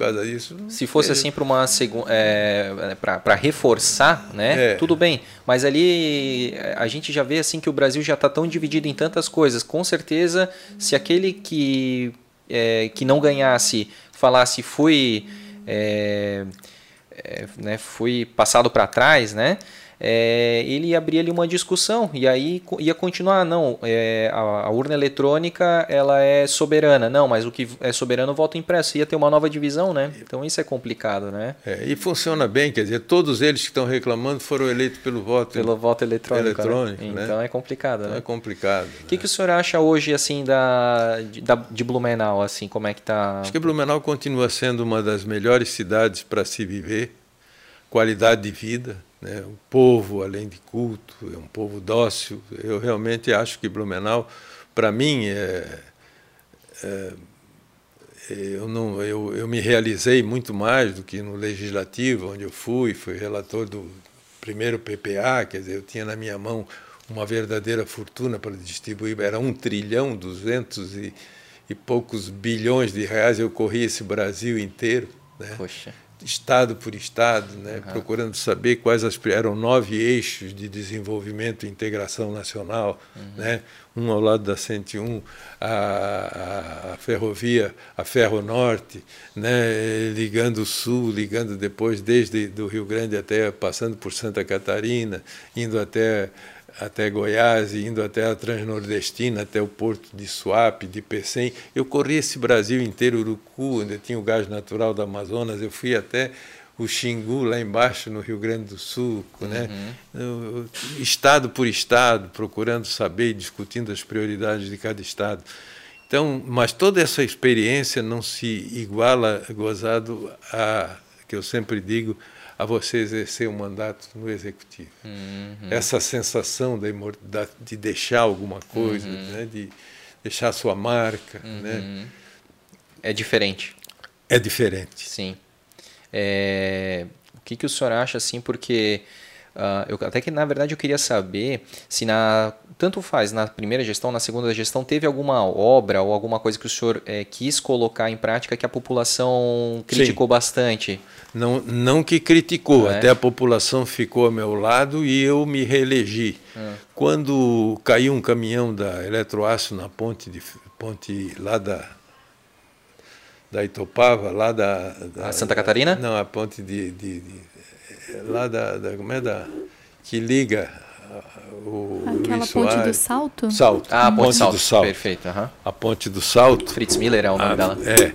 Causa disso. Se fosse é- assim para uma segunda, é, para reforçar, né? É. Tudo bem. Mas ali é, a gente já vê assim que o Brasil já está tão dividido em tantas coisas. Com certeza, se aquele que é, que não ganhasse falasse fui é, é, né, fui passado para trás, né? É, ele abria ali uma discussão e aí ia continuar não é, a, a urna eletrônica ela é soberana não mas o que é soberano voto impresso ia ter uma nova divisão né então isso é complicado né É, e funciona bem, quer dizer, todos eles que estão reclamando foram eleitos pelo voto. pelo voto eletrônico, né? Eletrônico, né? então é complicado Então né é complicado. o que, que o senhor acha hoje assim da de, da- de Blumenau assim como é que tá Acho que Blumenau continua sendo uma das melhores cidades para se viver, qualidade de vida, né? o povo, além de culto, é um povo dócil. Eu realmente acho que Blumenau, para mim, é, é, eu, não, eu, eu me realizei muito mais do que no Legislativo, onde eu fui, fui relator do primeiro PPA, quer dizer, eu tinha na minha mão uma verdadeira fortuna para distribuir, era um trilhão, duzentos e, e poucos bilhões de reais, eu corri esse Brasil inteiro, né? poxa estado por estado, né? procurando saber quais as, eram nove eixos de desenvolvimento e integração nacional, né? um ao lado da 101, a, a, a ferrovia, a Ferro Norte, né? ligando o sul, ligando depois desde do Rio Grande até passando por Santa Catarina, indo até até Goiás, indo até a Transnordestina, até o porto de Suape, de Pecém. Eu corri esse Brasil inteiro, Urucu, onde tinha o gás natural do Amazonas. Eu fui até o Xingu, lá embaixo, no Rio Grande do Sul, né? Eu- estado por estado, procurando saber e discutindo as prioridades de cada estado. Então, mas toda essa experiência não se iguala, gozado, a, que eu sempre digo, a você exercer um mandato no executivo. Essa sensação da- de deixar alguma coisa, né? de deixar sua marca, né? é diferente é diferente. Sim. É, o que, que o senhor acha assim? Porque ah, eu, até que na verdade eu queria saber se na tanto faz na primeira gestão, na segunda gestão teve alguma obra ou alguma coisa que o senhor eh, quis colocar em prática que a população criticou bastante. Não, não que criticou, É. até a população ficou ao meu lado e eu me reelegi. Quando caiu um caminhão da Eletroaço na ponte, de, ponte lá da, da Itopava, lá da, da- A Santa Catarina? Não, a ponte de, de- de- lá da, da como é da que liga ah, o Aquela Luiz ponte do Soares. salto? Salto. Ah, a ponte, Salto. do Salto. Perfeito. aham. A ponte do Salto. Fritz Miller é o nome Ah, dela. É.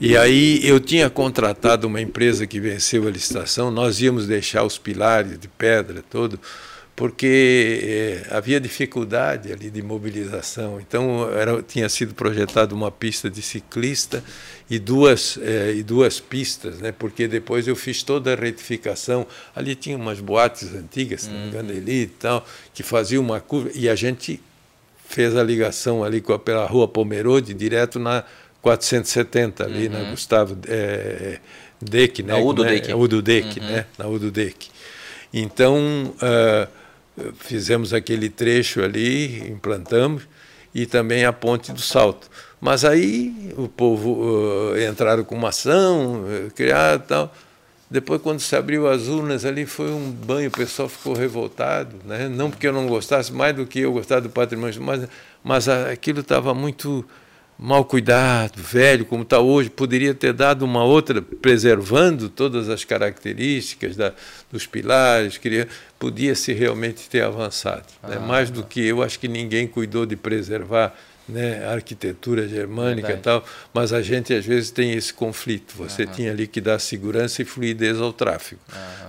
E aí eu tinha contratado uma empresa que venceu a licitação, nós íamos deixar os pilares de pedra todo, porque eh, havia dificuldade ali de mobilização. Então era, tinha sido projetada uma pista de ciclista e duas, eh, e duas pistas, né? porque depois eu fiz toda a retificação. Ali tinha umas boates antigas, se não me engano, ali e tal, que faziam uma curva, e a gente fez a ligação ali a, pela rua Pomerode, direto na 470, ali na Gustavo é, Deck, né? Na Udo é? Deck. Udo Deck, né? Na Udo Deck. Então, ah, fizemos aquele trecho ali, implantamos, e também a Ponte do Salto. Mas aí o povo ah, entraram com uma ação, eh, criar tal. Depois, quando se abriu as urnas ali, foi um banho, o pessoal ficou revoltado. Né? Não porque eu não gostasse, mais do que eu gostar do patrimônio, mas, mas aquilo estava muito mal cuidado, velho, como está hoje. Poderia ter dado uma outra, preservando todas as características da, dos pilares, queria, podia-se realmente ter avançado. né? Mais do que eu, acho que ninguém cuidou de preservar né, arquitetura germânica e Verdade. tal, mas a gente às vezes tem esse conflito. Você tinha ali que dar segurança e fluidez ao tráfego.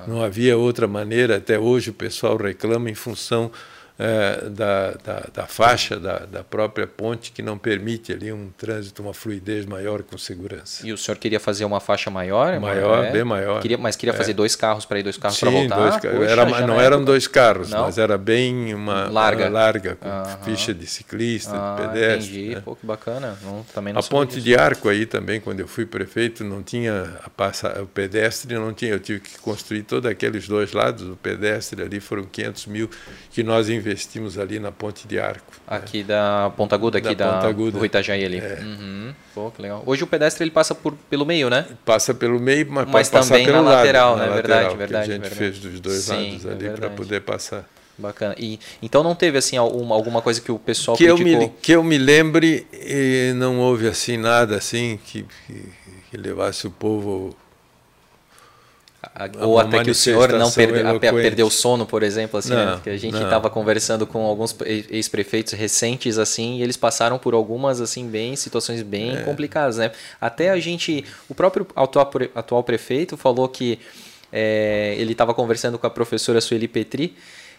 Não havia outra maneira, até hoje o pessoal reclama em função é, da, da, da, faixa da, da, própria ponte que não permite ali um trânsito, uma fluidez maior com segurança. E o senhor queria fazer uma faixa maior? Maior, é? bem maior. Queria, mas queria fazer é. dois carros para ir dois carros para voltar? Dois, Poxa, era, não eram dois carros, não? mas era bem uma larga, larga com ficha de ciclista, ah, de pedestre. Entendi, né? pô, que bacana. Não, também não a ponte disso. de arco aí também, quando eu fui prefeito, não tinha a passa, o pedestre, não tinha. Eu tive que construir todos aqueles dois lados. O pedestre ali foram 500 mil que nós investimos ali na Ponte de Arco. Aqui né? da Ponta Aguda, aqui da, da Aguda. do Itajaí ali. É. Uhum. Pô, que legal. Hoje o pedestre ele passa por, pelo meio, né? Passa pelo meio, mas, mas pode também passar na lado, lateral, né? Na verdade, lateral, verdade. a gente verdade. fez dos dois Sim, lados é ali é para poder passar. Bacana. E, então não teve assim alguma, alguma coisa que o pessoal que criticou? Eu me, que eu me lembre, não houve assim nada assim que, que, que levasse o povo ou até que o senhor não perde, perdeu o sono, por exemplo, assim, né? não, né? que a gente estava conversando com alguns ex-prefeitos recentes assim, e eles passaram por algumas assim bem situações bem é. complicadas, né? Até a gente, o próprio atual, atual prefeito falou que é, ele estava conversando com a professora Sueli Petri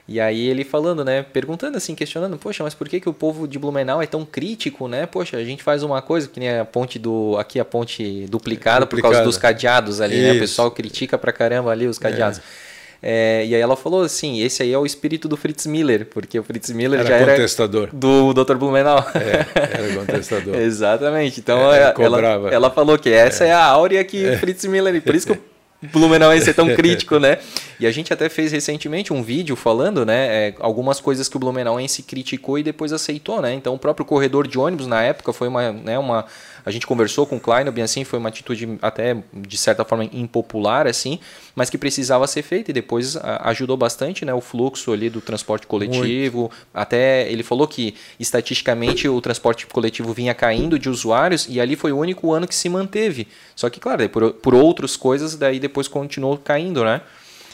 e aí ele falando, né, perguntando assim, questionando, poxa, mas por que, que o povo de Blumenau é tão crítico, né? Poxa, a gente faz uma coisa, que nem a ponte do. Aqui a ponte duplicada, é, por causa dos cadeados ali, Isso. né? O pessoal critica pra caramba ali os cadeados. É. É, e aí ela falou assim, esse aí é o espírito do Fritz Miller, porque o Fritz Miller era já contestador. era do Dr. Blumenau. É, era contestador. (laughs) Exatamente. Então é, ela, ela, falou que essa é, é a áurea que é. Fritz Miller, por isso que o (laughs) Blumenauense é tão crítico, né? E a gente até fez recentemente um vídeo falando, né, é, algumas coisas que o Blumenauense criticou e depois aceitou, né? Então o próprio corredor de ônibus na época foi uma, né, uma a gente conversou com o Klein, bem assim, foi uma atitude até de certa forma impopular, assim, mas que precisava ser feita e depois ajudou bastante né, o fluxo ali do transporte coletivo. Muito. Até ele falou que estatisticamente o transporte coletivo vinha caindo de usuários e ali foi o único ano que se manteve. Só que, claro, por, por outras coisas, daí depois continuou caindo, né?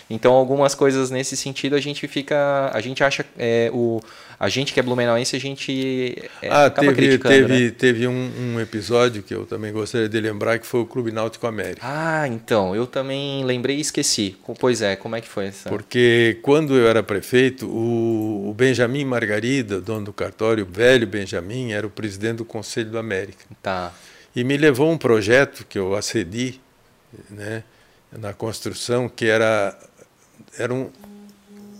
Então, algumas coisas nesse sentido a gente fica. A gente acha. É, o, a gente que é blumenauense, a gente é, ah, acaba teve, criticando. Teve, né? teve um, um, episódio que eu também gostaria de lembrar, que foi o Clube Náutico América. Ah, então. Eu também lembrei e esqueci. Pois é, como é que foi essa? Porque quando eu era prefeito, o, o Benjamin Margarida, dono do cartório, o velho Benjamin, era o presidente do Conselho do América. Tá. E me levou um projeto que eu acedi, né? na construção que era era um,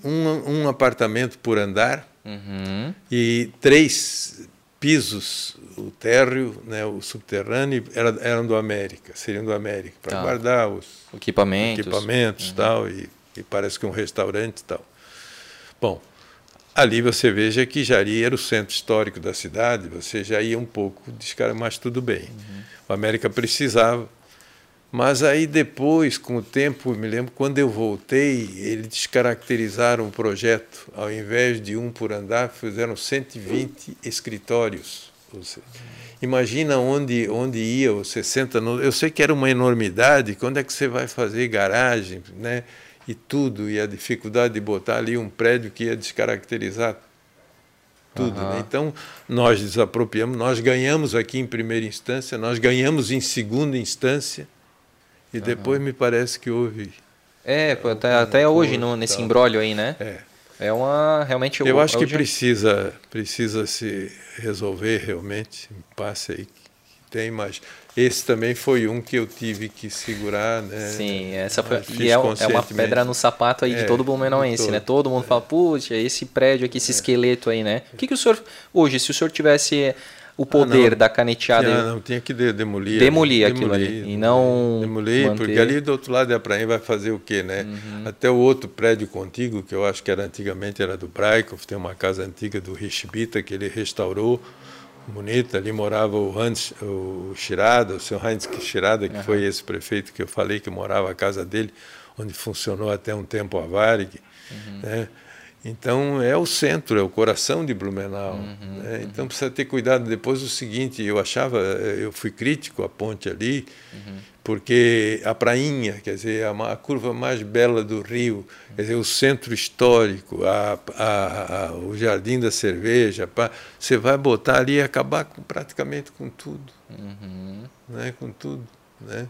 um, um apartamento por andar uhum. e três pisos, o térreo, né, o subterrâneo, era, eram do América, seriam do América, para tá. guardar os equipamentos, equipamentos uhum. tal, e, e parece que um restaurante e tal. Bom, ali você veja que Jari era o centro histórico da cidade, você já ia um pouco descarado, mas tudo bem. Uhum. O América precisava, mas aí depois, com o tempo, me lembro, quando eu voltei, eles descaracterizaram o projeto. Ao invés de um por andar, fizeram 120 escritórios. Seja, imagina onde, onde ia os 60. Eu sei que era uma enormidade, quando é que você vai fazer garagem, né? E tudo, e a dificuldade de botar ali um prédio que ia descaracterizar tudo. Uhum. Né? Então, nós desapropriamos, nós ganhamos aqui em primeira instância, nós ganhamos em segunda instância, e depois me parece que houve. É, até, até hoje no, nesse embrólio aí, né? É. É uma realmente. Eu acho que precisa precisa se resolver realmente passe aí que tem, mas esse também foi um que eu tive que segurar, né? Sim, essa foi e é, é, uma pedra no sapato aí é, de todo blumenauense, né? Todo mundo é. fala, puxa, esse prédio aqui, esse é. esqueleto aí, né? O que, que o senhor hoje, se o senhor tivesse o poder ah, da caneteada. Tinha, não, tinha que demolir. Demolir aquilo demolir, ali. E não. Demolir, manter... porque ali do outro lado da praia vai fazer o quê, né? Uhum. Até o outro prédio contigo, que eu acho que era antigamente era do Braikov, tem uma casa antiga do Richbita que ele restaurou. Bonita, ali morava o Hans, o Shirada, o senhor Heinz Shirada, que uhum. foi esse prefeito que eu falei que morava a casa dele, onde funcionou até um tempo a Varig. Uhum. Né? Então é o centro, é o coração de Blumenau. Uhum, né? Então uhum. precisa ter cuidado. Depois o seguinte, eu achava, eu fui crítico à ponte ali, uhum. porque a prainha, quer dizer, a, a, curva mais bela do Rio, quer dizer, o centro histórico, a, a, o Jardim da Cerveja, pá, você vai botar ali e acabar com, praticamente com tudo, uhum. né? Com tudo, né?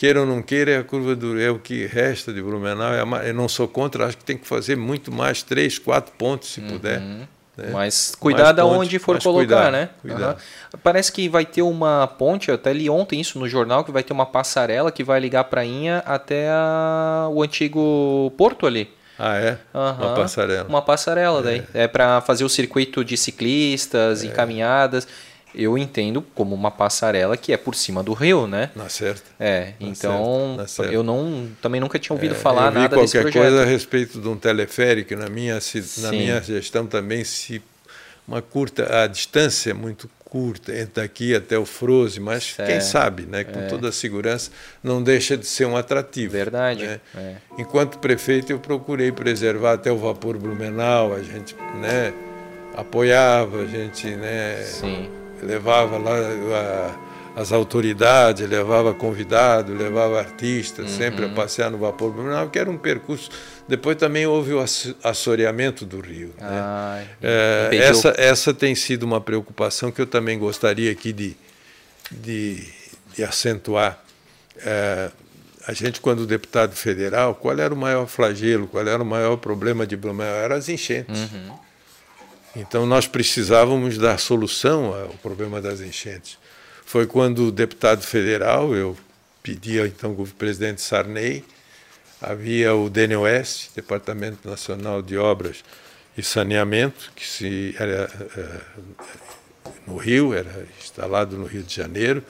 Queira ou não queira, é a curva do é o que resta de Blumenau. É eu não sou contra, acho que tem que fazer muito mais, três, quatro pontos, se uhum. puder. Né? Mas cuidar da onde for colocar, cuidar, né? Cuidar. Uhum. Parece que vai ter uma ponte, eu até li ontem isso no jornal, que vai ter uma passarela que vai ligar a prainha até a, o antigo porto ali. Ah, é? Uhum. Uma passarela. Uma passarela, é. daí. É para fazer o circuito de ciclistas, é. encaminhadas eu entendo como uma passarela que é por cima do rio, né? Na certa. É, na então certa, eu não também nunca tinha ouvido é, falar eu vi nada qualquer desse coisa a respeito de um teleférico na minha na minha gestão também se uma curta a distância é muito curta entre aqui até o Froze, mas quem sabe, né, com é. toda a segurança, não deixa de ser um atrativo. Verdade. Né? É. Enquanto prefeito, eu procurei preservar até o vapor Blumenau, a gente, né, apoiava, a gente, né, Sim levava lá a, as autoridades, levava convidado, levava artistas, uhum. sempre a passear no vapor Blumenau, que era um percurso. Depois também houve o assoreamento do rio. Ah, né? é, essa, essa tem sido uma preocupação que eu também gostaria aqui de, de, de acentuar. É, a gente, quando deputado federal, qual era o maior flagelo, qual era o maior problema de Blumenau? Eram as enchentes. Uhum. Então nós precisávamos dar solução ao problema das enchentes. Foi quando o deputado federal, eu pedi então ao presidente Sarney, havia o DNOS, Departamento Nacional de Obras e Saneamento, que se era eh, no Rio, era instalado no Rio de Janeiro,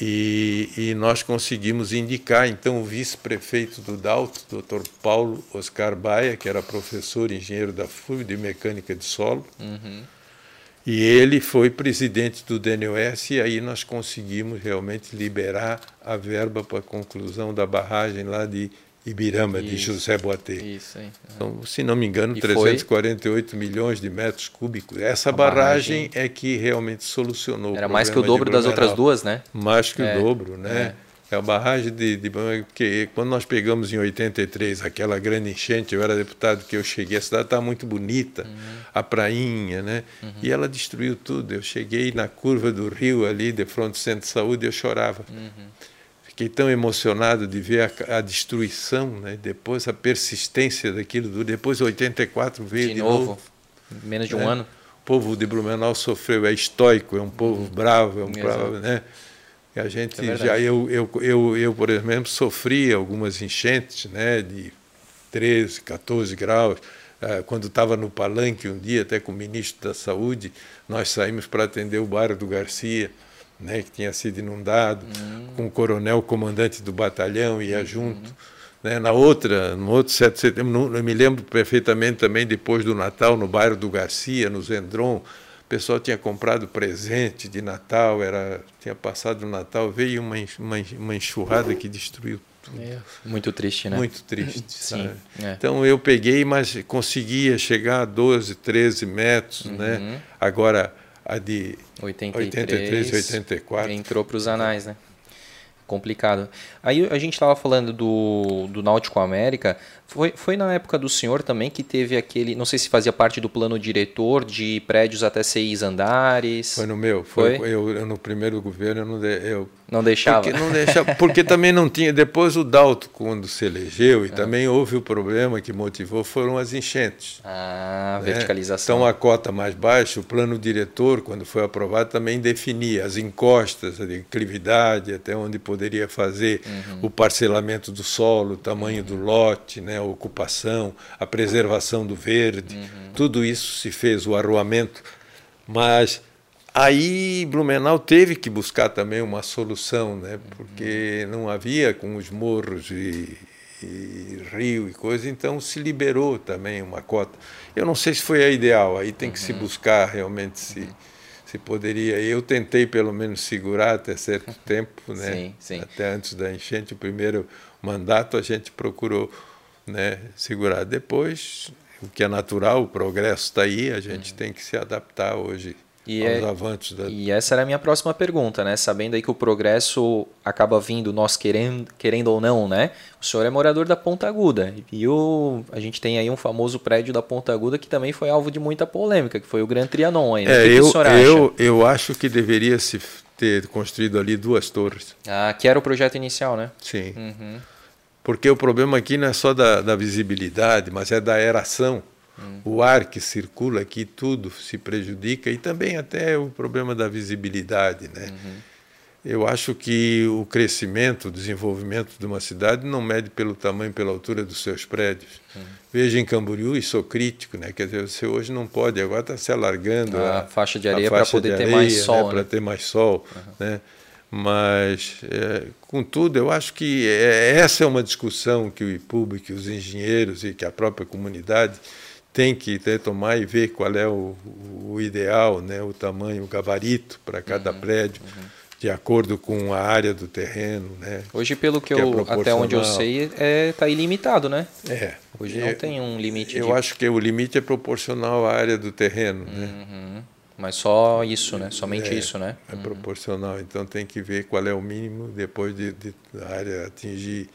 e, e, nós conseguimos indicar, então, o vice-prefeito do DALT, Dr. Paulo Oscar Baia, que era professor engenheiro da FUB de mecânica de solo, uhum. e ele foi presidente do DNOS, e aí nós conseguimos realmente liberar a verba para a conclusão da barragem lá de Ibirama, isso, de José Boatê. Isso, hein? Uhum. Então, se não me engano, e 348 foi? milhões de metros cúbicos. Essa barragem, barragem, é que realmente solucionou Era mais que o dobro das outras duas, né? Mais que é, o dobro, né? É. é. a barragem de, de porque quando nós pegamos em 83 aquela grande enchente, eu era deputado que eu cheguei, a cidade estava muito bonita, uhum. a prainha, né? Uhum. E ela destruiu tudo. Eu cheguei na curva do rio ali, de frente do centro de saúde, eu chorava. Uhum. Fiquei tão emocionado de ver a, a destruição, né? depois a persistência daquilo. Depois 84 veio de, de novo. novo. Menos de um é. ano. O povo de Blumenau sofreu, é estoico, é um povo uhum. bravo, é um bravo, né? E a gente é já eu, eu, eu, eu, por exemplo, sofri algumas enchentes, né, de 13, 14 graus. Ah, quando estava no palanque um dia, até com o ministro da Saúde, nós saímos para atender o bairro do Garcia né, que tinha sido inundado, uhum. com o coronel comandante do batalhão ia uhum. junto. Né, na outra, no outro 7 de setembro, eu me lembro perfeitamente também depois do Natal, no bairro do Garcia, no Zendron, o pessoal tinha comprado presente de Natal, era tinha passado o Natal, veio uma, uma, uma enxurrada que destruiu tudo. É, muito triste, né? Muito triste. (laughs) Sim. É. Então eu peguei, mas conseguia chegar a 12, 13 metros, né? uhum. né? Agora a de 83, 83 84. Entrou para os anais, né? Complicado. Aí a gente estava falando do, do Náutico América. Foi, foi na época do senhor também que teve aquele. Não sei se fazia parte do plano diretor de prédios até seis andares. Foi no meu. Foi, foi? Eu, eu, no primeiro governo eu não, de, eu não deixava? Porque, não deixava, porque também não tinha. Depois o Dalto, quando se elegeu, e ah. também houve o problema que motivou, foram as enchentes. Ah, né? verticalização. Então a cota mais baixa, o plano diretor, quando foi aprovado, também definia as encostas, a declividade, até onde poderia fazer uhum. o parcelamento do solo, o tamanho uhum. do lote, né, a ocupação, a preservação do verde. Uhum. Tudo isso se fez, o arruamento. Mas Aí Blumenau teve que buscar também uma solução, né? porque não havia com os morros e, e, rio e coisa, então se liberou também uma cota. Eu não sei se foi a ideal, aí tem que uhum. se buscar realmente se, uhum. se poderia. Eu tentei pelo menos segurar até certo (laughs) tempo, né? Sim, sim. até antes da enchente, o primeiro mandato a gente procurou né, segurar. Depois, o que é natural, o progresso está aí, a gente uhum. tem que se adaptar hoje e, é, da... e essa era a minha próxima pergunta, né? Sabendo aí que o progresso acaba vindo, nós querendo, querendo ou não, né? O senhor é morador da Ponta Aguda. E o, a gente tem aí um famoso prédio da Ponta Aguda que também foi alvo de muita polêmica, que foi o Gran Trianon. Aí, né? É, eu, eu, eu acho que deveria se ter construído ali duas torres. Ah, que era o projeto inicial, né? Sim. Uhum. Porque o problema aqui não é só da, da visibilidade, mas é da aeração. Uhum. O ar que circula aqui, tudo se prejudica e também até o problema da visibilidade, né? Uhum. Eu acho que o crescimento, o desenvolvimento de uma cidade não mede pelo tamanho, pela altura dos seus prédios. Uhum. Veja em Camboriú e sou crítico, né? Quer dizer, você hoje não pode, agora está se alargando a, a, faixa de areia para poder areia, ter mais sol, né? né? para ter mais sol, uhum. né? Mas, é, contudo, eu acho que é, essa é uma discussão que o público, os engenheiros e que a própria comunidade tem que tomar e ver qual é o, o ideal, né? O tamanho, o gabarito para cada uhum. prédio. Uhum de acordo com a área do terreno, né? Hoje, pelo que, que é eu, é até onde eu sei, está é, tá ilimitado, né? É. Hoje não tem um limite. Eu de... acho que o limite é proporcional à área do terreno, né? Mas só isso, né? Somente é, isso, né? É proporcional. Então tem que ver qual é o mínimo depois de, de a área atingir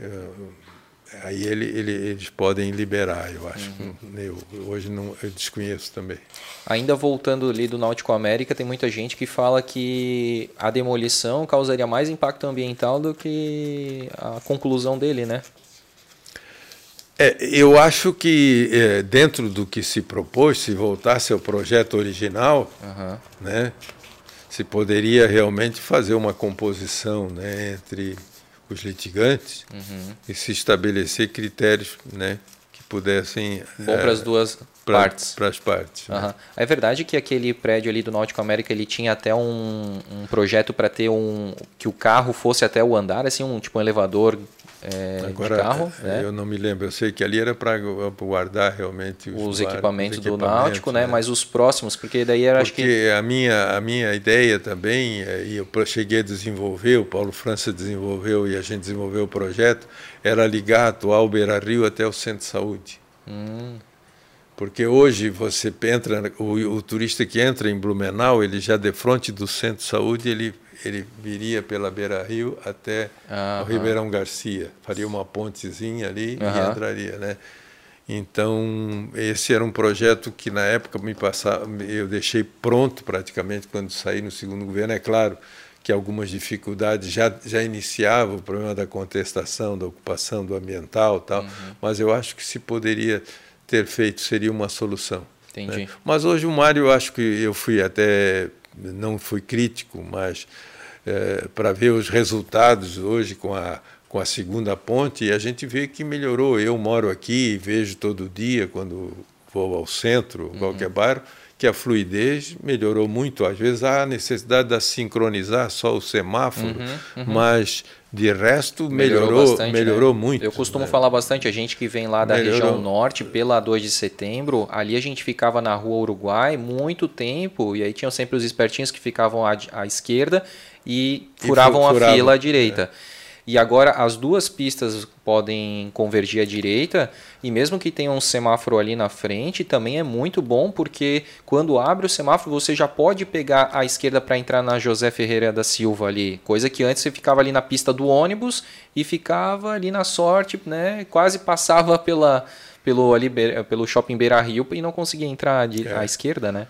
uh, aí ele, ele, eles podem liberar, eu acho. Uhum. Eu, hoje não, eu desconheço também. Ainda voltando ali do Náutico América, tem muita gente que fala que a demolição causaria mais impacto ambiental do que a conclusão dele, né? É, eu acho que é, dentro do que se propôs, se voltasse ao projeto original, uhum. né, se poderia realmente fazer uma composição né, entre os litigantes uhum. e se estabelecer critérios né, que pudessem. Bom é, para as duas pra, partes. Para as partes. Uhum. Né? É verdade que aquele prédio ali do Náutico América ele tinha até um, um projeto para ter um. que o carro fosse até o andar, assim, um tipo um elevador é, Agora, de carro. Né? Eu não me lembro, eu sei que ali era para guardar realmente os, os, equipamentos, os equipamentos do Náutico, né? né? Mas os próximos, porque daí era porque acho que. a minha, a minha ideia também, é, e eu cheguei a desenvolver, o Paulo França desenvolveu e a gente desenvolveu o projeto, era ligar a atual Beira Rio até o centro de saúde. Hum. Porque hoje você entra, o, o turista que entra em Blumenau, ele já de frente do centro de saúde, ele ele viria pela Beira Rio até o Ribeirão Garcia, faria uma pontezinha ali e entraria, né? Então esse era um projeto que na época me passava, eu deixei pronto praticamente quando saí no segundo governo. É claro que algumas dificuldades já já iniciava o problema da contestação, da ocupação do ambiental, tal, uhum. mas eu acho que se poderia ter feito seria uma solução. Né? Entendi. Né? Mas hoje o Mário, eu acho que eu fui até não fui crítico, mas é, para ver os resultados hoje com a, com a segunda ponte, e a gente vê que melhorou. Eu moro aqui e vejo todo dia, quando vou ao centro, uhum. qualquer bairro, que a fluidez melhorou muito. Às vezes há a necessidade de sincronizar só o semáforo, uhum, uhum. mas de resto melhorou, melhorou, bastante, melhorou né? muito. Eu costumo né? falar bastante, a gente que vem lá da melhorou. região norte, pela 2 de setembro, ali a gente ficava na rua Uruguai muito tempo, e aí tinham sempre os espertinhos que ficavam à, à esquerda e furavam, e a fila à direita. É. E agora as duas pistas podem convergir à direita, e mesmo que tenha um semáforo ali na frente, também é muito bom, porque quando abre o semáforo você já pode pegar a esquerda para entrar na José Ferreira da Silva ali, coisa que antes você ficava ali na pista do ônibus e ficava ali na sorte, né? Quase passava pela, pelo, ali, pelo shopping Beira Rio e não conseguia entrar é. à esquerda, né?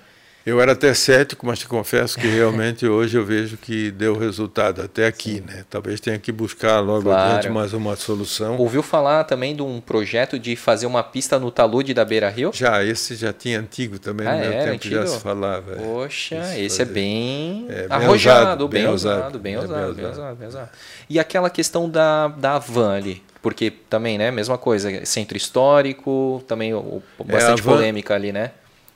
Eu era até cético, mas te confesso que realmente (laughs) hoje eu vejo que deu resultado até aqui, né? Talvez tenha que buscar logo claro. adiante mais uma solução. Ouviu falar também de um projeto de fazer uma pista no talude da Beira Rio? Já, esse já tinha antigo também, ah, no meu tempo antigo? já se falava. É. Poxa, esse é bem, é, bem arrojado, bem, bem ousado, bem ousado, bem ousado, bem ousado, bem ousado. E aquela questão da, da van ali, porque também, né, mesma coisa, centro histórico, também bastante é, van, polêmica ali, né?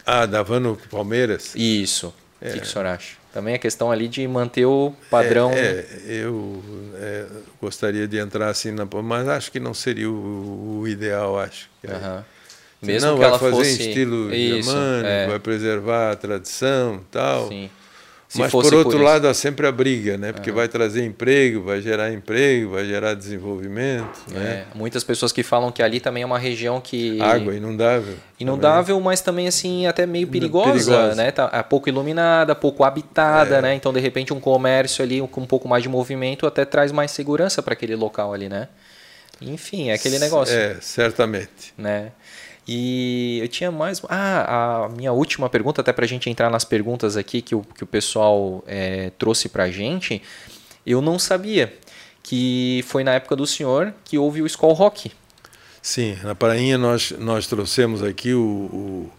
Ah, da Vano Palmeiras? Isso. É. O que, que o senhor acha? Também a questão ali de manter o padrão. É, é eu é, gostaria de entrar assim, na, mas acho que não seria o, o ideal, acho. Uhum. Mesmo não, que vai ela fazer fosse... em estilo Isso, germânico, é. vai preservar a tradição tal. Sim. Se Mas por outro por lado, há sempre a briga, né? Porque uhum. vai trazer emprego, vai gerar emprego, vai gerar desenvolvimento. É. Né? Muitas pessoas que falam que ali também é uma região que. Água inundável. Inundável, também. mas também assim, até meio perigosa, perigosa. né? Tá é pouco iluminada, pouco habitada, é. né? Então, de repente, um comércio ali com um pouco mais de movimento até traz mais segurança para aquele local ali, né? Enfim, é aquele negócio. É, certamente. Né? E eu tinha mais. Ah, a minha última pergunta, até para a gente entrar nas perguntas aqui que o, que o pessoal é, trouxe para a gente, eu não sabia que foi na época do senhor que houve o Skull Rock. Sim, na Prainha nós, nós trouxemos aqui o, o,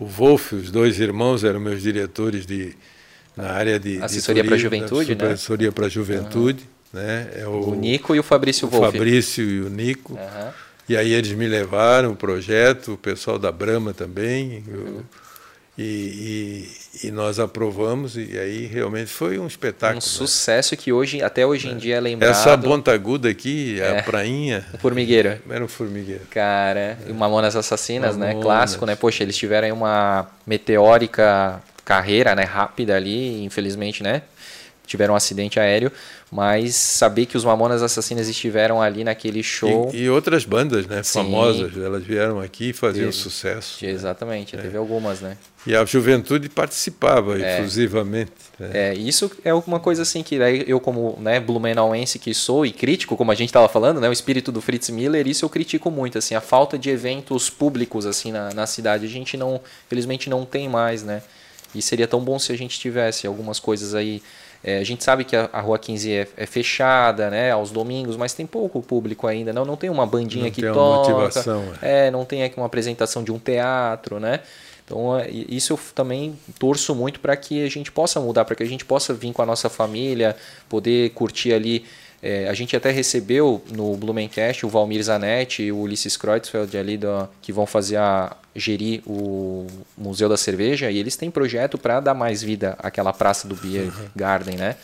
o Wolf, os dois irmãos eram meus diretores de, na área de assessoria para a juventude, né? Assessoria para a juventude, uhum. né? É o, o, Nico e o Fabrício o Wolf. Fabrício e o Nico. Uhum. E aí eles me levaram o projeto, o pessoal da Brama também. Uhum. E, e, e, nós aprovamos e aí realmente foi um espetáculo. Um né? sucesso que hoje até hoje em é. dia é lembrado. Essa ponta aguda aqui, é. a prainha. O formigueiro. Era um formigueiro. Cara, é. e Mamonas Assassinas, né? Mamonas. né? Clássico, né? Poxa, eles tiveram uma meteórica carreira, né? Rápida ali, infelizmente, né? Tiveram um acidente aéreo, mas saber que os Mamonas Assassinas estiveram ali naquele show. E, e outras bandas, né, Sim. famosas, elas vieram aqui e faziam sucesso. Exatamente, é. teve algumas, né? E a juventude participava é. exclusivamente. Né? É, isso é uma coisa assim que eu como né, blumenauense que sou e crítico, como a gente estava falando, né, o espírito do Fritz Miller, isso eu critico muito, assim, a falta de eventos públicos assim na, na cidade, a gente não, felizmente não tem mais, né? E seria tão bom se a gente tivesse algumas coisas aí é, a gente sabe que a, a Rua 15 é, é, fechada, né, aos domingos, mas tem pouco público ainda, não, não tem uma bandinha não que tem toca, motivação, é. é, não tem aqui uma apresentação de um teatro, né? Então, é, isso eu também torço muito para que a gente possa mudar, para que a gente possa vir com a nossa família, poder curtir ali é, a gente até recebeu no Blumencast o Valmir Zanetti e o Ulisses Kreutzfeld ali do, que vão fazer a gerir o Museu da Cerveja e eles têm projeto para dar mais vida àquela praça do Beer uhum. Garden, né?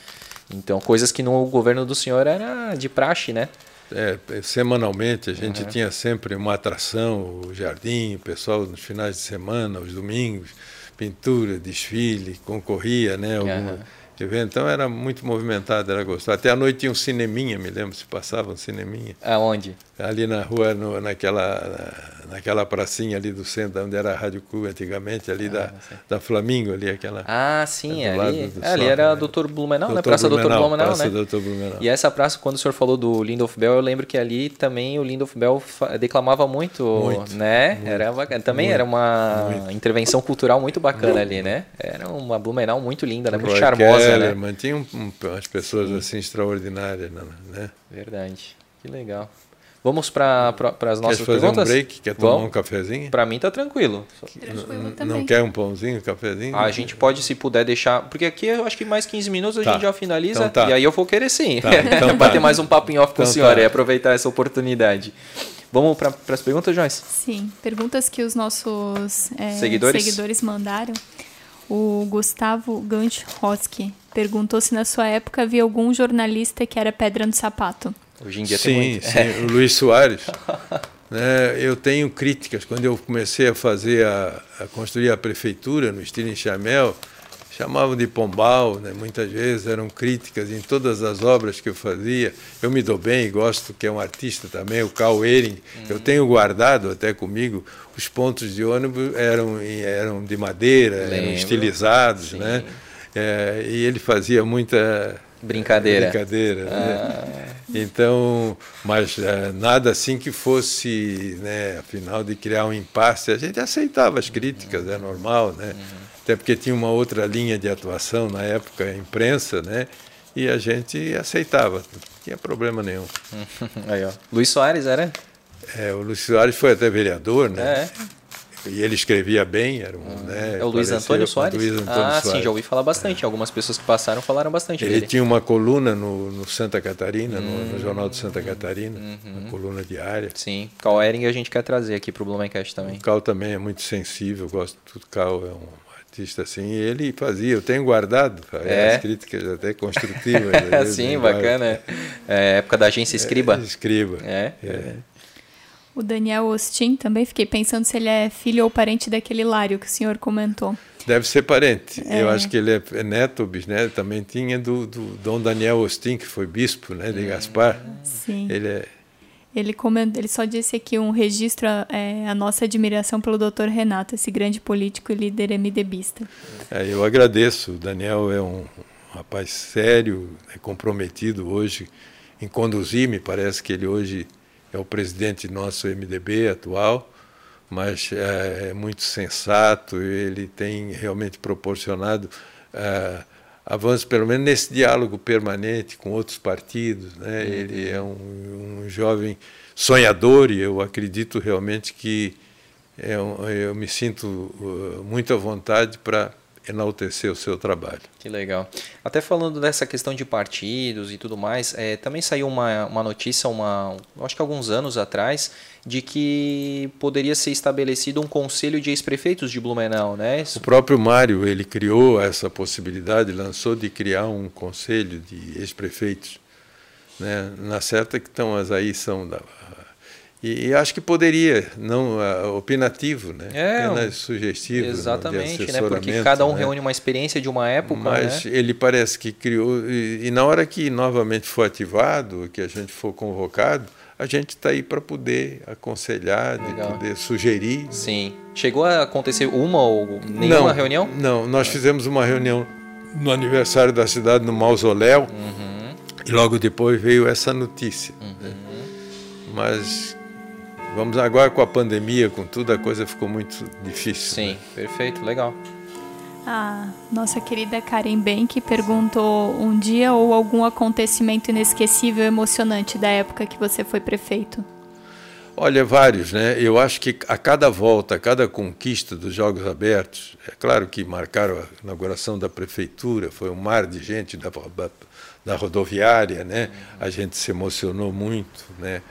Então, coisas que no governo do senhor era de praxe, né? É, semanalmente a gente uhum. tinha sempre uma atração, o jardim, o pessoal nos finais de semana, os domingos, pintura, desfile, concorria, né? Alguma, uhum. Então era muito movimentado, era gostoso. Até à noite tinha um cineminha, me lembro, se passava um cineminha. Aonde? Ali na rua, no, naquela, naquela pracinha ali do centro, onde era a Rádio Cu antigamente, ali ah, da, da Flamingo, ali aquela. Ah, sim, ali, é, ali era a Doutor Blumenau, né? Praça Doutor Blumenau, praça né? Blumenau. E essa praça, quando o senhor falou do Lindolf Bell, eu lembro que ali também o Lindolf Bell declamava muito, muito né? Muito, era bacana. Também muito, era uma intervenção cultural muito bacana ali, né? Era uma Blumenau muito linda, né? Muito charmosa, Keller, né? Tinha um, um, umas pessoas sim. assim extraordinárias, né? Verdade. Que legal. Vamos para pra, as nossas quer fazer perguntas? um break? Quer tomar Vamos. um cafezinho? Para mim tá tranquilo. Não quer um pãozinho, um cafezinho? a gente pode, se puder, deixar. Porque aqui eu acho que mais 15 minutos a tá. gente já finaliza. Então tá. E aí eu vou querer sim. Tá. Então (laughs) para tá. ter mais um papo em off com então a senhora tá. e aproveitar essa oportunidade. Vamos para as perguntas, Joyce? Sim, perguntas que os nossos é, seguidores? seguidores mandaram. O Gustavo Ganch Roski perguntou se na sua época havia algum jornalista que era pedra no sapato. Hoje em dia sim, tem muito. Sim, o Luiz Soares. (laughs) né, eu tenho críticas. Quando eu comecei a fazer, a, a construir a prefeitura no estilo em Chamel, chamavam de Pombal, né? muitas vezes eram críticas em todas as obras que eu fazia. Eu me dou bem, gosto, que é um artista também, o Carl Ehring. Uhum. Eu tenho guardado até comigo, os pontos de ônibus eram, eram de madeira, Lembro. eram estilizados, né? É, e ele fazia muita Brincadeira. Brincadeira, né? ah. né? Então, mas uh, nada assim que fosse, né, afinal de criar um impasse, a gente aceitava as críticas, é normal, né? Uhum. Até porque tinha uma outra linha de atuação na época, a imprensa, né? E a gente aceitava, não tinha problema nenhum. (laughs) Aí, ó. Luiz Soares era? É, o Luiz Soares foi até vereador, né? É. E ele escrevia bem, era um, né, É o Luiz Antônio Soares? Luiz Antônio ah, Soares. sim, já ouvi falar bastante. É. Algumas pessoas que passaram falaram bastante ele dele. tinha uma coluna no, no Santa Catarina, no, no, Jornal de Santa Catarina, uhum. uma coluna diária. Sim, Cal Ehring a gente quer trazer aqui para o Blumencast também. O Cal também é muito sensível, gosto do Cal, é um artista assim, e ele fazia, eu tenho guardado é. as críticas até construtivas. (laughs) sim, bacana. É, época da agência Escriba. É, escriba. É. é. O Daniel Ostin também fiquei pensando se ele é filho ou parente daquele Hilário que o senhor comentou. Deve ser parente. É. Eu acho que ele é neto ou bisneto. Também tinha do, do Dom Daniel Ostin, que foi bispo né, de. Gaspar. Sim. Ele é ele, comentou, ele só disse aqui um registro, é, a nossa admiração pelo Dr. Renato, esse grande político e líder MDBista. É, eu agradeço. O Daniel é um rapaz sério, é comprometido hoje em conduzir. Me parece que ele hoje é o presidente nosso MDB atual, mas é, é muito sensato, ele tem realmente proporcionado é, avanços, pelo menos nesse diálogo permanente com outros partidos. Né? Uhum. Ele é um, um, jovem sonhador e eu acredito realmente que é um, eu me sinto uh, muito à vontade para enaltecer o seu trabalho. Que legal. Até falando dessa questão de partidos e tudo mais, é, também saiu uma, uma notícia, uma, acho que alguns anos atrás, de que poderia ser estabelecido um conselho de ex-prefeitos de Blumenau, né? O próprio Mário, ele criou essa possibilidade, lançou de criar um conselho de ex-prefeitos. Né? Na certa que estão as aí são da e, e, acho que poderia, não uh, opinativo, né? É, Apenas sugestivo. Exatamente, né? Porque cada um né? reúne uma experiência de uma época. Mas né? ele parece que criou. E, e, na hora que novamente for ativado, que a gente for convocado, a gente está aí para poder aconselhar, de poder sugerir. Sim. Chegou a acontecer uma ou nenhuma não, reunião? Não, nós fizemos uma reunião no aniversário da cidade, no mausoléu, uhum. e logo depois veio essa notícia. Uhum. Né? Mas Vamos agora com a pandemia, com tudo, a coisa ficou muito difícil. Sim, né? perfeito, legal. A nossa querida Karen Bank perguntou um dia ou algum acontecimento inesquecível, emocionante da época que você foi prefeito. Olha, vários, né? Eu acho que a cada volta, a cada conquista dos Jogos Abertos, é claro que marcaram a inauguração da prefeitura, foi um mar de gente da, da rodoviária, né? A gente se emocionou muito, né?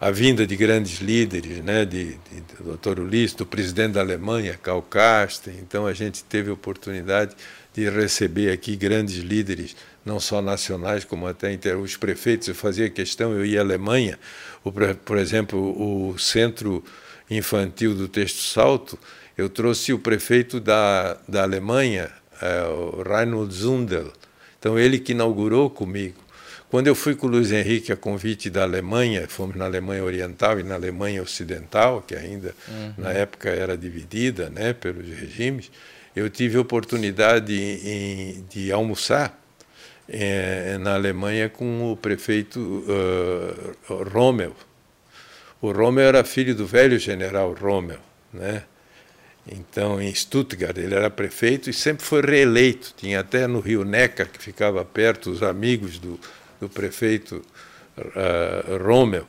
A vinda de grandes líderes, né, de, de, do Dr. Ulisses, do presidente da Alemanha, Karl Kasten. Então a gente teve a oportunidade de receber aqui grandes líderes, não só nacionais, como até inter... os prefeitos. Eu fazia questão, eu ia à Alemanha, o, por exemplo, o Centro Infantil do Texto Salto, eu trouxe o prefeito da, da Alemanha, é, o Reinhold Zundel. Então ele que inaugurou comigo quando eu fui com o Luiz Henrique a convite da Alemanha, fomos na Alemanha Oriental e na Alemanha Ocidental, que ainda uhum. na época era dividida né, pelos regimes, eu tive a oportunidade em, de almoçar é, na Alemanha com o prefeito uh, Rommel. O Rommel era filho do velho general Rommel, né? Então, em Stuttgart, ele era prefeito e sempre foi reeleito. Tinha até no Rio Neckar, que ficava perto, os amigos do, do prefeito uh, Rommel.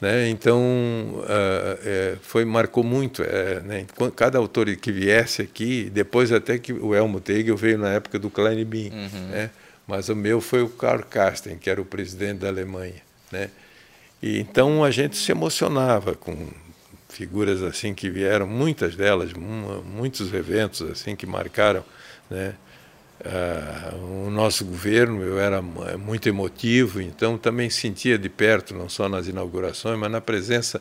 Né? Então, uh, é, foi, marcou muito. É, né? Cada autor que viesse aqui, depois até que o Elmo Tegel veio na época do Klein Bin, uhum. né? mas o meu foi o Karl Kasten, que era o presidente da Alemanha. Né? E, então a gente se emocionava com figuras assim que vieram, muitas delas, muitos eventos assim que marcaram né? Uh, o nosso governo, eu era muito emotivo, então também sentia de perto, não só nas inaugurações, mas na presença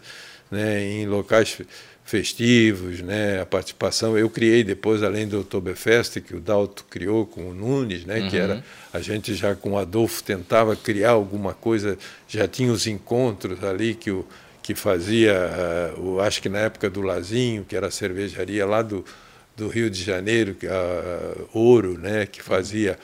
né, em locais festivos, né, a participação. Eu criei depois, além do Oktoberfest, que o Dalto criou com o Nunes, né, uhum. que era a gente já com o Adolfo tentava criar alguma coisa, já tinha os encontros ali que o que fazia, uh, o, acho que na época do Lazinho, que era a cervejaria lá do do Rio de Janeiro, que a Ouro, né, que fazia,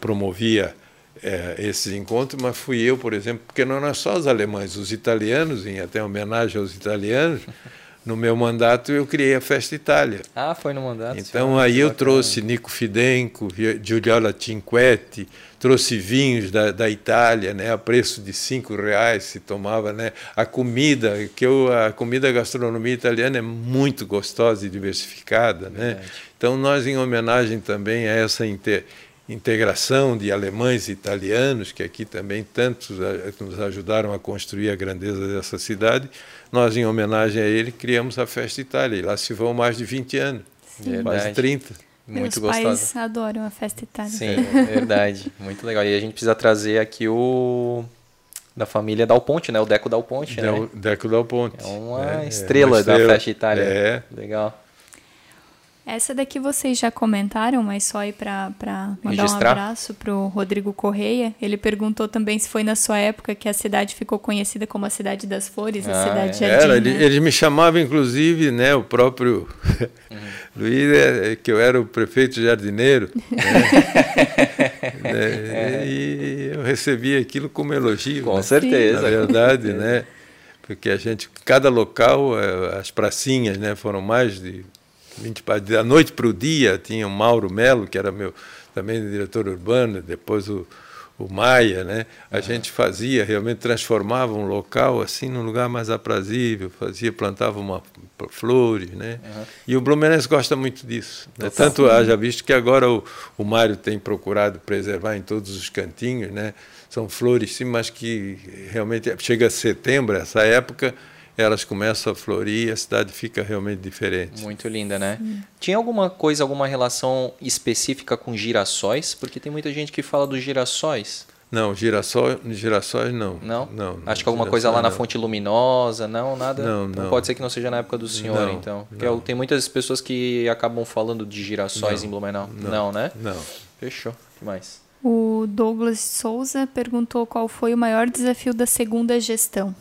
promovia é, esses encontros, mas fui eu, por exemplo, porque não eram só os alemães, os italianos, em até homenagem aos italianos, (laughs) no meu mandato eu criei a Festa Itália. Ah, foi no mandato. Então aí eu trouxe Nico Fidenco, Giuliola Cinquetti, trouxe vinhos da, da Itália, né, a preço de cinco reais se tomava, né, a comida que eu, a comida a gastronomia italiana é muito gostosa e diversificada, né. Então nós em homenagem também a essa inter, integração de alemães e italianos que aqui também tantos nos ajudaram a construir a grandeza dessa cidade, nós em homenagem a ele criamos a Festa Itália e lá se vão mais de 20 anos, Sim. quase 30. Muito Meus gostosa. pais adoram a festa itália. Sim, verdade. (laughs) Muito legal. E a gente precisa trazer aqui o da família Dal Ponte, né? O Deco Dal Ponte, né? Deco Dal Ponte. É uma, é, estrela, é uma estrela da festa itália. É. Legal. Essa daqui vocês já comentaram, mas só aí para mandar Registrar. um abraço para o Rodrigo Correia. Ele perguntou também se foi na sua época que a cidade ficou conhecida como a Cidade das Flores, ah, a Cidade é. Jardim. Era, né? ele, me chamava, inclusive, né, o próprio uhum. (laughs) Luiz, é, que eu era o prefeito jardineiro. Né? né? (laughs) E eu recebi aquilo como elogio. Com né? certeza. Na verdade, né? porque a gente, cada local, eh, as pracinhas, né, foram mais de 20 da noite para o dia, tinha o Mauro Melo, que era meu também diretor urbano, depois o, o Maia, né? A uhum. gente fazia, realmente transformava um local assim num lugar mais aprazível, fazia, plantava uma flores, né? Uhum. E o Blumenense gosta muito disso. Né? Tanto haja visto que agora o, o Mário tem procurado preservar em todos os cantinhos, né? São flores sim, mas que realmente chega setembro, essa época, elas começam a florir e a cidade fica realmente diferente. Muito linda, né? Tinha alguma coisa, alguma relação específica com girassóis? Porque tem muita gente que fala dos girassóis. Não, girassol, girassóis não. Não? Não. Acho que alguma coisa lá na Fonte Luminosa, não, nada. Não, não. pode ser que não seja na época do senhor, não, então. Porque não. tem muitas pessoas que acabam falando de girassóis não, em Blumenau. Não, não, né? Não. Fechou. O que mais? O Douglas Souza perguntou qual foi o maior desafio da segunda gestão.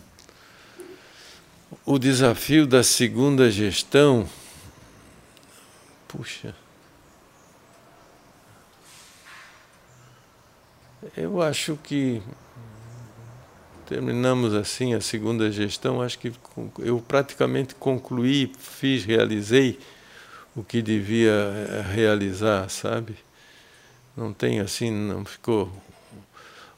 O desafio da segunda gestão. Puxa. Eu acho que terminamos assim a segunda gestão. Acho que eu praticamente concluí, fiz, realizei o que devia eh, realizar, sabe? Não tem assim, não ficou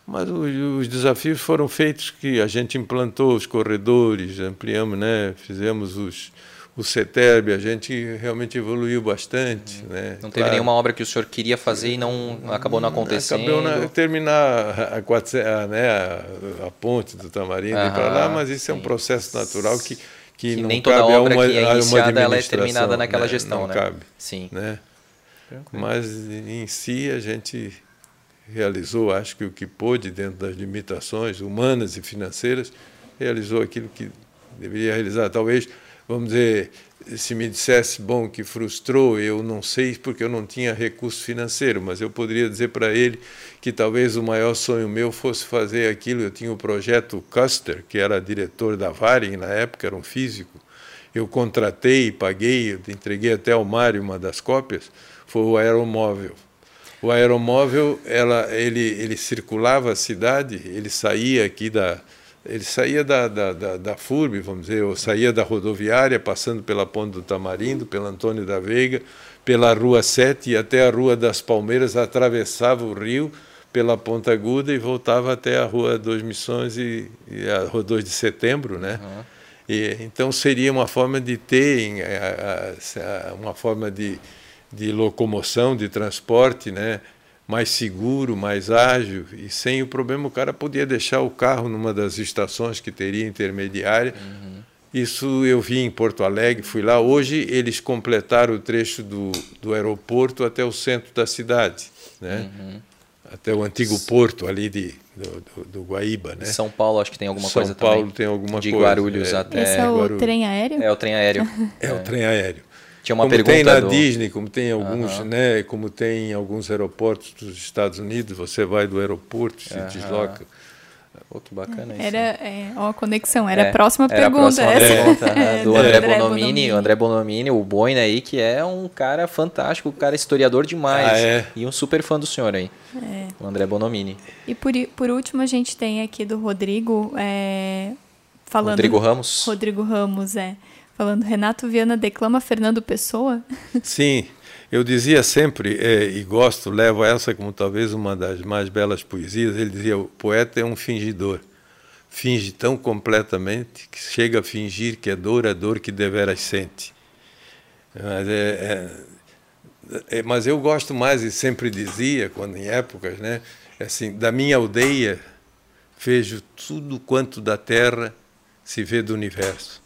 mas os desafios foram feitos que a gente implantou os corredores, ampliamos, né? fizemos os, o CETERB, a gente realmente evoluiu bastante. Uhum. Né? Não teve claro. nenhuma obra que o senhor queria fazer e não acabou não acontecendo? Acabou na, terminar a, a, né, a, a, ponte do Tamarindo uhum, para lá, mas isso sim. é um processo natural que, que, que não nem toda cabe obra a uma, que é iniciada ela é terminada naquela né? gestão, não né? cabe. Sim. Né? Mas em si a gente realizou, acho que o que pôde, dentro das limitações humanas e financeiras, realizou aquilo que deveria realizar. Talvez, vamos dizer, se me dissesse, bom, que frustrou, eu não sei porque eu não tinha recurso financeiro, mas eu poderia dizer para ele que talvez o maior sonho meu fosse fazer aquilo. Eu tinha o projeto Custer, que era diretor da Varig na época, era um físico. Eu contratei, paguei, entreguei até ao Mário uma das cópias, foi o aeromóvel. O aeromóvel, ela, ele, ele circulava a cidade, ele saía aqui da, ele saía da, da, da, da FURB, vamos dizer, ou saía da rodoviária, passando pela Ponte do Tamarindo, pela Antônio da Veiga, pela Rua 7 e até a Rua das Palmeiras, atravessava o rio pela Ponta Aguda e voltava até a Rua dos Missões e, e a Rua 2 de Setembro, né? Uhum. E, então seria uma forma de ter, uma forma de de locomoção, de transporte, né? mais seguro, mais ágil e sem o problema o cara podia deixar o carro numa das estações que teria intermediária. Uhum. Isso eu vi em Porto Alegre, fui lá. Hoje eles completaram o trecho do, do aeroporto até o centro da cidade, né? Uhum. Até o antigo porto ali de, do, do, do Guaíba, né? São Paulo acho que tem alguma São coisa Paulo também. tem alguma de coisa. De Guarulhos é, até... Esse é o Guarulhos. trem aéreo? É o trem aéreo. é, é. o trem aéreo. Tinha uma como pergunta tem na do... Disney, como tem alguns, né, como tem em alguns aeroportos dos Estados Unidos, você vai do aeroporto, se desloca. Pô, que bacana isso. Era, é, ó, a conexão, era é, a próxima era pergunta. A próxima pergunta (laughs) do André, André Bonomini, Bonomini, o André Bonomini, o Boina aí, que é um cara fantástico, um cara historiador demais. Ah, é? E um super fã do senhor aí. É. O André Bonomini. E por, por último, a gente tem aqui do Rodrigo, é, falando... Rodrigo Ramos. Rodrigo Ramos, é. Falando, Renato Viana declama Fernando Pessoa? (laughs) Sim, eu dizia sempre, é, e gosto, levo essa como talvez uma das mais belas poesias, ele dizia, o poeta é um fingidor. Finge tão completamente que chega a fingir que é dor a dor que deveras sente. Mas, é, é, é, mas eu gosto mais, e sempre dizia, quando em épocas, né, assim, da minha aldeia vejo tudo quanto da terra se vê do universo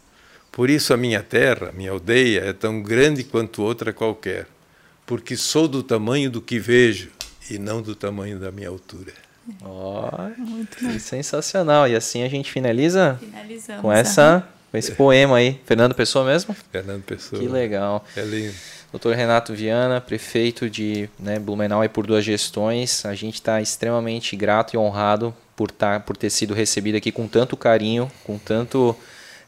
por isso a minha terra, minha aldeia, é tão grande quanto outra qualquer, porque sou do tamanho do que vejo e não do tamanho da minha altura. Oh, Muito sensacional. E assim a gente finaliza Finalizamos, com essa com esse poema aí. Fernando Pessoa mesmo? Fernando Pessoa. Que legal. É lindo. Doutor Renato Viana, prefeito de né, Blumenau e por duas gestões. A gente está extremamente grato e honrado por, tá, por ter sido recebido aqui com tanto carinho, com tanto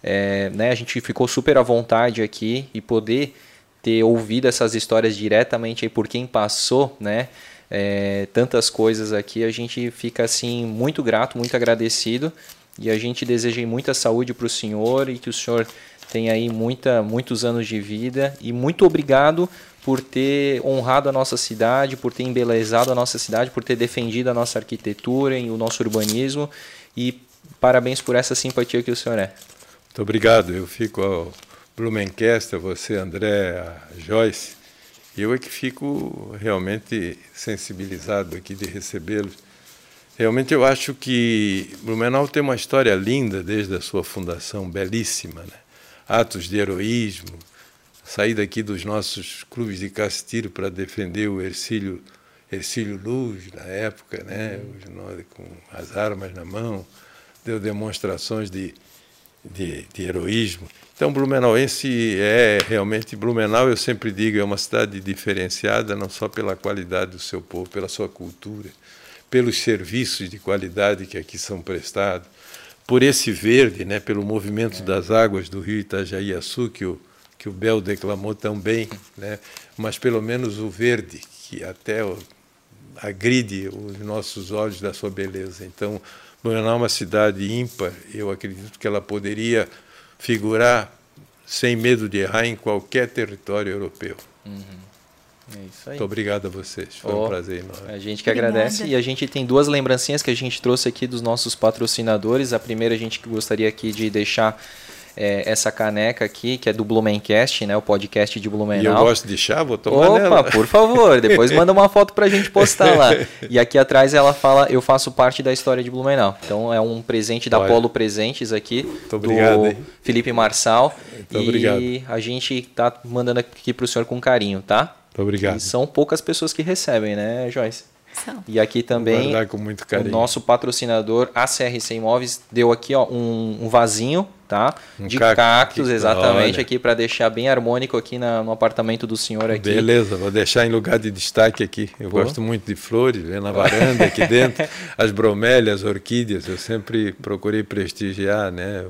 é, né, a gente ficou super à vontade aqui e poder ter ouvido essas histórias diretamente aí por quem passou, né? É, tantas coisas aqui, a gente fica assim muito grato, muito agradecido E a gente deseja muita saúde para o senhor e que o senhor tenha aí muita, muitos anos de vida. E muito obrigado por ter honrado a nossa cidade, por ter embelezado a nossa cidade, por ter defendido a nossa arquitetura e o nosso urbanismo. E parabéns por essa simpatia que o senhor é. Muito obrigado. Eu fico ao Blumencast, a você, André, a Joyce. Eu é que fico realmente sensibilizado aqui de recebê-los. Realmente eu acho que Blumenau tem uma história linda desde a sua fundação, belíssima. Né? Atos de heroísmo, sair daqui dos nossos clubes de castilho para defender o Ercílio, Ercílio Luz, na época, né? Uhum. com as armas na mão, deu demonstrações de, de, de heroísmo. Então, Blumenauense é realmente, Blumenau, eu sempre digo, é uma cidade diferenciada, não só pela qualidade do seu povo, pela sua cultura, pelos serviços de qualidade que aqui são prestados, por esse verde, né, pelo movimento das águas do rio Itajaí-Açu, que o que o Bel declamou tão bem, né? mas pelo menos o verde, que até agride os nossos olhos da sua beleza. Então, Blumenau é uma cidade ímpar, eu acredito que ela poderia figurar sem medo de errar em qualquer território europeu. Uhum. É isso aí. Muito obrigado a vocês. Foi oh, um prazer enorme. A gente que Obrigada. agradece. E a gente tem duas lembrancinhas que a gente trouxe aqui dos nossos patrocinadores. A primeira a gente gostaria aqui de deixar é, essa caneca aqui, que é do Blumencast, né? O podcast de Blumenau. E eu gosto de chá, vou tomar Opa, nela. por favor, depois manda uma foto pra gente postar lá. (laughs) E aqui atrás ela fala, eu faço parte da história de Blumenau. Então é um presente da Olha. Polo Presentes aqui, Muito obrigado, do hein? Felipe Marçal. Muito e obrigado. a gente tá mandando aqui pro senhor com carinho, tá? Muito obrigado. E são poucas pessoas que recebem, né, Joyce? São. E aqui também o nosso patrocinador, a CRC Imóveis, deu aqui ó, um, um vasinho tá? Um de cactos, exatamente, olha. aqui para deixar bem harmônico aqui na, no apartamento do senhor aqui. Beleza, vou deixar em lugar de destaque aqui. Eu Pô. gosto muito de flores, ver na varanda aqui dentro, (laughs) as bromélias, orquídeas, eu sempre procurei prestigiar, né?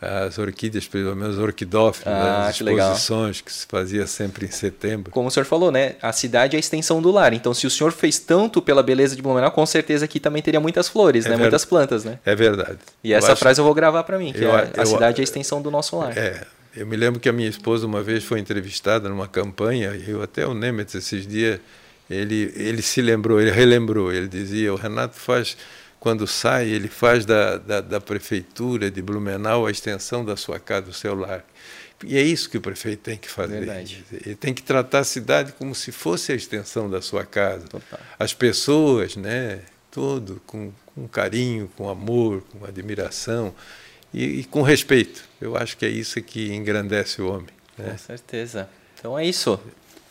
As orquídeas, pelo menos orquidófilas, ah, as exposições que, que, se fazia sempre em setembro. Como o senhor falou, né? A cidade é a extensão do lar. Então, se o senhor fez tanto pela beleza de Blumenau, com certeza aqui também teria muitas flores, é né? Muitas plantas, né? É verdade. E eu essa acho... frase eu vou gravar para mim, que eu, é, a eu, cidade é a extensão do nosso lar. É. Eu me lembro que a minha esposa uma vez foi entrevistada numa campanha, e eu até o Nemetz esses dias, ele, ele se lembrou, ele relembrou, ele dizia, o Renato faz quando sai, ele faz da, da, da, prefeitura de Blumenau a extensão da sua casa, do seu lar. E é isso que o prefeito tem que fazer. Verdade. Ele tem que tratar a cidade como se fosse a extensão da sua casa. Total. As pessoas, né, tudo com, com carinho, com amor, com admiração e, e, com respeito. Eu acho que é isso que engrandece o homem. Né? Com certeza. Então é isso.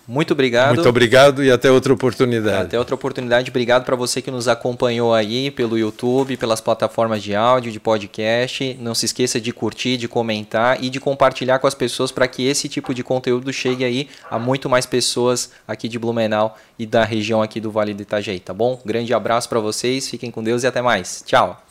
Muito obrigado. Muito obrigado e até outra oportunidade. Até outra oportunidade. Obrigado para você que nos acompanhou aí pelo YouTube, pelas plataformas de áudio, de podcast. Não se esqueça de curtir, de comentar e de compartilhar com as pessoas para que esse tipo de conteúdo chegue aí a muito mais pessoas aqui de Blumenau e da região aqui do Vale do Itajaí, tá bom? Grande abraço para vocês, fiquem com Deus e até mais. Tchau.